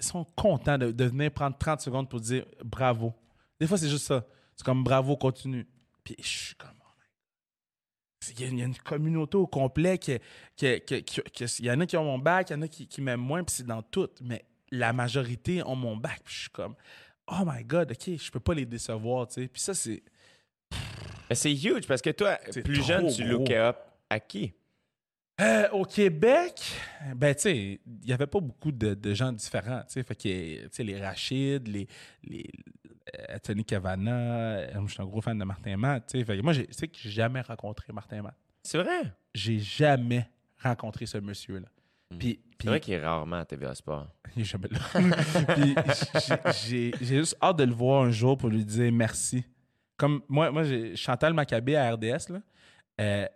ils sont contents de, de venir prendre 30 secondes pour dire bravo. Des fois, c'est juste ça. C'est comme bravo, continue. Puis je suis comme, oh. Il y, a, il y a une communauté au complet qui, qui, qui- qui- qui- il y en a qui ont mon bac, il y en a qui, qui m'aiment moins, puis c'est dans tout. Mais la majorité ont mon bac, puis je suis comme, oh my God, OK, je peux pas les décevoir, tu sais. Puis ça, c'est. C'est huge parce que toi, plus jeune, tu lookais up à qui? Euh, au Québec, ben, tu sais, il n'y avait pas beaucoup de, de gens différents, tu sais. Fait que, les Rachid, les, les euh, Anthony Cavana, euh, je suis un gros fan de Martin Matt, tu sais. Fait que moi, tu sais que j'ai jamais rencontré Martin Matt. C'est vrai? J'ai jamais rencontré ce monsieur-là. Puis, C'est vrai qu'il est rarement à TVA Sport. [LAUGHS] il est jamais là. [LAUGHS] Puis j'ai- juste hâte de le voir un jour pour lui dire merci. Comme moi, moi j'ai Chantal Maccabé à RDS, là, euh,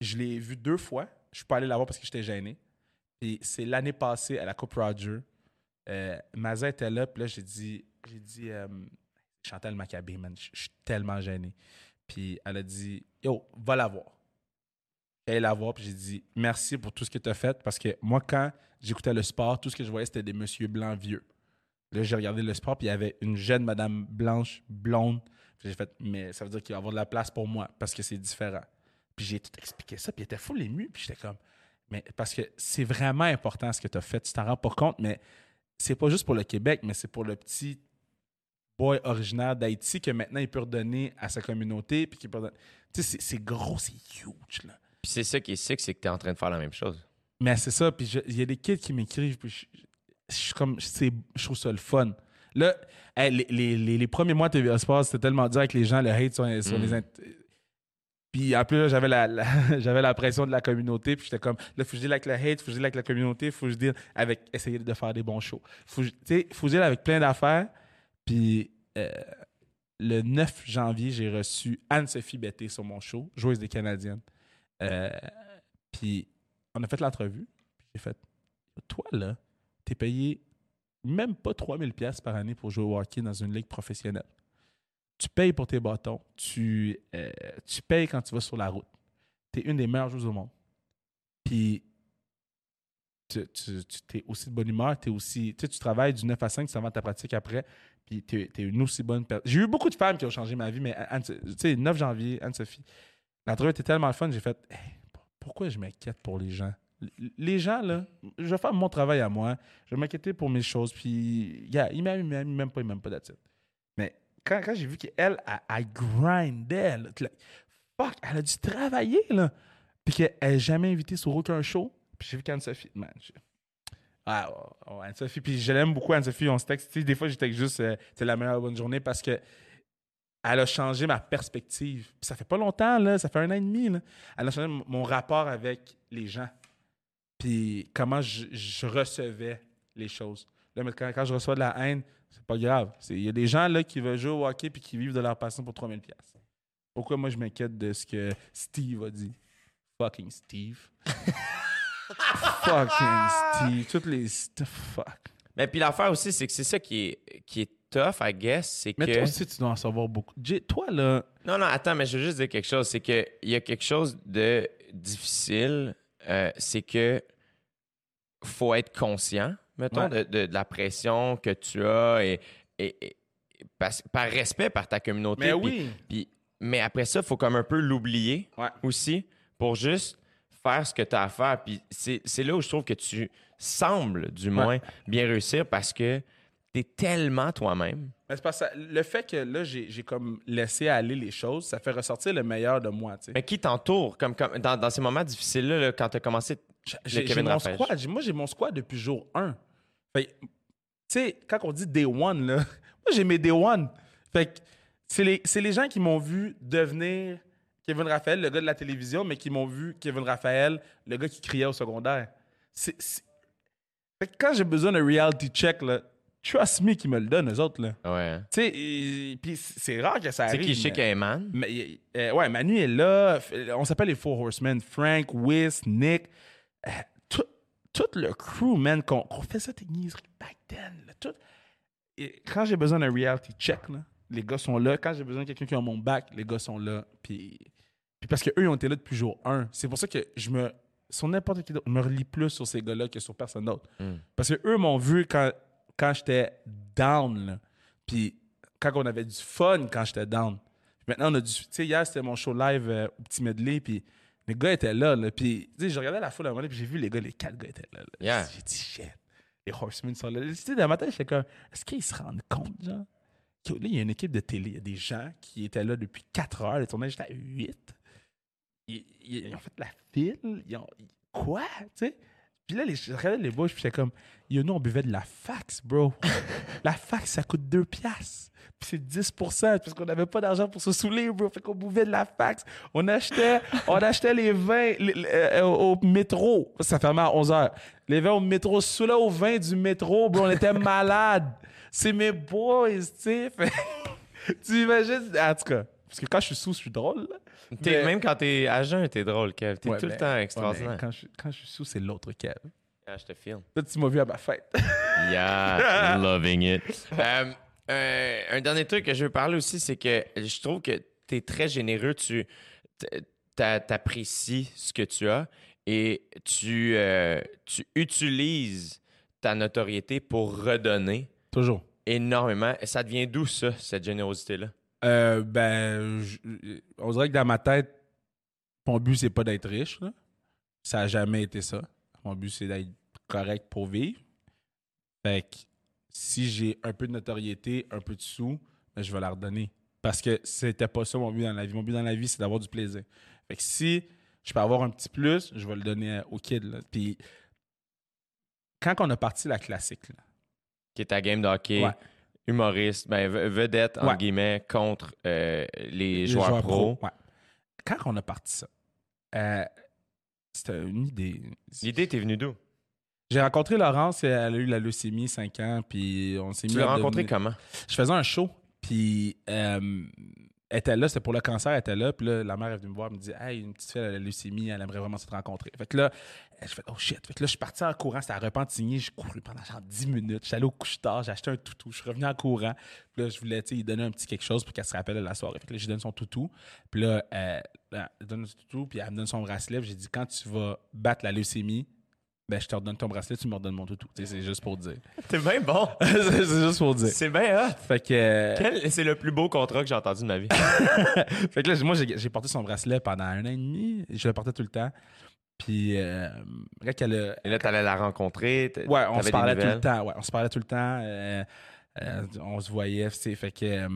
je l'ai vu deux fois. Je suis pas allé la voir parce que j'étais gêné. Puis c'est l'année passée à la Coupe Roger. Euh, Maza était là, puis là, j'ai dit, j'ai dit euh, Chantal Maccabé, man, je je suis tellement gêné. Puis elle a dit, yo, va la voir. Elle la voir, puis j'ai dit merci pour tout ce que tu as fait parce que moi, quand j'écoutais le sport, tout ce que je voyais, c'était des messieurs blancs vieux. Là, j'ai regardé le sport, puis il y avait une jeune madame blanche, blonde. J'ai fait, mais ça veut dire qu'il va y avoir de la place pour moi parce que c'est différent. Puis j'ai tout expliqué ça, puis il était full ému, puis j'étais comme, mais parce que c'est vraiment important ce que tu as fait, tu t'en rends pas compte, mais c'est pas juste pour le Québec, mais c'est pour le petit boy originaire d'Haïti que maintenant il peut redonner à sa communauté, puis qu'il peut Tu sais, c'est gros, c'est huge, là. Puis c'est ça qui est sick, c'est que tu es en train de faire la même chose. Mais c'est ça, puis je- il y a des kids qui m'écrivent, puis je, je suis comme, c'est- je trouve ça le fun. Là, les, les, les, les premiers mois de TVA c'était tellement dur avec les gens, le hate sur, sur Mm. les... int- Puis en plus, là, j'avais la, la- [LAUGHS] j'avais la pression de la communauté, puis j'étais comme, là, faut que je deal avec le hate, faut que je deal avec la communauté, faut que je deal avec essayer de faire des bons shows. Faut, je- faut que je avec plein d'affaires. Puis euh, le 9 janvier, j'ai reçu Anne-Sophie Betté sur mon show, joueuse des Canadiennes. Euh, puis on a fait l'entrevue. Puis j'ai fait Toi, là, t'es payé même pas 3000 pièces par année pour jouer au hockey dans une ligue professionnelle. Tu payes pour tes bâtons. Tu, euh, tu payes quand tu vas sur la route. T'es une des meilleures joueuses au monde. Puis tu, tu, tu es aussi de bonne humeur, aussi, tu tu travailles du 9 à 5, tu ta pratique après, puis tu es, une aussi bonne personne. J'ai eu beaucoup de femmes qui ont changé ma vie, mais Anne- tu sais, 9 janvier, Anne-Sophie, l'entrevue était tellement le fun, j'ai fait, pourquoi je m'inquiète pour les gens? Les gens, là, je vais faire mon travail à moi, je vais m'inquiéter pour mes choses, puis, yeah, ils m'aiment, ils m'aiment, ils m'aiment pas, ils m'aiment pas, it. Mais quand, quand j'ai vu qu'elle, elle, grindait, fuck, elle a dû travailler, là, puis qu'elle n'est jamais invitée sur aucun show, puis j'ai vu qu'Anne-Sophie, man, ah, oh, oh, Anne-Sophie, puis je l'aime beaucoup, Anne-Sophie, on se texte, des fois, je texte juste, euh, c'est la meilleure bonne journée, parce que elle a changé ma perspective. Puis ça fait pas longtemps, là, ça fait un an et demi, là. Elle a changé mon rapport avec les gens. Puis comment je, je recevais les choses. Là, mais quand, quand je reçois de la haine, c'est pas grave. Il y a des gens là qui veulent jouer au hockey puis qui vivent de leur passion pour 3000 pièces. Pourquoi moi je m'inquiète de ce que Steve a dit? Fucking Steve. [LAUGHS] Fucking Steve. Toutes les... Fuck. Mais puis l'affaire aussi, c'est que c'est ça qui est, qui est tough, I guess, c'est Mais que... toi aussi, tu dois en savoir beaucoup. Toi, là... Non, non, attends, mais je veux juste dire quelque chose. C'est qu'il y a quelque chose de difficile. euh, c'est que faut être conscient, mettons, Ouais. de, de- de la pression que tu as et, et- et- par, par respect par ta communauté. Mais oui. mais après ça, il faut comme un peu l'oublier Ouais. aussi pour juste faire ce que tu as à faire. Puis c'est c'est là où je trouve que tu sembles, du moins, bien réussir parce que tu es tellement toi-même. Mais c'est parce que le fait que là, j'ai j'ai comme laissé aller les choses, ça fait ressortir le meilleur de moi. Mais qui t'entoure comme, comme dans, dans ces moments difficiles-là, là, quand tu as commencé J'ai- mon squad. Moi, j'ai mon squad depuis jour 1. Fait, tu sais, quand on dit day one, là, [LAUGHS] moi, j'ai mes day one. Fait que c'est les, c'est les gens qui m'ont vu devenir Kevin Raphaël, le gars de la télévision, mais qui m'ont vu Kevin Raphaël, le gars qui criait au secondaire. c'est- c'est- Fait que quand j'ai besoin de reality check, là, trust me qui me le donne, eux autres. Là. Ouais. Tu sais, puis c'est rare que ça C'est arrive. qui, je sais qu'il y a Eman. mais, euh, ouais, Manu est là. On s'appelle les Four Horsemen. Frank, Wiz, Nick. euh, tout, tout le crew, man, qu'on fait ça, tes niaiseries back then. là, tout. Et quand j'ai besoin d'un reality check, là, les gars sont là. Quand j'ai besoin de quelqu'un qui a mon bac, les gars sont là. Puis, puis parce qu'eux, ils ont été là depuis jour 1. C'est pour ça que je me. Sur n'importe qui d'autre, je me relie plus sur ces gars-là que sur personne d'autre. Mm. Parce que eux m'ont vu quand, quand j'étais down. là. Puis quand on avait du fun quand j'étais down. Maintenant, on a du. Tu sais, hier, c'était mon show live euh, au petit medley. Puis les gars étaient là. là. Puis tu sais, je regardais la foule à un moment puis j'ai vu les gars, les quatre gars étaient là. là. Yeah. J'ai dit, shit. Les Horsemen sont là. Tu sais, dans ma tête, j'étais comme, est-ce qu'ils se rendent compte, genre? que Là, il y a une équipe de télé. Il y a des gens qui étaient là depuis 4 heures. Le tournage était à 8. Ils, ils- ils ont fait la file. Ils ont, quoi? Tu sais? Puis là, je regardais les bouches, puis j'étais comme, yo, nous, on buvait de la fax, bro. la fax, ça coûte 2 piastres. Puis c'est 10% parce qu'on n'avait pas d'argent pour se saouler, bro. Fait qu'on buvait de la fax. On achetait, on achetait les vins les- euh, au, métro. Ça fermait à 11 h. Les vins au métro, sous au vin du métro, bro. On était malades. C'est mes boys, tu sais. [LAUGHS] Tu imagines? En tout cas, parce que quand je suis sous, je suis drôle. là. T'es- Mais- Même quand t'es à jeun, t'es drôle, Kev. T'es Ouais, tout mais- le temps ouais, extraordinaire. quand, je, quand je suis sous, c'est l'autre Kev. Ah, je te filme. Là, tu m'as vu à ma fête. [LAUGHS] Yeah, loving it. [LAUGHS] Euh, euh, un dernier truc que je veux parler aussi, c'est que je trouve que tu es très généreux. Tu t'a- t'apprécies ce que tu as et tu, euh, tu utilises ta notoriété pour redonner Toujours. énormément. Et ça devient d'où ça, cette générosité-là? Euh, ben, je- on dirait que dans ma tête, mon but, c'est pas d'être riche. là. Ça a jamais été ça. Mon but, c'est d'être correct pour vivre. Fait que si j'ai un peu de notoriété, un peu de sous, ben, je vais la redonner. Parce que c'était pas ça mon but dans la vie. Mon but dans la vie, c'est d'avoir du plaisir. Fait que si je peux avoir un petit plus, je vais le donner aux kids. là. Puis quand on a parti la classique, là, Qui est ta game de hockey, Ouais. Humoriste, ben, vedette, entre Ouais. guillemets, contre euh, les, les joueurs, pros. ouais. Quand on a parti ça, euh, c'était une idée. L'idée t'es venue d'où? J'ai rencontré Laurence, elle a eu la leucémie 5 ans, puis on s'est mis Tu l'as rencontré devenir- comment? Je faisais un show, puis euh, elle était là, c'était pour le cancer, elle était là, puis là, la mère est venue me voir, elle me dit Hey, une petite fille, elle a la leucémie, elle aimerait vraiment se rencontrer. Fait que là, je fais Oh shit. Fait que là, je suis parti en courant, c'était à Repentigny, j'ai couru pendant genre 10 minutes, je suis au couche-tard, j'ai acheté un toutou, je suis revenu en courant, puis là, je voulais, tu lui donner un petit quelque chose pour qu'elle se rappelle de la soirée. Fait que là, je lui donne son toutou, puis là, elle me donne son toutou, puis elle me donne son bracelet, j'ai dit Quand tu vas battre la leucémie, ben, je te redonne ton bracelet, tu me redonnes mon toutou. C'est juste pour dire. [LAUGHS] T'es bien bon. [LAUGHS] c'est juste pour dire. C'est bien hot. Fait que. euh, Quel- C'est le plus beau contrat que j'ai entendu de ma vie? [LAUGHS] fait que là, moi, j'ai porté son bracelet pendant un an et demi. Je le portais tout le temps. Puis, euh, quand elle a- Et là, t'allais la rencontrer. Ouais, on se parlait tout le temps. Ouais, on se parlait tout le temps. euh, euh, on se voyait. tu sais. Fait que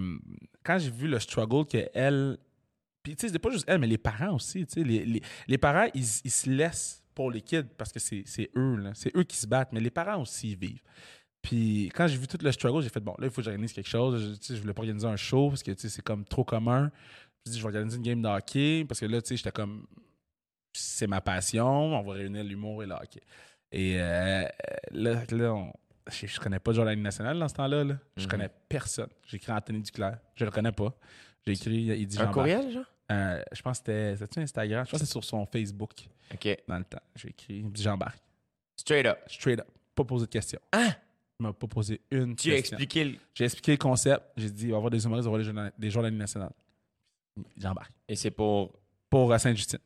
quand j'ai vu le struggle qu'elle. Puis, tu sais, c'est pas juste elle, mais les parents aussi. tu sais. Les, les, les parents, ils, ils se laissent pour les kids parce que c'est eux. là. C'est eux qui se battent, mais les parents aussi, ils vivent. Puis quand j'ai vu tout le struggle, j'ai fait bon, là, il faut que j'organise quelque chose. Je, je voulais pas organiser un show parce que tu sais, c'est comme trop commun. Je dit, je vais organiser une game de hockey parce que là, tu sais, j'étais comme, c'est ma passion, on va réunir l'humour et le hockey. Et euh, là, là, on- je, je connais pas Ligue nationale dans ce temps-là. là. Je Mhm. connais personne. J'ai écrit Anthony Duclair. Je le connais pas. J'ai écrit, il dit Un courriel, genre? Euh, je pense que c'était, Instagram? Je pense que c'était sur son Facebook OK. dans le temps. J'ai écrit, il me dit j'embarque. Straight up. Straight up. Pas posé de question. Hein? Il m'a pas posé une Tu as question. expliqué le... J'ai expliqué le concept. J'ai dit, il va y avoir des humoristes, il va y avoir des joueurs- de la Ligue nationale. J'embarque. Et c'est pour... Pour euh, Sainte-Justine.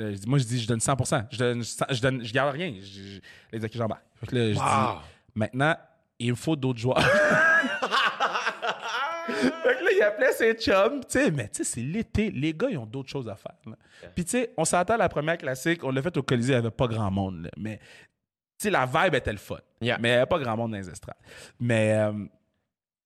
Euh, moi, je dis, je donne 100 Je donne, je donne, je garde rien. Je, je, j'embarque. Fait que là, je dis, maintenant, il me faut d'autres joueurs. [LAUGHS] fait que là, il appelait ses chums. Tu sais, mais tu sais, c'est l'été. Les gars, ils ont d'autres choses à faire. Puis, tu sais, on s'entend la première classique. On l'a fait au Colisée, il n'y avait pas grand monde. là. Mais, tu sais, la vibe était le fun. Yeah. Mais il n'y avait pas grand monde dans les estrades. Mais, euh,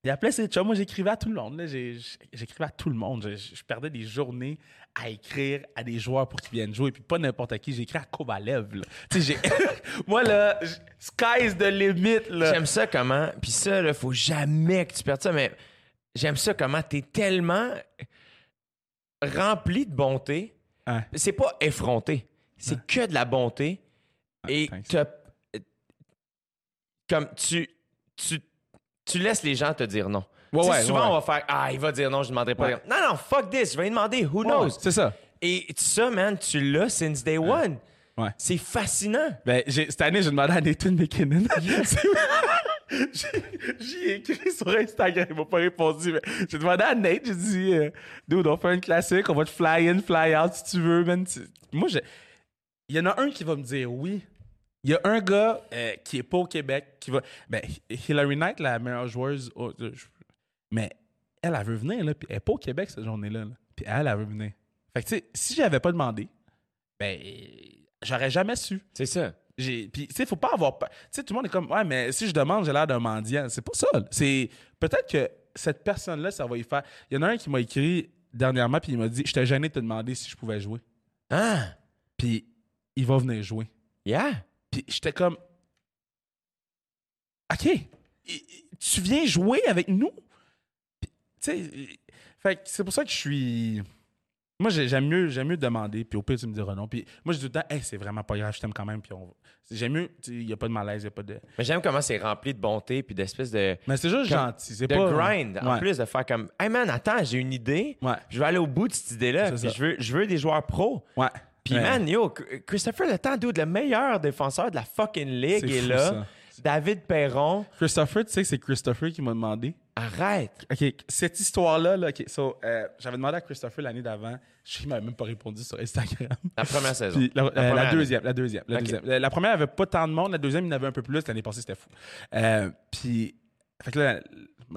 il appelait ses chums. Moi, j'écrivais à tout le monde. J'écrivais à tout le monde. Je, je- je perdais des journées à écrire à des joueurs pour qu'ils viennent jouer. Puis pas n'importe qui. J'ai écrit à Kovalev. [LAUGHS] Moi, là, sky's the limit. Là. J'aime ça comment... Puis ça, là, faut jamais que tu perdes ça, mais j'aime ça comment t'es tellement rempli de bonté. Ouais. C'est pas effronté. C'est que de la bonté. Et thanks. t'as- comme tu, tu, tu laisses les gens te dire non. Ouais, Tu sais, ouais, souvent, ouais. on va faire Ah, il va dire non, je ne demanderai pas. Non, non, fuck this, je vais lui demander, who knows? C'est ça. Et ça, man, tu l'as since day one. Ouais. C'est fascinant. Ben, cette année, j'ai demandé à Nathan McKinnon. [LAUGHS] [LAUGHS] J'ai- écrit sur Instagram, il m'a pas répondu. mais J'ai demandé à Nate, j'ai dit, euh, dude, on fait une classique, on va te fly in, fly out si tu veux, man. Moi, j'ai- il y en a un qui va me dire oui. Il y a un gars euh, qui est pas au Québec, qui va. Ben, Hillary Knight, la meilleure joueuse. oh, je- Mais elle, elle veut venir, là, puis elle est pas au Québec cette journée-là. là. Puis elle, elle veut venir. Fait que, si j'avais pas demandé, ben, j'aurais jamais su. C'est ça. Puis tu sais faut pas avoir peur. tu sais tout le monde est comme ouais mais si je demande j'ai l'air d'un mendiant. C'est pas ça. C'est peut-être que cette personne là ça va y faire. Il y en a un qui m'a écrit dernièrement puis il m'a dit j'étais gêné de te demander si je pouvais jouer. Ah, puis il va venir jouer. Yeah. puis j'étais comme OK. Tu viens jouer avec nous? Tu sais fait que c'est pour ça que je suis moi j'ai- j'aime mieux j'aime mieux demander puis au pire tu me diras non puis moi je dis tout le temps hey, c'est vraiment pas grave je t'aime quand même puis on j'aime mieux il y a pas de malaise il y a pas de Mais j'aime comment c'est rempli de bonté puis d'espèce de, mais c'est juste Comme gentil c'est de pas grind. En Ouais. plus, de faire comme Hey man, attends, j'ai une idée. ouais Je vais aller au bout de cette idée-là. Puis je veux, je veux des joueurs pros. ouais Puis Ouais. man, yo, Christopher Le Temps, dude, le meilleur défenseur de la fucking ligue est fou, là. ça. David Perron, Christopher tu sais que c'est Christopher qui m'a demandé? Arrête. OK, cette histoire-là, là, OK, so, euh, j'avais demandé à Christopher l'année d'avant. Je m'avait même pas répondu sur Instagram. La première saison. Puis la, euh, la deuxième, la deuxième, la deuxième. La, la première avait pas tant de monde, la deuxième, il y en avait un peu plus. L'année passée, c'était fou. Euh, puis, fait que là,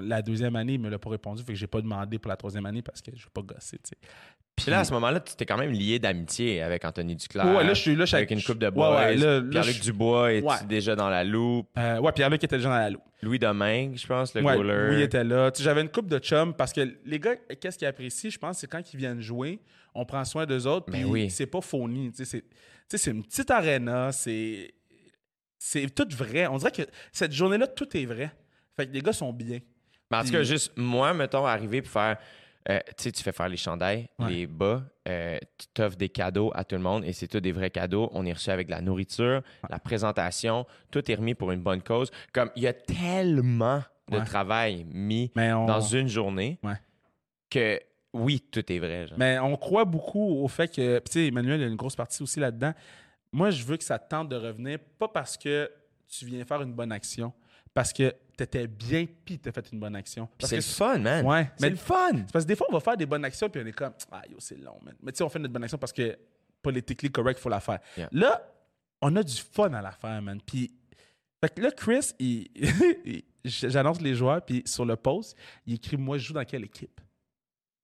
la, deuxième année, il me l'a pas répondu. Fait que j'ai pas demandé pour la troisième année parce que je veux pas gosser, tu sais. Puis là, à ce moment-là, tu t'es quand même lié d'amitié avec Anthony Duclair. Ouais, là, je suis là, je Avec une coupe de ouais, ouais, là, Pierre-Luc je- Dubois est Ouais. déjà dans la loupe? Euh, ouais, Pierre-Luc était déjà dans la loupe. Louis Domingue, je pense, le goaler. oui, il était là. Tu sais, J'avais une coupe de chum parce que les gars, qu'est-ce qu'ils apprécient, je pense, c'est quand ils viennent jouer, on prend soin d'eux autres. Mais Puis oui. c'est pas phony. Tu sais, C'est une petite arena, c'est c'est tout vrai. On dirait que cette journée-là, tout est vrai. Fait que les gars sont bien. Mais en tout cas, juste moi, mettons, arriver pour faire. euh, tu sais, tu fais faire les chandails, Ouais. les bas, euh, tu t'offres des cadeaux à tout le monde et c'est tout des vrais cadeaux. On est reçu avec de la nourriture, la présentation, tout est remis pour une bonne cause. Comme il y a tellement de Ouais. travail mis on, dans une journée que oui, tout est vrai. genre. mais on croit beaucoup au fait que. Tu sais, Emmanuel, il y a une grosse partie aussi là-dedans. Moi, je veux que ça te tente de revenir, pas parce que tu viens faire une bonne action, parce que tu étais bien puis tu as fait une bonne action. Parce c'est que le fun, man. Ouais, C'est mais le fun. C'est parce que des fois, on va faire des bonnes actions, puis on est comme, ah, yo, c'est long, man. Mais tu sais, on fait notre bonne action parce que politiquement correct, il faut la faire. Yeah. Là, on a du fun à la faire, man. Puis, fait que là, Chris, il- [LAUGHS] j'annonce les joueurs, puis sur le post, il écrit, moi, je joue dans quelle équipe?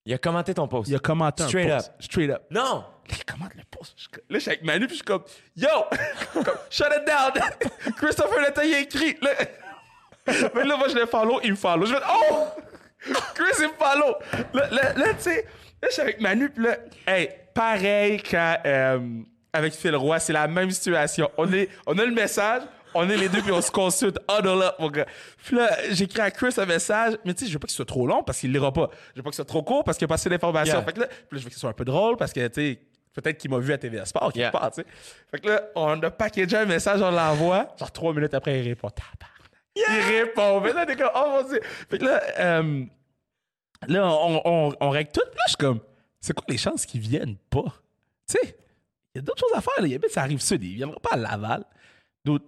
Il a commenté ton post. Il a commenté un Straight post. Straight up. Non! Là, il commente le post. Je Là, je suis avec Manu, puis je suis comme, yo! [LAUGHS] Shut it down! [LAUGHS] Christopher Letton, il a écrit. Là, Mais là, moi, je le follow, il me follow. Je fais, oh! Chris, il me follow. Là, là, là, tu sais, là, je suis avec Manu, puis là, hey, pareil qu'avec euh, avec Phil Roy, c'est la même situation. On, est, on a le message, on est les deux, puis on se consulte. Huddle up, mon gars. Puis là, j'écris à Chris un message, mais tu sais, je veux pas que ce soit trop long parce qu'il lira pas. Je veux pas que ce soit trop court parce qu'il a passé l'information. Yeah. Fait que là, puis là, je veux que ce soit un peu drôle parce que, tu sais, peut-être qu'il m'a vu à TVA Sport Yeah. part, tu sais. Fait que là, on a packagé un message, on l'envoie. Genre trois minutes après, il répond. Il répond. Mais là, t'es comme, oh mon dieu. Fait que là, euh, là, on, on, on règle tout. Puis là, je suis comme, c'est quoi les chances qu'ils viennent pas? Tu sais, il y a d'autres choses à faire. Là. Il habite, ça arrive sud. Il viendra pas à Laval.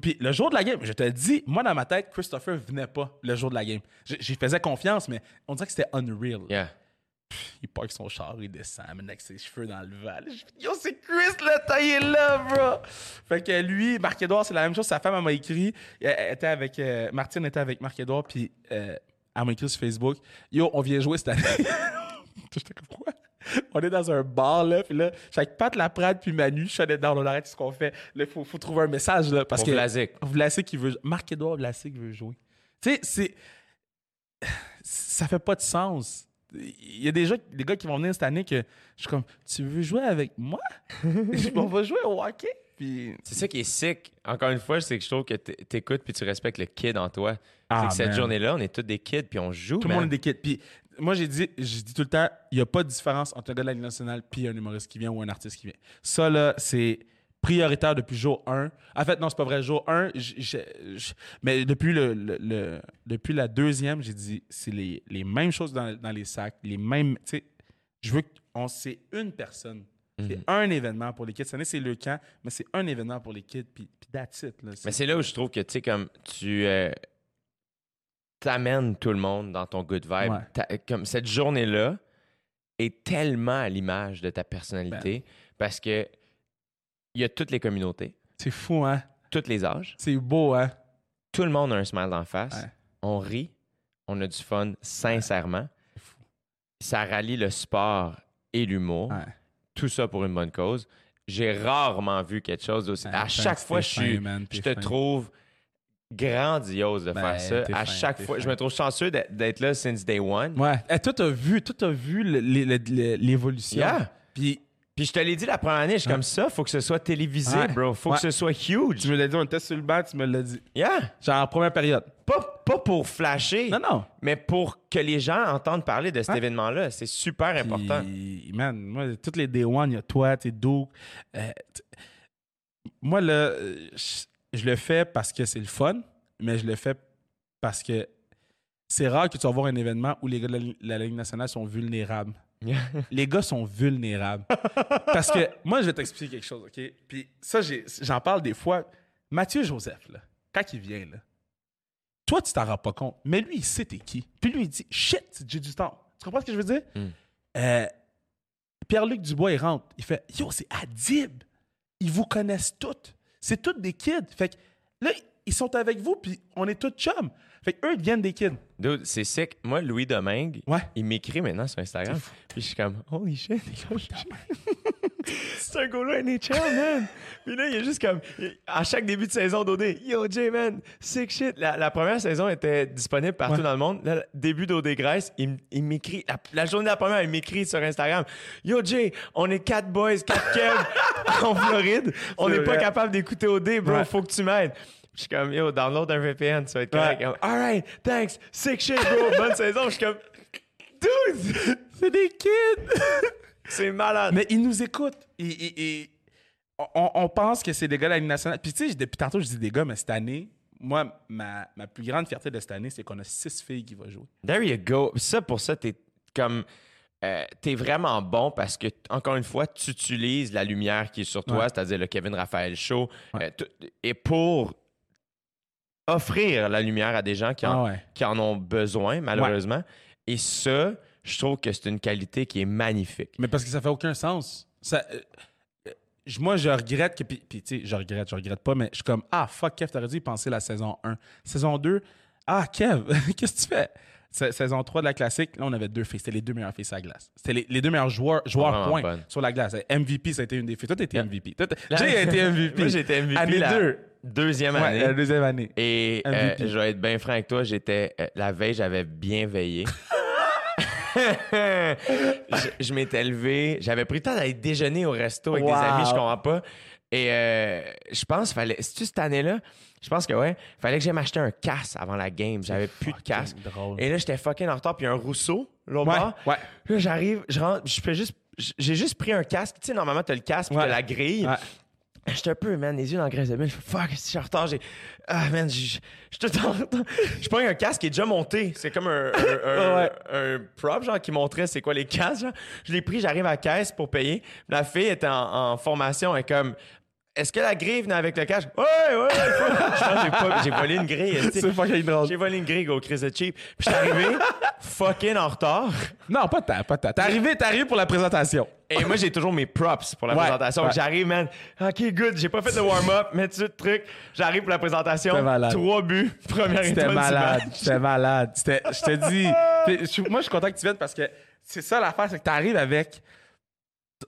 Puis le jour de la game, je te dis, moi dans ma tête, Christopher venait pas le jour de la game. J'y faisais confiance, mais on dirait que c'était unreal. Yeah. Il parque son char, il descend, man, avec ses cheveux dans le val. Yo, c'est Chris le taillé là, bro! Fait que lui, Marc-Edouard, c'est la même chose. Sa femme, elle m'a écrit. Elle, était avec. euh, Martine était avec Marc-Edouard, puis euh, elle m'a écrit sur Facebook. Yo, on vient jouer cette année. [LAUGHS] J'étais comme quoi? On est dans un bar, là, puis là, avec Pat Laprade, puis Manu, je suis dedans, on arrête ce qu'on fait. Là, il faut, faut trouver un message, là, parce Pour que. Vlasic. Vlasic qui veut. Marc-Edouard Vlasic veut jouer. Tu sais, c'est. Ça fait pas de sens. Il y a des, gens, des gars qui vont venir cette année que je suis comme, tu veux jouer avec moi? [LAUGHS] On va jouer au hockey? Puis. C'est ça qui est sick. Encore une fois, c'est que je trouve que t'écoutes puis tu respectes le kid en toi. Ah, c'est que cette journée-là, on est tous des kids puis on joue. Tout le monde est des kids. Puis moi, j'ai dit, j'ai dit tout le temps, il n'y a pas de différence entre un gars de la Ligue nationale puis un humoriste qui vient ou un artiste qui vient. Ça, là, c'est prioritaire depuis jour 1. En fait, non, c'est pas vrai. Jour 1, j- j- j- mais depuis, le, le- le- depuis la deuxième, j'ai dit, c'est les, les mêmes choses dans, dans les sacs, les mêmes. Tu sais, je veux qu'on. C'est une personne. C'est Mhm. un événement pour les kids. Cette année, c'est le camp, mais c'est un événement pour les kids. Puis, puis that's it. Là. Mais c'est là où je trouve que, tu sais, comme tu euh, t'amènes tout le monde dans ton good vibe. Ouais. Comme cette journée-là est tellement à l'image de ta personnalité Ben. parce que il y a toutes les communautés, C'est fou, hein? tous les âges. C'est beau, hein? Tout le monde a un smile d'en face. Ouais. On rit, on a du fun sincèrement. Ça rallie le sport et l'humour. Ouais. Tout ça pour une bonne cause. J'ai rarement vu quelque chose d'aussi. À chaque fois, je, suis, man, je te fin. trouve grandiose de Ben, faire ça. À fin, chaque fois, je me trouve chanceux d'être là since day one. Ouais. Eh, toi, t'as vu, toi, t'as vu l'évolution? Yeah. Puis, Puis je te l'ai dit la première année, je suis comme ça, faut que ce soit télévisé, Ouais. bro. Faut Ouais. que ce soit huge. tu me l'as dit, on était sur le banc, tu me l'as dit. Yeah. Genre en première période. Pas, pas pour flasher, Non, non. mais pour que les gens entendent parler de cet Ouais. événement-là. C'est super important. Puis, man, moi, toutes les Day One, il y a toi, sais, Duke. Euh, t- moi, là, euh, je, je le fais parce que c'est le fun, mais je le fais parce que c'est rare que tu vas voir un événement où les gars de la, la Ligue nationale sont vulnérables. [LAUGHS] les gars sont vulnérables. Parce que [LAUGHS] moi, je vais t'expliquer quelque chose, OK? Puis ça, j'en parle des fois. Mathieu Joseph, là, quand il vient, là, toi, tu t'en rends pas compte, mais lui, il sait t'es qui. Puis lui, il dit Shit, j'ai du temps. Tu comprends ce que je veux dire? Mm. Euh, Pierre-Luc Dubois, il rentre. Il fait Yo, c'est Adib. Ils vous connaissent toutes. C'est toutes des kids. Fait que là, ils sont avec vous, puis on est tous chums. Fait que eux, ils viennent des kids. Dude, c'est sick. Moi, Louis Domingue, Ouais. il m'écrit maintenant sur Instagram. Puis je suis comme, holy shit, [LAUGHS] c'est un gars-là NHL, man. Puis là, il est juste comme, à chaque début de saison d'OD, yo, Jay, man, sick shit. La, la première saison était disponible partout Ouais. dans le monde. Là, début d'OD Grèce, il, il m'écrit, la, la journée de la première, il m'écrit sur Instagram, yo, Jay, on est quatre boys, quatre kev [LAUGHS] en Floride. On n'est pas capable d'écouter OD, bro. Ouais. Faut que tu m'aides. Je suis comme, yo, download un VPN, tu vas être correct. Ouais. All right, thanks, sick shit, bro. Bonne [LAUGHS] saison. Je suis comme, dude, C'est des kids. [LAUGHS] c'est malade. Mais ils nous écoutent. Et- et on, on pense que c'est des gars de la Ligue nationale. Puis tu sais, depuis tantôt, je dis des gars, mais cette année, moi, ma, ma plus grande fierté de cette année, c'est qu'on a six filles qui vont jouer. There you go. Ça, pour ça, t'es comme. euh, t'es vraiment bon parce que, encore une fois, tu utilises la lumière qui est sur toi, Ouais. c'est-à-dire le Kevin Raphaël Show, Ouais. euh, et pour offrir la lumière à des gens qui en, Ah ouais. qui en ont besoin, malheureusement. Et ça, je trouve que c'est une qualité qui est magnifique. Mais parce que ça fait aucun sens. Ça, euh, euh, moi, je regrette que. Puis, puis, tu sais, je regrette, je regrette pas, mais je suis comme, ah, fuck, Kev, t'aurais dû y penser la saison 1. Saison 2, ah, Kev, [LAUGHS] qu'est-ce que tu fais? Sa- Saison 3 de la classique, là, on avait deux filles. C'était les deux meilleures filles sur la glace. C'était les, les deux meilleurs joueurs, joueurs Vraiment points bonne. sur la glace. MVP, ça a été une des filles. Toi, t'étais. MVP. Toi, Jay a été MVP. [LAUGHS] Moi, été MVP Année la 2. Deuxième Ouais, année. la deuxième année. Et euh, je vais être bien franc avec toi, j'étais euh, la veille, j'avais bien veillé. [LAUGHS] je je m'étais levé, j'avais pris le temps d'aller déjeuner au resto avec Wow. des amis, je comprends pas. Et euh, je pense fallait c'est-tu cette année-là? Je pense que ouais, fallait que j'aille m'acheter un casque avant la game, j'avais plus de casque. drôle. Et là j'étais fucking en retard puis un Rousseau l'autre Ouais, bord. ouais. Là j'arrive, je rentre, je fais juste j'ai juste pris un casque, tu sais normalement t'as le casque puis Ouais. t'as la grille. J'étais un peu, man, les yeux dans la graisse de bille. Je fais, fuck, si je suis en retard, j'ai. Ah, man, je je- je suis tout en retard. Je prends un casque qui est déjà monté. C'est comme un, un, [LAUGHS] un- Ouais. un prop, genre, qui montrait c'est quoi les casques, genre. Je l'ai pris, j'arrive à la caisse pour payer. La fille était en, en formation, elle est comme. Est-ce que la grille venait avec le casque? Ouais, ouais, ouais. Je pense que j'ai volé une grille. [LAUGHS] C'est fucking drôle. J'ai volé une grille, go, Chris de cheap. Puis je suis arrivé, fucking en retard. Non, pas tant, pas tant. T'es arrivé, t'es arrivé pour la présentation. Et moi, j'ai toujours mes props pour la Ouais, présentation. ouais. J'arrive, man. OK, good. J'ai pas fait de warm-up, mais de truc. J'arrive pour la présentation. Trois buts. Première étoile malade. C'était malade. Je te dis. [LAUGHS] Moi, je suis content que tu viennes parce que c'est ça l'affaire, c'est que tu arrives avec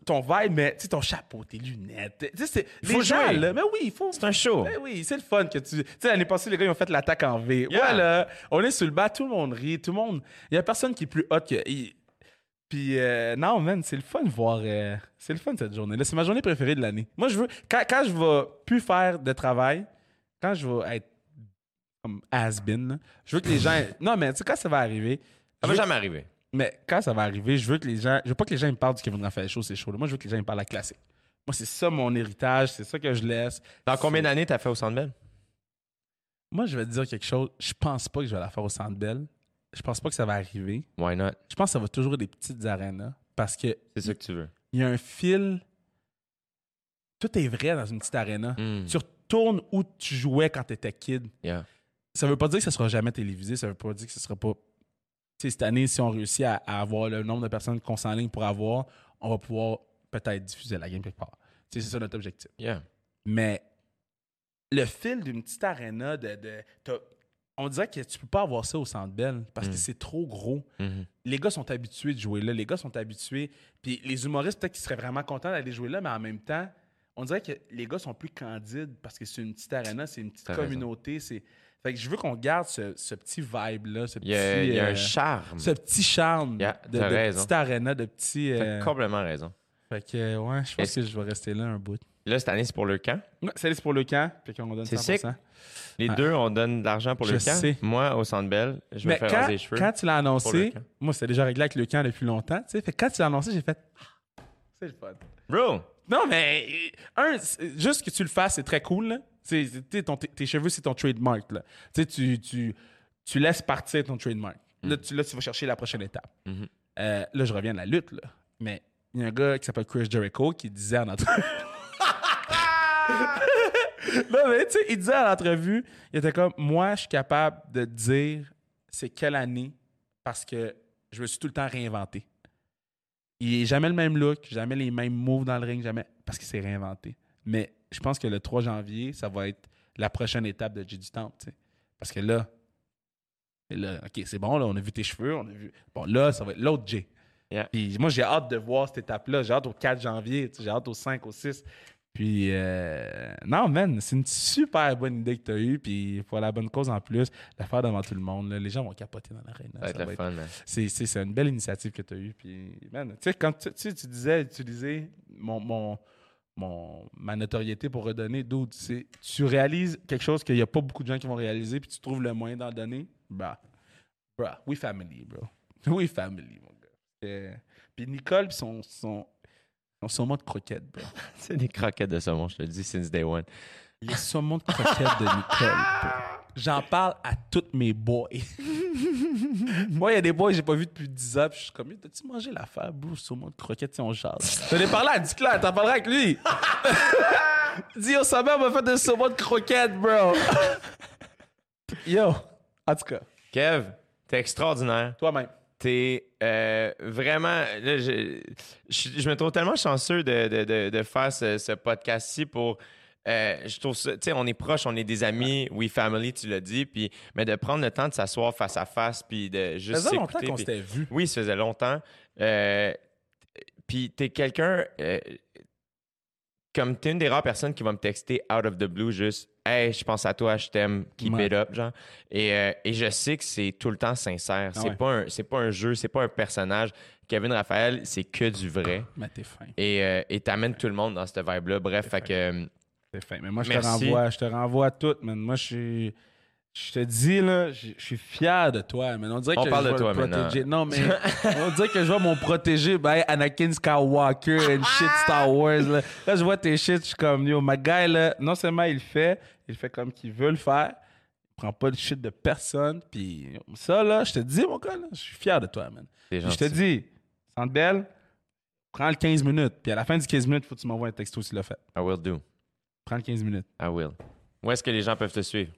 ton vibe, mais tu ton chapeau, tes lunettes. Tu sais, c'est. Faut gens, jouer. là, mais oui, il faut. C'est un show. Ben oui, c'est le fun que tu. Tu sais, l'année passée, les gars, ils ont fait l'attaque en V. Yeah. Voilà. On est sur le bas, tout le monde rit, tout le monde. Il y a personne qui est plus hot que. il- Puis, euh, non, man, c'est le fun de voir. euh, c'est le fun cette journée-là. C'est ma journée préférée de l'année. Moi, je veux. Quand, quand je vais plus faire de travail, quand je vais être comme has-been, je veux que les gens. Non, mais tu sais, quand ça va arriver. Ça va jamais arriver. Mais quand ça va arriver, je veux que les gens. Je veux pas que les gens me parlent du Kevin Raphaël Show, c'est chaud. Moi, je veux que les gens me parlent de la classique. Moi, c'est ça mon héritage, c'est ça que je laisse. Dans combien d'années t'as fait au Centre Bell? Moi, je vais te dire quelque chose. Je pense pas que je vais la faire au Centre Bell. Je pense pas que ça va arriver. Why not? Je pense que ça va toujours être des petites arénas parce que C'est ça que tu veux. il y a un fil. Tout est vrai dans une petite aréna. Mm. Tu retournes où tu jouais quand tu étais kid. Yeah. Ça veut pas dire que ça sera jamais télévisé. Ça veut pas dire que ce sera pas. Cette année, si on réussit à, à avoir le nombre de personnes qu'on s'enligne pour avoir, on va pouvoir peut-être diffuser la game quelque part. C'est ça notre objectif. Yeah. Mais le fil d'une petite aréna de. de- on dirait que tu peux pas avoir ça au centre Bell parce que Mm. c'est trop gros. Mhm. Les gars sont habitués de jouer là. Les gars sont habitués. Puis les humoristes, peut-être qu'ils seraient vraiment contents d'aller jouer là, mais en même temps, on dirait que les gars sont plus candides parce que c'est une petite aréna, c'est une petite T'as raison. communauté. C'est... Fait que je veux qu'on garde ce, ce petit vibe-là, ce Il y a, petit, il y a euh, un charme. ce petit charme Yeah, de, de petite aréna, de petit. T'as euh, complètement raison. Fait que, euh, ouais, je pense que je vais rester là un bout. Là, cette année, c'est pour le camp? Ouais, ça, c'est pour le camp, puis qu'on donne C'est 100%. sick. Les Ah. deux, on donne de l'argent pour le camp. sais. Moi, au Centre Bell, je vais faire quand, raser les cheveux. quand tu l'as annoncé, moi, c'était déjà réglé avec le camp depuis longtemps. tu sais. Fait que quand tu l'as annoncé, j'ai fait Ah, c'est le fun. Bro! Non, mais euh, un, juste que tu le fasses, c'est très cool. Là. Ton- tes, cheveux, c'est ton trademark. Là. Tu, tu, tu, tu laisses partir ton trademark. Là, tu, là, tu vas chercher la prochaine étape. Mhm. Euh, là, je reviens à la lutte. Là. Mais il y a un gars qui s'appelle Chris Jericho qui disait en entrevue. [LAUGHS] non, mais tu sais, il disait à l'entrevue, il était comme Moi, je suis capable de dire c'est quelle année parce que je me suis tout le temps réinventé. Il est jamais le même look, jamais les mêmes moves dans le ring, jamais parce qu'il s'est réinventé. Mais je pense que le 3 janvier, ça va être la prochaine étape de J du Temple, tu sais. Parce que là, là, OK, c'est bon, là, on a vu tes cheveux, on a vu. Bon, là, ça va être l'autre J. Yeah. Puis moi, j'ai hâte de voir cette étape-là. J'ai hâte au 4 janvier, j'ai hâte au 5, au 6. Puis, euh, non, man, c'est une super bonne idée que tu as eue. Puis, pour la bonne cause en plus, la faire devant tout le monde, là, les gens vont capoter dans l'arène. Ça va être fun. C'est, une belle initiative que tu as eue. Puis, man, tu sais, quand tu, tu disais utiliser mon, mon, mon, ma notoriété pour redonner, d'autres, c'est tu réalises quelque chose qu'il n'y a pas beaucoup de gens qui vont réaliser, puis tu trouves le moyen d'en donner, bah, bah, we family, bro. [LAUGHS] We family, mon gars. Euh, puis Nicole, puis son, son, son saumon de croquette, bro. [LAUGHS] C'est des croquettes de saumon, je te le dis, since day one. Les saumons de croquette de Nicole, bro. J'en parle à tous mes boys. [LAUGHS] [LAUGHS] Moi, il y a des boys que j'ai pas vus depuis 10 ans, puis je suis comme, t'as-tu mangé l'affaire, bro, saumon de croquette, si on jase? J'en ai parlé à Duclair, t'en parleras avec lui. [LAUGHS] Dis, yo, sa mère m'a fait des saumons de croquette, bro. Yo, en tout cas, Kev, t'es extraordinaire. toi-même. T'es euh, vraiment. là, je, je, je me trouve tellement chanceux de, de, de, de faire ce, ce podcast-ci pour. Euh, je trouve ça. Tu sais, on est proches, on est des amis, we family, tu l'as dit, puis, mais de prendre le temps de s'asseoir face à face, puis de Ça juste. faisait longtemps qu'on s'était vus. Oui, ça faisait longtemps. Euh, puis t'es quelqu'un. euh, comme t'es une des rares personnes qui va me texter out of the blue, juste Hey, je pense à toi, je t'aime, keep Ouais. it up, genre. Et, euh, et je sais que c'est tout le temps sincère. Ah c'est ouais. pas un, c'est pas un jeu, c'est pas un personnage. Kevin Raphaël, c'est que du vrai. Mais t'es fin. Et euh, et t'amènes tout le monde dans cette vibe-là. Bref, fait que. T'es fin. Mais moi, je te renvoie, je te renvoie à tout, man. Moi, je suis. Je te dis, là, je je suis fier de toi, man. On dirait On que parle je de vais toi protéger. Non, mais [LAUGHS] on dirait que je vois mon protégé, ben, Anakin Skywalker and shit Star Wars, là. Là, je vois tes shit, je suis comme, yo, ma guy, là, non seulement il fait, il fait comme qu'il veut le faire. Il prend pas de shit de personne. Puis ça, là, je te dis, mon gars, là, je suis fier de toi, man. je te dis, Belle, prends le 15 minutes. Puis à la fin du 15 minutes, il faut que tu m'envoies un texto s'il l'a fait. I will do. Prends le 15 minutes. I will. Où est-ce que les gens peuvent te suivre?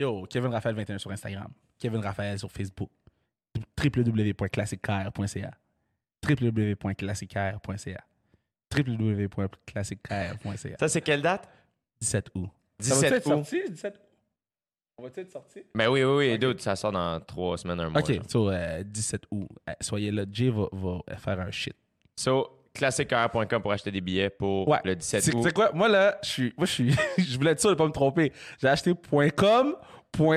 Yo, Kevin Raphaël 21 sur Instagram. Kevin Raphaël sur Facebook. www.classicaire.ca www.classicaire.ca www.classicaire.ca Ça, c'est quelle date? 17 août. 17 août. sorti, 17 août? On va être sorti? Ben oui, oui, oui. Dude, ça sort dans trois semaines, un mois. OK, genre. so, euh, 17 août. Euh, soyez là. Jay va, va faire un shit. So, classiqueur.com pour acheter des billets pour Ouais. le 17 C'est août. c'est quoi? Moi, là, je suis. Moi, je suis. [LAUGHS] je voulais être sûr de pas me tromper. J'ai acheté .com,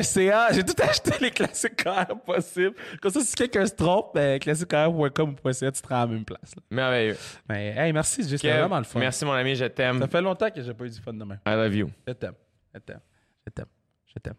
.ca. J'ai tout acheté les classiqueurs possibles. Comme ça, si quelqu'un se trompe, ben, classiqueur.com ou .ca, tu te rends à la même place. là. Merveilleux. Mais, hey, merci. C'était vraiment le fun. Merci, mon ami, je t'aime. Ça fait longtemps que j'ai pas eu du fun demain. I love you. Je t'aime. Je t'aime. Je t'aime. Je t'aime.